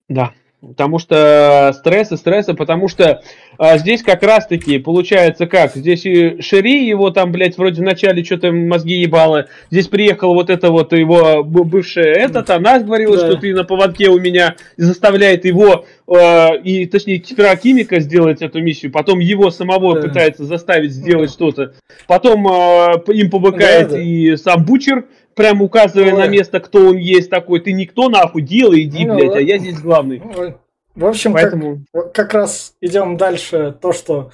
S3: Да. Потому что стрессы, стрессы, потому что а, здесь как раз-таки получается как? Здесь и Шери его там, блядь, вроде в начале что-то мозги ебало. Здесь приехал вот это вот его бывшая этот, она говорила, да. что ты на поводке у меня заставляет его, э, и точнее химика сделать эту миссию. Потом его самого да. пытается заставить сделать да. что-то. Потом э, им побыкает да, да. и сам Бучер, прям указывая Ой. на место, кто он есть такой. Ты никто нахуй, делай, иди, ну, блядь, а я здесь главный. Ой.
S2: В общем, Поэтому... как, как раз идем дальше. То, что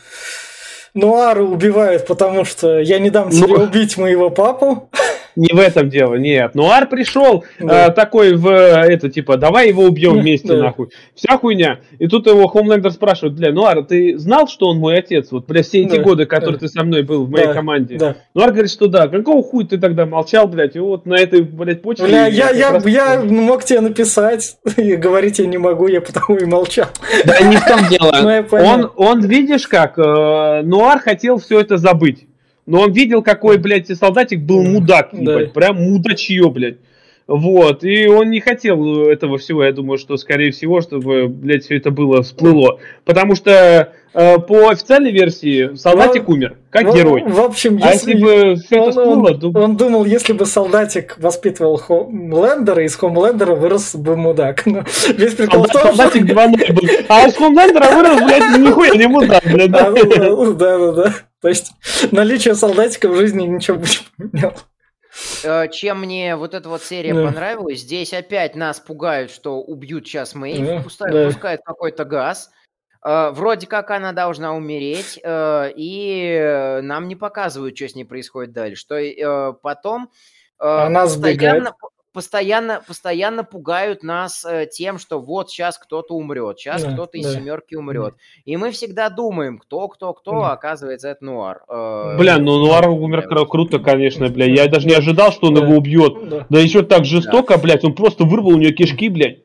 S2: Нуару убивают, потому что я не дам тебе ну... убить моего папу.
S3: Не в этом дело, нет. Нуар пришел да. э, такой в это, типа, давай его убьем вместе, да. нахуй. Вся хуйня. И тут его Хомлендер спрашивает, бля, Нуар, ты знал, что он мой отец? Вот, бля, все эти да. годы, которые да. ты со мной был в моей да. команде. Да. Нуар говорит, что да. Какого хуй ты тогда молчал, блядь? И вот на этой, блядь, почве...
S2: Бля, я, я, я, я мог тебе написать, и говорить я не могу, я потому и молчал.
S3: Да не в том дело. Ну, он, он, видишь как, э, Нуар хотел все это забыть. Но он видел, какой, блядь, солдатик был мудак, ебать, да. прям мудачье, блядь. Вот, и он не хотел этого всего, я думаю, что, скорее всего, чтобы, блядь, все это было всплыло. Потому что по официальной версии солдатик ну, умер, как ну, герой.
S2: В общем, а если, если бы все он, это всплыло, он, то... он думал, если бы солдатик воспитывал Хомлендера, из Хомлендера вырос бы мудак. Но ну, весь прикол
S3: Солдат, Солдатик 2.0 был. А из Хомлендера вырос, блядь, нихуя не мудак, блядь. Да,
S2: да, да. То есть наличие солдатика в жизни ничего бы не поменяло.
S1: Э, чем мне вот эта вот серия да. понравилась, здесь опять нас пугают, что убьют сейчас Мэйв, да, пускают, да. пускают какой-то газ. Э, вроде как она должна умереть, э, и нам не показывают, что с ней происходит дальше. Что потом
S2: она постоянно,
S1: постоянно, постоянно пугают нас э, тем, что вот сейчас кто-то умрет, сейчас да, кто-то из да. семерки умрет. И мы всегда думаем, кто, кто, кто, да. оказывается, это Нуар.
S3: Э, бля, ну Нуар умер да. круто, конечно, бля. Я даже не ожидал, что он да. его убьет. Да. да еще так жестоко, да. блядь, он просто вырвал у нее кишки, блядь.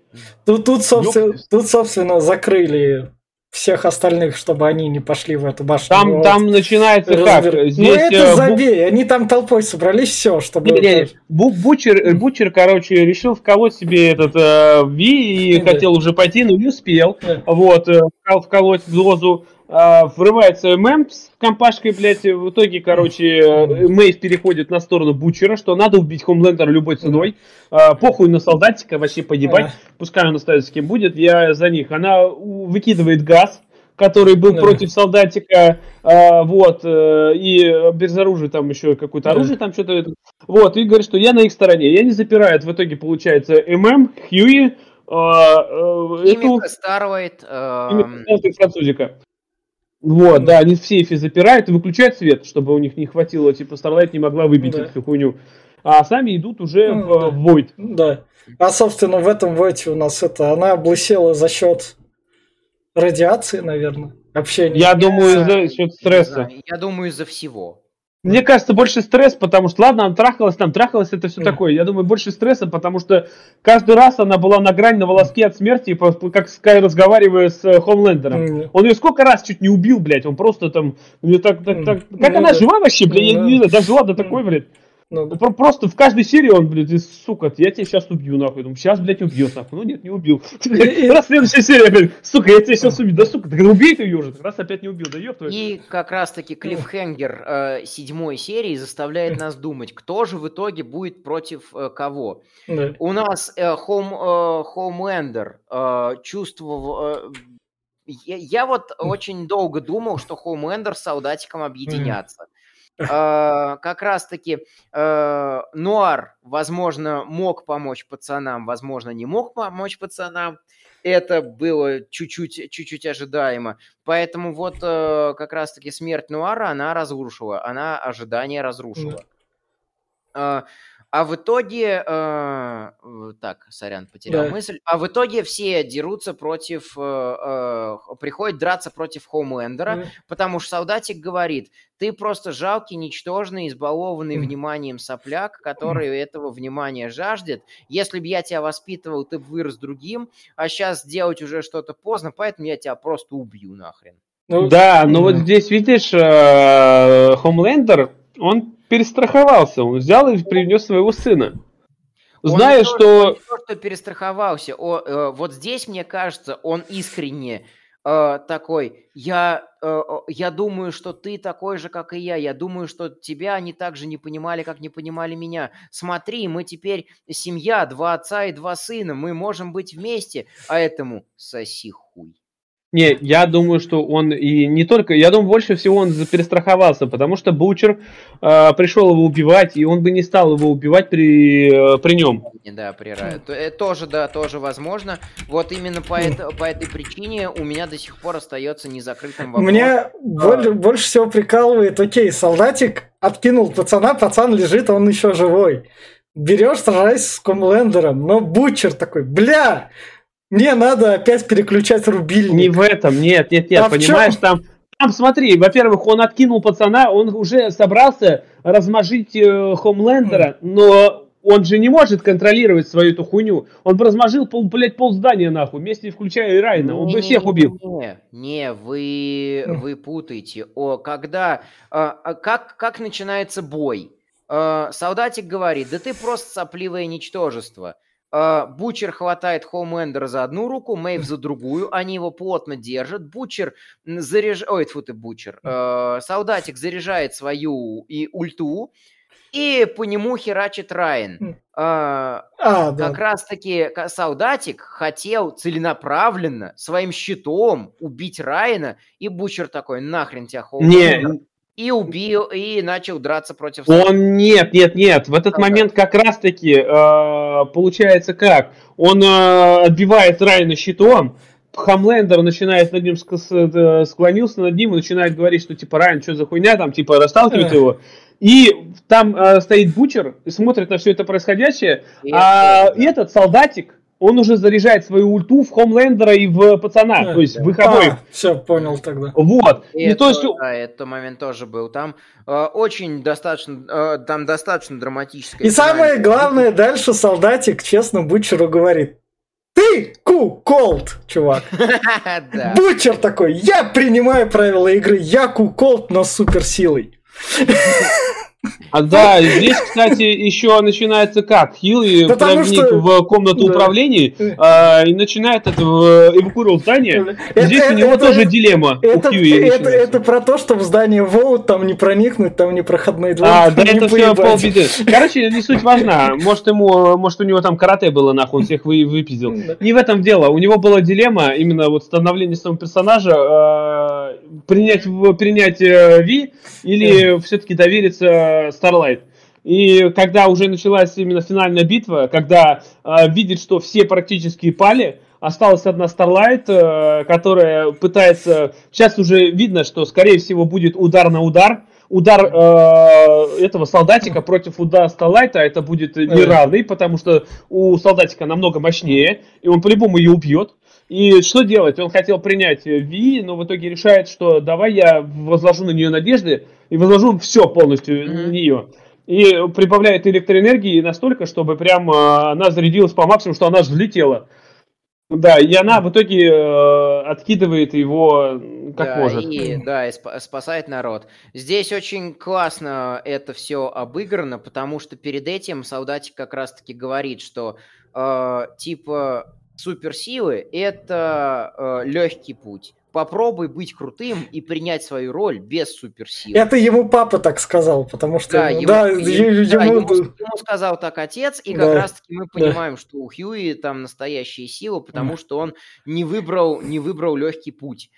S2: Тут, тут, собственно, тут, собственно, закрыли всех остальных, чтобы они не пошли в эту башню.
S3: Там, вот. там начинается как?
S2: Здесь, ну это э, забей, они там толпой собрались, все, чтобы... Не, не,
S3: Бучер, Бучер, короче, решил вколоть себе этот э, Ви и хотел уже пойти, но не успел. Вот, э, вколоть дозу а, врывается Мэм с компашкой, блядь, в итоге, короче, э, Мэйв переходит на сторону Бучера, что надо убить Хомлендера любой ценой, а, похуй на солдатика, вообще погибать, пускай он остается с кем будет, я за них. Она выкидывает газ, который был да. против солдатика, а, вот, э, и без оружия там еще какое-то оружие, там что-то, вот, и говорит, что я на их стороне, я не запирает, в итоге получается ММ, Хьюи,
S1: э, эту... Старвайт. Э...
S3: французика. Вот, да, они в сейфе запирают и выключают свет, чтобы у них не хватило, типа, Starlight не могла выбить да. эту хуйню. А сами идут уже ну, в, да. в Void.
S2: Да. А, собственно, в этом Void у нас это, она облысела за счет радиации, наверное, общения.
S3: Я думаю, за счет стресса.
S1: Я думаю, из-за всего.
S3: Мне кажется, больше стресс, потому что, ладно, она трахалась там, трахалась, это все такое. Я думаю, больше стресса, потому что каждый раз она была на грани, на волоске от смерти, как Скай разговаривая с э, Хомлендером. Он ее сколько раз чуть не убил, блядь, он просто там... Так, так, так, как она жива вообще, блядь, я не знаю, дожила до такой, блядь. Ну, Просто в каждой серии он, блядь, сука, я тебя сейчас убью, нахуй. Думаю, сейчас, блядь, убьет, нахуй. Ну нет, не убил. Раз следующая серия, блядь, сука, я тебя сейчас убью. Да, сука, так убей ты ее уже. Раз опять не убил, да ёб
S1: И как раз-таки клиффхенгер э, седьмой серии заставляет нас думать, кто же в итоге будет против э, кого. У нас э, Home, э, Homelander э, чувствовал... Э, я, я вот очень долго думал, что Homelander с солдатиком объединятся. А, как раз-таки э, Нуар, возможно, мог помочь пацанам, возможно, не мог помочь пацанам. Это было чуть-чуть, чуть-чуть ожидаемо. Поэтому вот э, как раз-таки смерть Нуара, она разрушила, она ожидание разрушила. Mm. А в итоге, э, так, сорян, потерял да. мысль. А в итоге все дерутся против, э, э, приходят драться против Хоумлендера, mm. потому что солдатик говорит, ты просто жалкий, ничтожный, избалованный mm. вниманием сопляк, который mm. этого внимания жаждет. Если бы я тебя воспитывал, ты бы вырос другим, а сейчас делать уже что-то поздно, поэтому я тебя просто убью нахрен.
S3: Ну, да, но mm. вот здесь, видишь, Хомлендер, он перестраховался, он взял и принес своего сына. Зная, он что...
S1: Не то, что перестраховался. О, э, вот здесь, мне кажется, он искренне э, такой, я, э, я думаю, что ты такой же, как и я. Я думаю, что тебя они так же не понимали, как не понимали меня. Смотри, мы теперь семья, два отца и два сына. Мы можем быть вместе, а этому соси хуй.
S3: Не, я думаю, что он и не только, я думаю, больше всего он перестраховался, потому что Бучер э, пришел его убивать, и он бы не стал его убивать при, э, при нем.
S1: Да, при э, Тоже, да, тоже возможно. Вот именно по, это, по этой причине у меня до сих пор остается незакрытым вопрос.
S2: Меня а... больше, больше всего прикалывает, окей, солдатик откинул пацана, пацан лежит, он еще живой. Берешь, сражайся с Комлендером, но Бучер такой, бля, мне надо опять переключать рубильник.
S3: Не в этом, нет, нет, нет, а понимаешь, там, там смотри, во-первых, он откинул пацана, он уже собрался размажить э, Хомлендера, mm. но он же не может контролировать свою эту хуйню. Он размажил, пол, блядь, пол здания нахуй, вместе включая и Райна. Он бы всех убил.
S1: Не, не, вы, вы путаете. О, когда, а, как, как начинается бой? А, солдатик говорит, да ты просто сопливое ничтожество. А, Бучер хватает Хоумендера за одну руку, Мэйв за другую, они его плотно держат. Бучер заряжает... Ой, тьфу ты, Бучер. А, солдатик заряжает свою и ульту, и по нему херачит Райан. А, а, да. Как раз-таки солдатик хотел целенаправленно своим щитом убить Райана, и Бучер такой, нахрен тебя,
S3: Не,
S1: и убил, и начал драться против...
S3: Он нет, нет, нет. В этот а, момент как раз-таки э, получается как? Он э, отбивает Райана щитом, Хамлендер начинает над ним э, склонился над ним и начинает говорить, что типа Райан, что за хуйня, там типа расталкивает его. И там э, стоит Бучер и смотрит на все это происходящее, и а это, этот солдатик, он уже заряжает свою ульту в Хомлендера и в пацана, да, то есть да. выходной. А,
S2: все, понял тогда.
S3: Вот.
S1: И, и это, то есть... Да, этот момент тоже был. Там э, очень достаточно, э, там достаточно драматическое.
S2: И самое главное, дальше солдатик честно Бучеру говорит, ты ку колд, чувак. Бучер такой, я принимаю правила игры, я ку колд, но суперсилой.
S3: А да, здесь, кстати, еще начинается как? Хилл и проводник что... в комнату да. управления а, и начинает это эвакуировать здание. Это, здесь это, у него это, тоже дилемма.
S2: Это, у это, это про то, что в здание Воут там не проникнуть, там не проходной двор.
S3: А, да, это все полбеды. Короче, не суть важна. Может, ему, может, у него там карате было, нахуй, он всех вы, выпиздил. Не в этом дело. У него была дилемма, именно вот становление своего персонажа, э, принять, принять э, Ви или все-таки довериться Starlight. И когда уже началась именно финальная битва, когда э, видит, что все практически пали, осталась одна Starlight, э, которая пытается... Сейчас уже видно, что, скорее всего, будет удар на удар. Удар э, этого солдатика против удара Старлайта это будет неравный, потому что у солдатика намного мощнее, и он по-любому ее убьет. И что делать? Он хотел принять Ви, но в итоге решает, что давай я возложу на нее надежды и возложу все полностью mm-hmm. на нее. И прибавляет электроэнергии настолько, чтобы прям она зарядилась по максимуму, что она взлетела. Да, и она в итоге э, откидывает его как
S1: да,
S3: может.
S1: И, да, и спасает народ. Здесь очень классно это все обыграно, потому что перед этим солдатик как раз-таки говорит, что э, типа суперсилы – это э, легкий путь. Попробуй быть крутым и принять свою роль без суперсил.
S2: Это ему папа так сказал, потому что...
S1: Да, ему, да, ему, ему, да, ему, ему сказал так отец, и как да, раз-таки мы понимаем, да. что у Хьюи там настоящие силы, потому да. что он не выбрал, не выбрал легкий путь.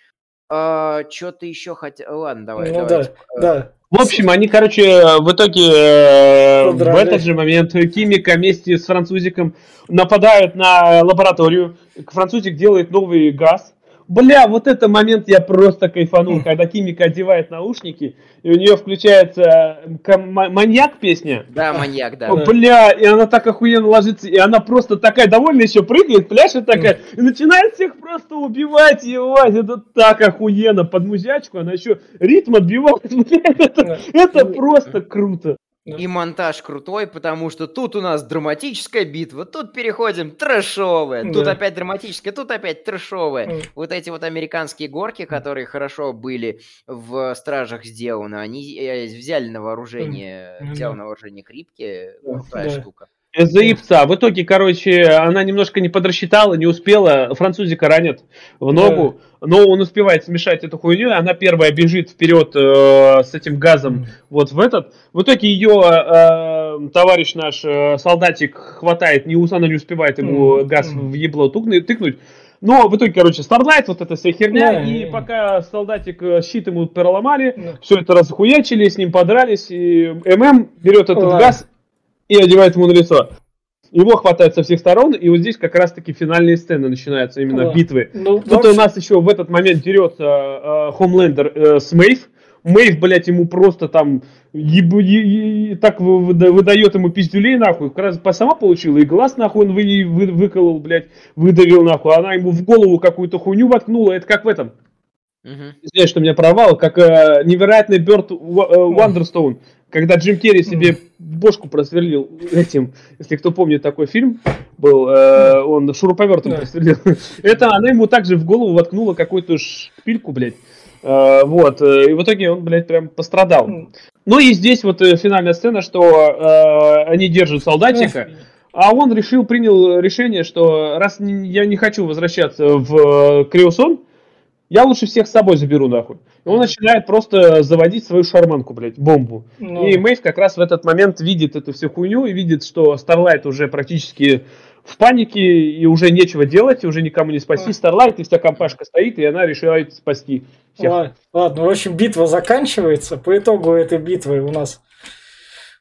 S1: А, Что-то еще хотел... Ладно, давай. Ну давай.
S2: да, да.
S3: В общем, они, короче, в итоге э, в этот же момент Кимика вместе с французиком нападают на лабораторию. Французик делает новый газ, Бля, вот это момент я просто кайфанул, когда Кимика одевает наушники, и у нее включается маньяк песня.
S1: Да, маньяк, да.
S3: Бля, и она так охуенно ложится, и она просто такая довольно еще прыгает, пляшет такая, и начинает всех просто убивать, ебать, это так охуенно, под музячку, она еще ритм отбивает, это, это просто круто.
S1: И монтаж крутой, потому что тут у нас драматическая битва, тут переходим трэшовая, тут да. опять драматическая, тут опять трэшовая. Mm. Вот эти вот американские горки, которые хорошо были в Стражах сделаны, они э, взяли на вооружение, mm. взял на вооружение Крипки, крутая да. штука.
S3: Заебца. В итоге, короче, она немножко не подрасчитала, не успела. Французика ранят в ногу, да. но он успевает смешать эту хуйню. Она первая бежит вперед э, с этим газом вот в этот. В итоге ее э, товарищ наш э, солдатик хватает, не, она не успевает ему газ в ебло тыкнуть. Но в итоге, короче, Старлайт, вот эта вся херня, yeah, и пока солдатик э, щит ему переломали, yeah. все это разхуячили, с ним подрались, и ММ берет этот oh, газ и одевает ему на лицо. Его хватает со всех сторон, и вот здесь как раз-таки финальные сцены начинаются, именно О, битвы. Ну, Тут вообще... у нас еще в этот момент дерется э, Хомлендер э, с Мэйв. Мэйв, блядь, ему просто там еб, е, е, так выдает ему пиздюлей, нахуй. По сама получила, и глаз, нахуй, он вы, вы, выколол, блядь, выдавил, нахуй. Она ему в голову какую-то хуйню воткнула. Это как в этом, Извиняюсь, что у меня провал, как э, невероятный Бёрд Уандерстоун, э, когда Джим Керри себе бошку просверлил этим, если кто помнит такой фильм, был, э, он шуруповертом просверлил. Это она ему также в голову воткнула какую-то шпильку, блядь. Э, вот, э, и в итоге он, блядь, прям пострадал. Ну и здесь вот э, финальная сцена, что э, они держат солдатика, а он решил, принял решение, что раз я не хочу возвращаться в Криосон, я лучше всех с собой заберу нахуй. И он начинает просто заводить свою шарманку, блядь, бомбу. Ну. И Мэйв как раз в этот момент видит эту всю хуйню и видит, что Старлайт уже практически в панике и уже нечего делать, и уже никому не спасти. Старлайт, и вся компашка стоит, и она решает спасти всех.
S2: Ладно, ладно, в общем, битва заканчивается. По итогу этой битвы у нас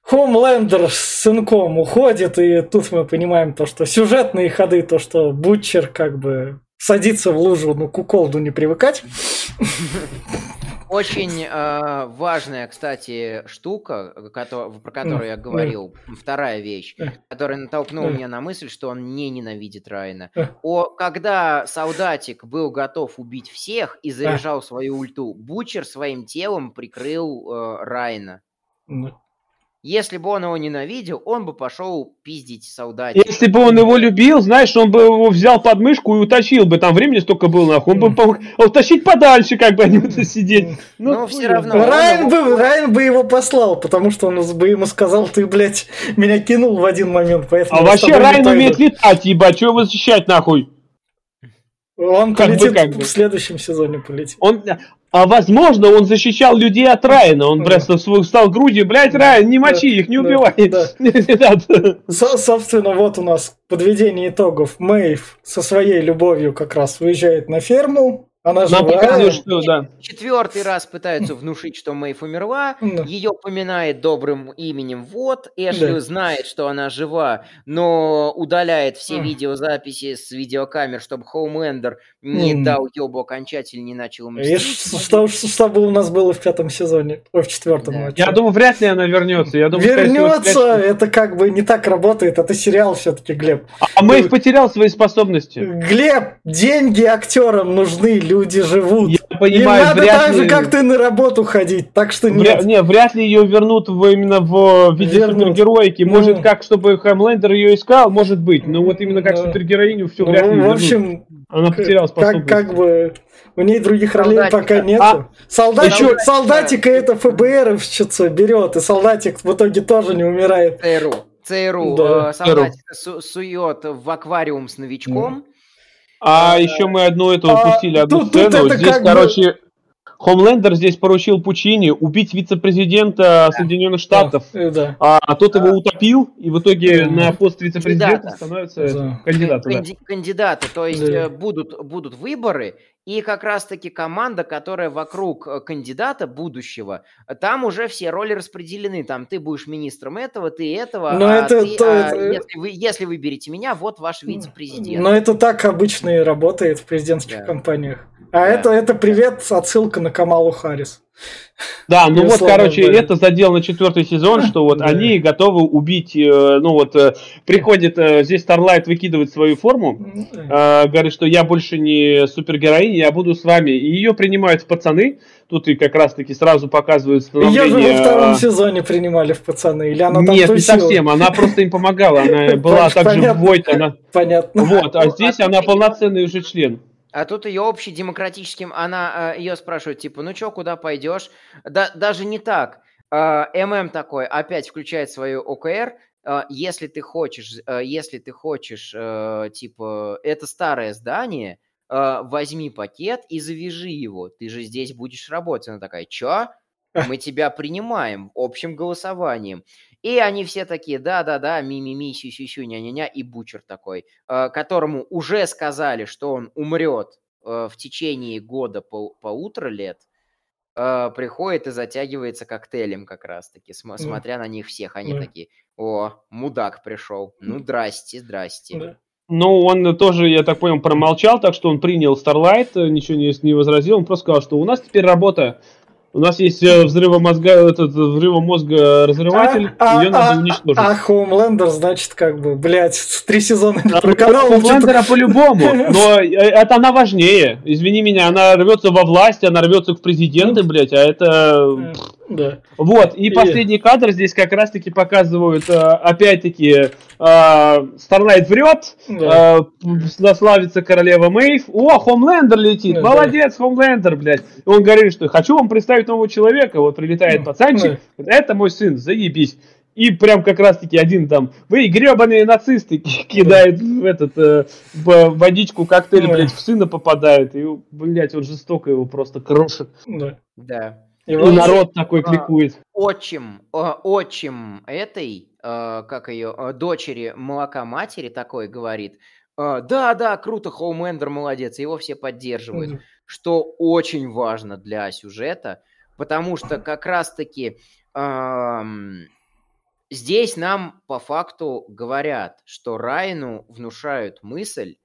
S2: Хомлендер с сынком уходит, и тут мы понимаем то, что сюжетные ходы, то, что Бутчер как бы садиться в лужу, ну, куколду не привыкать.
S1: Очень э, важная, кстати, штука, который, про которую я говорил, вторая вещь, которая натолкнула меня на мысль, что он не ненавидит Райна. О, когда солдатик был готов убить всех и заряжал свою ульту, Бучер своим телом прикрыл э, Райна. Если бы он его ненавидел, он бы пошел пиздить солдатика.
S3: Если бы он его любил, знаешь, он бы его взял под мышку и утащил бы. Там времени столько было, нахуй. Он бы помог утащить подальше, как бы они будут сидеть.
S2: Ну, Но все равно. Райан, бы, Райан бы его послал, потому что он бы ему сказал, ты, блядь, меня кинул в один момент.
S3: Поэтому а вообще Райан умеет летать, ебать, чего его защищать, нахуй?
S2: Он как полетит бы, как бы. в следующем сезоне полетит.
S3: Он, а возможно, он защищал людей от Райана. Он просто встал грудью, блядь, Райан, не мочи их, не убивай.
S2: Собственно, вот у нас подведение итогов. Мэйв со своей любовью как раз выезжает на ферму, она Нам
S1: показывают, что да. Четвертый раз пытаются внушить, что Мэйв умерла. Да. Ее поминает добрым именем Вот. Эшли да. знает, что она жива, но удаляет все видеозаписи с видеокамер, чтобы Хоумендер не mm. дал ёбу окончательно, не начал
S2: мстить. Что, что, что у нас было в пятом сезоне, ой, в четвертом. Да.
S3: Я думаю, вряд ли она вернется. Я думаю,
S2: вернется, сказать, это как бы не так работает. Это сериал все-таки, Глеб.
S3: А, а Мэйв потерял свои способности.
S2: Глеб, деньги актерам нужны, люди живут.
S3: Я понимаю,
S2: Им надо так ли... же, как ты на работу ходить, так что нет.
S3: Вря... Не, вряд ли ее вернут в, именно в виде вернут. супергероики. Может, ну... как, чтобы Хэмлендер ее искал, может быть. Но вот именно как ну... супергероиню все ну, вряд ли
S2: В общем,
S3: она потеряла способность.
S2: Как, как бы у ней других ролей пока нет. А, Солдат, еще, солдатика это ФБРовщица берет, и солдатик в итоге тоже не умирает.
S1: ЦРУ. ЦРУ. Да. Э, солдатик су- сует в аквариум с новичком. Mm
S3: а, а еще мы одну эту упустили, одну тут, сцену. Тут здесь, короче, бы... Хомлендер здесь поручил Пучини убить вице-президента да. Соединенных Штатов, да. А, а тот его утопил, и в итоге да. на пост вице-президента становится да. кандидат.
S1: Канди- да. Кандидаты, то есть да. Э, будут, будут выборы, и как раз-таки команда, которая вокруг э, кандидата будущего, там уже все роли распределены. Там ты будешь министром этого, ты этого. Но а это, ты, то, а, это... Если, вы, если выберете меня, вот ваш вице-президент.
S2: Но это так обычно и работает в президентских да. компаниях. А да. это, это привет, отсылка на Камалу Харрис.
S3: Да, ну вот, короче, это задел на четвертый сезон, что вот они готовы убить, э, ну вот, э, приходит, э, здесь Старлайт выкидывает свою форму, говорит, что я больше не супергероиня, я буду с вами, и ее принимают в пацаны, тут и как раз-таки сразу показывают
S2: становление... Ее же во втором сезоне принимали в пацаны, или она там
S3: Нет, не совсем, она просто им помогала, она была также в Войт,
S2: Понятно.
S3: Вот, а здесь она полноценный уже член.
S1: А тут ее общий демократическим, она э, ее спрашивает, типа, ну чё, куда пойдешь? Да, даже не так. Э, ММ такой опять включает свою ОКР. Э, если ты хочешь, если ты хочешь, типа, это старое здание, возьми пакет и завяжи его. Ты же здесь будешь работать. Она такая, чё? Мы тебя принимаем общим голосованием. И они все такие, да-да-да, ми-ми-ми, сю-сю-сю, ня-ня-ня, и Бучер такой, э, которому уже сказали, что он умрет э, в течение года по полутора лет, э, приходит и затягивается коктейлем как раз-таки, см- смотря на них всех. Они mm. такие, о, мудак пришел, ну, здрасте, здрасте. Mm.
S3: Ну, он тоже, я так понял, промолчал, так что он принял Starlight, ничего не, не возразил, он просто сказал, что у нас теперь работа У нас есть э, взрывомозга, этот взрывомозга разрыватель,
S2: а, ее а, надо уничтожить. А, а Хоумлендер, значит, как бы, блядь, три сезона а, проканал.
S3: Хоумлендера по-любому, но э, это она важнее. Извини меня, она рвется во власть, она рвется к президенты, ну, блядь, а это... Да. Вот, и, и последний кадр здесь как раз-таки показывают, э, опять-таки, Старлайт врет, да. славится королева Мэйв. О, Хомлендер летит, да, молодец, да. Хомлендер, блядь. Он говорит, что хочу вам представить нового человека. Вот прилетает пацанчик, это мой сын, заебись. И прям как раз-таки один там, вы гребаные нацисты, кидает в этот, э, в водичку коктейль, блядь, в сына попадает. И, блядь, он жестоко его просто крошит.
S1: Да. Да.
S3: И, и народ такой кликует.
S1: Отчим, отчим этой, э, как ее, дочери молока матери такой говорит, «Э, да, да, круто, Хоумендер молодец, его все поддерживают, mm что очень важно для сюжета, потому что как раз-таки эм, здесь нам по факту говорят, что Райну внушают мысль,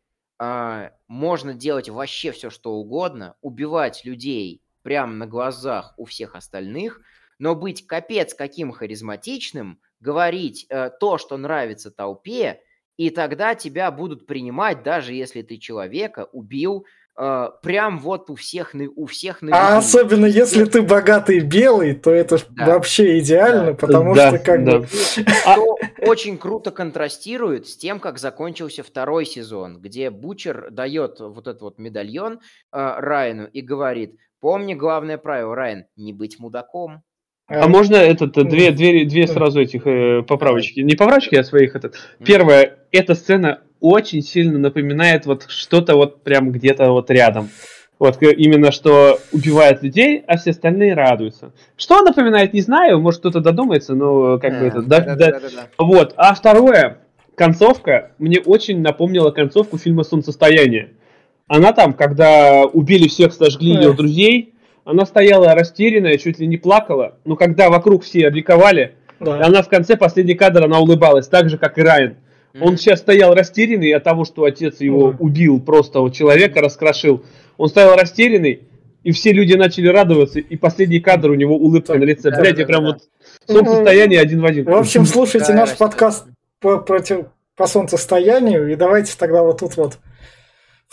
S1: э, можно делать вообще все, что угодно, убивать людей прямо на глазах у всех остальных, но быть капец каким харизматичным, говорить э, то, что нравится толпе, и тогда тебя будут принимать, даже если ты человека убил э, прям вот у всех у всех
S2: на А особенно если ты богатый белый, то это да. вообще идеально, да. потому да. что как да. бы...
S1: Что очень круто контрастирует с тем, как закончился второй сезон, где Бучер дает вот этот вот медальон э, Райану и говорит, Помни главное правило, Райан, не быть мудаком.
S3: А можно этот две, две, две сразу этих э, поправочки? Не поправочки, а своих этот. Первое, эта сцена очень сильно напоминает вот что-то вот прям где-то вот рядом. Вот именно что убивает людей, а все остальные радуются. Что напоминает, не знаю, может кто-то додумается, но как бы это. Да, да, да, да, да. Вот. А второе, концовка мне очень напомнила концовку фильма Солнцестояние. Она там, когда убили всех, сожгли ее друзей, она стояла растерянная, чуть ли не плакала. Но когда вокруг все ликовали, да. она в конце, последний кадр, она улыбалась, так же, как и Райан. Он сейчас стоял растерянный от того, что отец его убил, просто вот человека раскрошил. Он стоял растерянный, и все люди начали радоваться, и последний кадр у него улыбка на лице. Да, Блять, да, я прям да. вот солнцестояние один в один.
S2: В общем, слушайте да, наш подкаст по, против, по солнцестоянию, и давайте тогда вот тут вот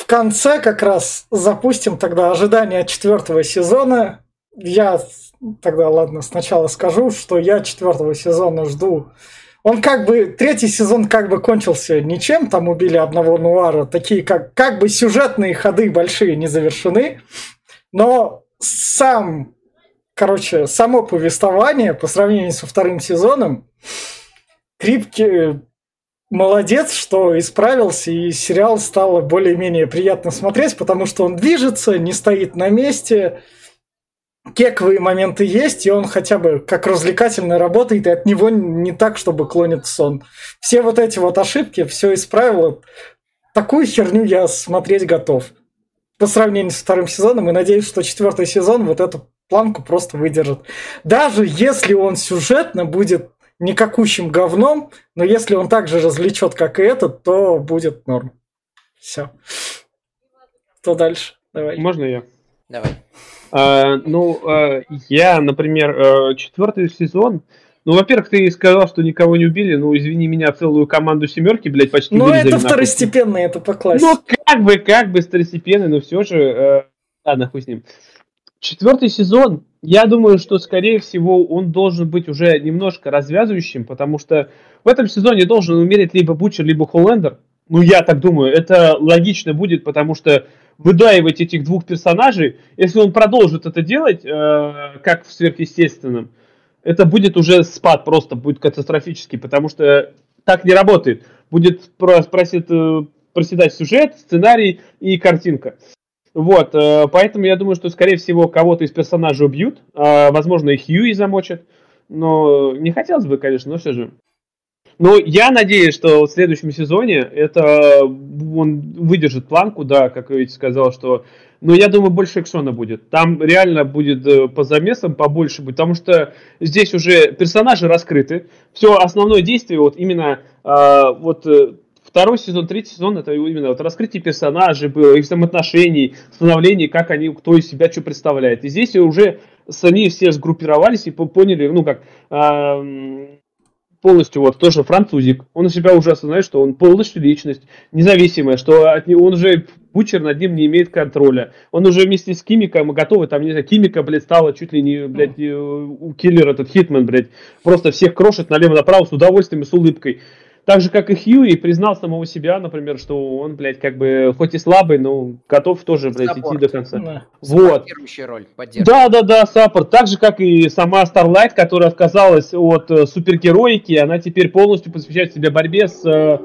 S2: в конце как раз запустим тогда ожидания четвертого сезона. Я тогда, ладно, сначала скажу, что я четвертого сезона жду. Он как бы, третий сезон как бы кончился ничем, там убили одного нуара, такие как, как бы сюжетные ходы большие не завершены, но сам, короче, само повествование по сравнению со вторым сезоном, Крипки молодец, что исправился, и сериал стало более-менее приятно смотреть, потому что он движется, не стоит на месте, кековые моменты есть, и он хотя бы как развлекательно работает, и от него не так, чтобы клонит сон. Все вот эти вот ошибки, все исправило. Такую херню я смотреть готов. По сравнению с вторым сезоном, и надеюсь, что четвертый сезон вот эту планку просто выдержит. Даже если он сюжетно будет никакущим говном, но если он так же развлечет, как и этот, то будет норм. Все. Что дальше?
S3: Давай. Можно я?
S1: Давай.
S3: А, ну, а, я, например, а, четвертый сезон. Ну, во-первых, ты сказал, что никого не убили. Ну, извини меня, целую команду семерки, блядь, почти
S2: Ну, это второстепенный, это по классике.
S3: Ну, как бы, как бы второстепенный, но все же... Э, ладно, хуй с ним. Четвертый сезон, я думаю, что, скорее всего, он должен быть уже немножко развязывающим, потому что в этом сезоне должен умереть либо Бучер, либо Холлендер. Ну, я так думаю, это логично будет, потому что выдаивать этих двух персонажей, если он продолжит это делать, э, как в сверхъестественном, это будет уже спад просто, будет катастрофический, потому что так не работает. Будет просит, э, проседать сюжет, сценарий и картинка. Вот, э, поэтому я думаю, что, скорее всего, кого-то из персонажей убьют, а, возможно, и Хьюи замочат, но не хотелось бы, конечно, но все же. Но я надеюсь, что в следующем сезоне это он выдержит планку, да, как я сказал, что... Но я думаю, больше экшона будет. Там реально будет э, по замесам побольше будет, потому что здесь уже персонажи раскрыты. Все основное действие вот именно э, вот второй сезон, третий сезон это именно вот раскрытие персонажей было, их взаимоотношений, становление, как они, кто из себя что представляет. И здесь уже они все сгруппировались и поняли, ну как, полностью вот тоже французик, он у себя уже осознает, что он полностью личность, независимая, что от него, он уже Бучер над ним не имеет контроля. Он уже вместе с Кимиком готовы, там, не знаю, Кимика, блядь, стала чуть ли не, блядь, э, у киллер этот Хитман, блядь, просто всех крошит налево-направо с удовольствием и с улыбкой. Так же, как и Хьюи, признал самого себя, например, что он, блядь, как бы, хоть и слабый, но готов тоже, блядь, Саппорт. идти до конца. Да. Вот.
S1: роль,
S3: Да, да, да, саппорт. Так же, как и сама Starlight, которая отказалась от э, супергероики, она теперь полностью посвящает себе борьбе с э,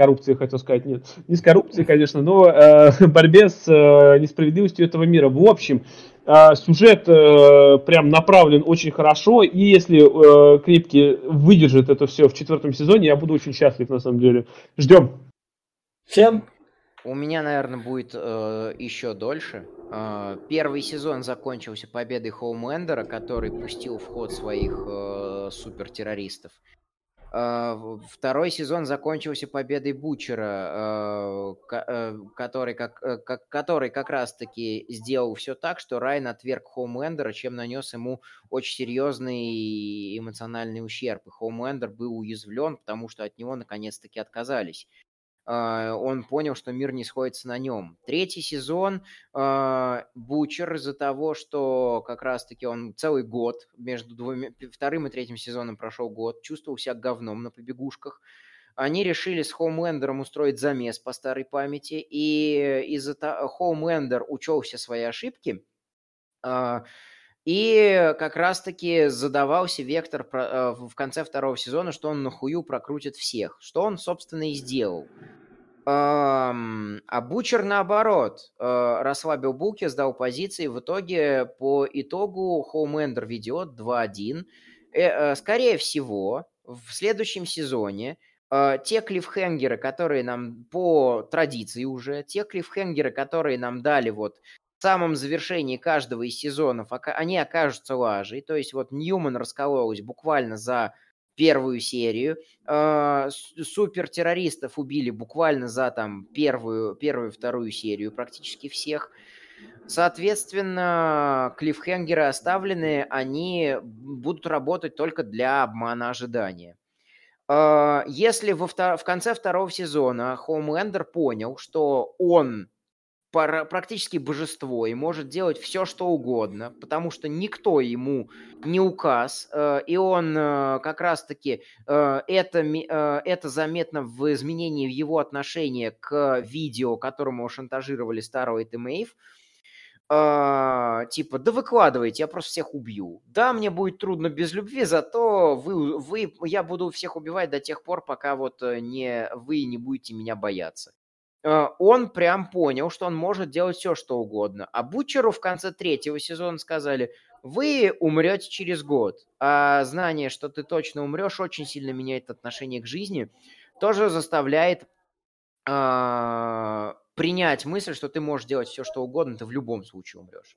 S3: коррупцией, хотел сказать, нет, не с коррупцией, конечно, но э, борьбе с э, несправедливостью этого мира. В общем, сюжет э, прям направлен очень хорошо, и если э, Крипки выдержит это все в четвертом сезоне, я буду очень счастлив на самом деле. Ждем.
S2: Всем.
S1: У меня, наверное, будет э, еще дольше. Э, первый сезон закончился победой Хоумлендера, который пустил в ход своих э, супертеррористов. А, второй сезон закончился победой Бучера, а, э, который как, э, который как раз-таки сделал все так, что Райан отверг Хоумлендера, чем нанес ему очень серьезный эмоциональный ущерб. И Хоумлендер был уязвлен, потому что от него наконец-таки отказались. А, он понял, что мир не сходится на нем. Третий сезон а, Бучер из-за того, что как раз-таки он целый год между двумя, вторым и третьим сезоном прошел год, чувствовал себя говном на побегушках. Они решили с Хоумлендером устроить замес по старой памяти, и из-за того, Хоумлендер учел все свои ошибки, а, и как раз-таки задавался вектор в конце второго сезона, что он нахую прокрутит всех, что он, собственно, и сделал. А Бучер, наоборот, э, расслабил буки, сдал позиции. В итоге, по итогу, Хоумендер ведет 2-1. Э, э, скорее всего, в следующем сезоне те клиффхенгеры, которые нам по традиции уже, те клиффхенгеры, которые нам дали вот в самом завершении каждого из сезонов, они окажутся лажей. То есть вот Ньюман раскололась буквально за первую серию. Э, супертеррористов убили буквально за там первую, первую, вторую серию практически всех. Соответственно, клиффхенгеры оставленные, они будут работать только для обмана ожидания. Э, если во втор- в конце второго сезона Хоумлендер понял, что он практически божество и может делать все, что угодно, потому что никто ему не указ, э, и он э, как раз-таки э, это, это заметно в изменении его отношения к видео, которому шантажировали старого Этемейв, типа, да выкладывайте, я просто всех убью. Да, мне будет трудно без любви, зато вы, вы, я буду всех убивать до тех пор, пока вот не, вы не будете меня бояться. Э, он прям понял, что он может делать все, что угодно. А Бучеру в конце третьего сезона сказали, вы умрете через год. А знание, что ты точно умрешь, очень сильно меняет отношение к жизни. Тоже заставляет э, принять мысль, что ты можешь делать все, что угодно, ты в любом случае умрешь.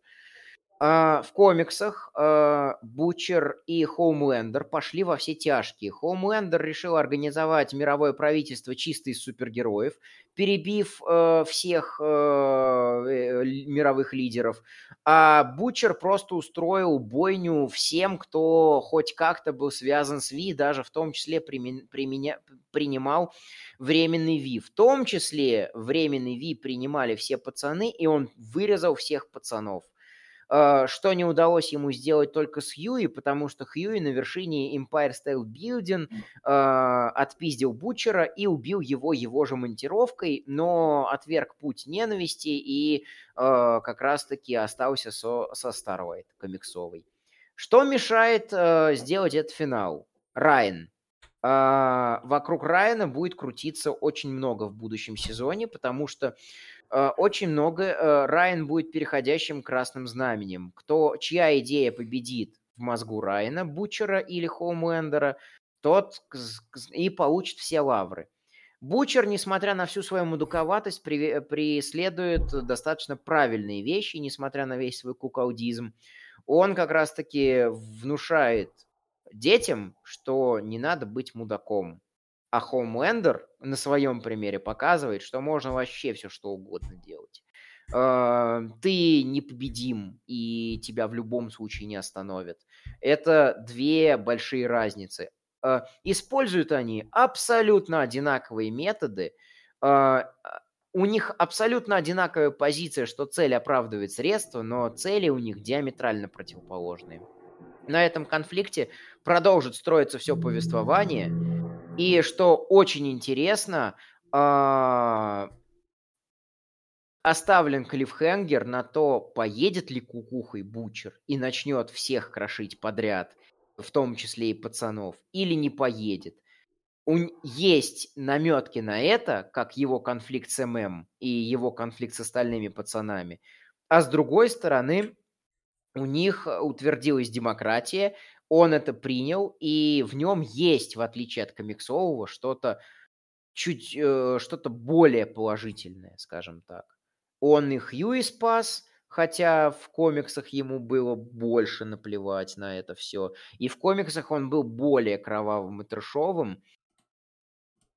S1: А, в комиксах а, Бучер и Хоумлендер пошли во все тяжкие. Хоумлендер решил организовать мировое правительство чисто из супергероев, перебив э, всех э, э, мировых лидеров. А Бучер просто устроил бойню всем, кто хоть как-то был связан с Ви, даже в том числе принимал временный Ви. В том числе временный Ви принимали все пацаны, и он вырезал всех пацанов. А, что не удалось ему сделать только с Хьюи, потому что Хьюи на вершине Empire State Building э, отпиздил Бучера и убил его его же монтировкой, но отверг путь ненависти и э, как раз-таки остался со, со Starlight комиксовой. Что мешает э, сделать этот финал? Райан. Э, вокруг Райана будет крутиться очень много в будущем сезоне, потому что Э, очень много э, Райан будет переходящим красным знаменем. Кто, чья идея победит в мозгу Райана, Бучера или Хоумлендера, тот и получит все лавры. Бучер, несмотря на всю свою мудуковатость, преследует достаточно правильные вещи, несмотря на весь свой куколдизм. Он как раз-таки внушает детям, что не надо быть мудаком. А Хоумлендер на своем примере показывает, что можно вообще все что угодно делать. Э, ты непобедим, и тебя в любом случае не остановят. Это две большие разницы. Э, используют они абсолютно одинаковые методы. Э, у них абсолютно одинаковая позиция, что цель оправдывает средства, но цели у них диаметрально противоположные. На этом конфликте продолжит строиться все повествование. И что очень интересно, Оставлен клиффхенгер на то, поедет ли кукухой Бучер и начнет всех крошить подряд, в том числе и пацанов, или не поедет. У... Есть наметки на это, как его конфликт с ММ и его конфликт с остальными пацанами. А с другой стороны, у них утвердилась демократия, он это принял, и в нем есть, в отличие от комиксового, что-то чуть э, что-то более положительное, скажем так. Он и Хьюи спас, хотя в комиксах ему было больше наплевать на это все. И в комиксах он был более кровавым и трешовым.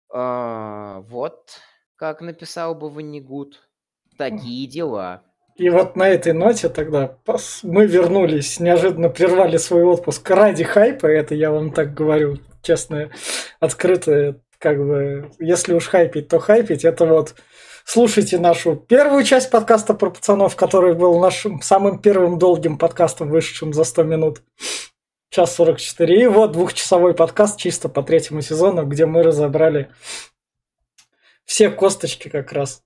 S1: А, вот, как написал бы Ваннигут. Такие дела.
S2: И вот на этой ноте тогда мы вернулись, неожиданно прервали свой отпуск ради хайпа, это я вам так говорю, честно, открыто, как бы, если уж хайпить, то хайпить, это вот слушайте нашу первую часть подкаста про пацанов, который был нашим самым первым долгим подкастом, вышедшим за 100 минут. Час 44. И вот двухчасовой подкаст чисто по третьему сезону, где мы разобрали все косточки как раз.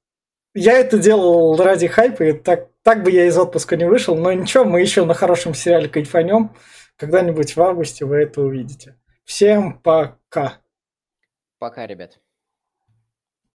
S2: Я это делал ради хайпа, и так, так бы я из отпуска не вышел, но ничего, мы еще на хорошем сериале кайфанем. Когда-нибудь в августе вы это увидите. Всем пока.
S1: Пока, ребят.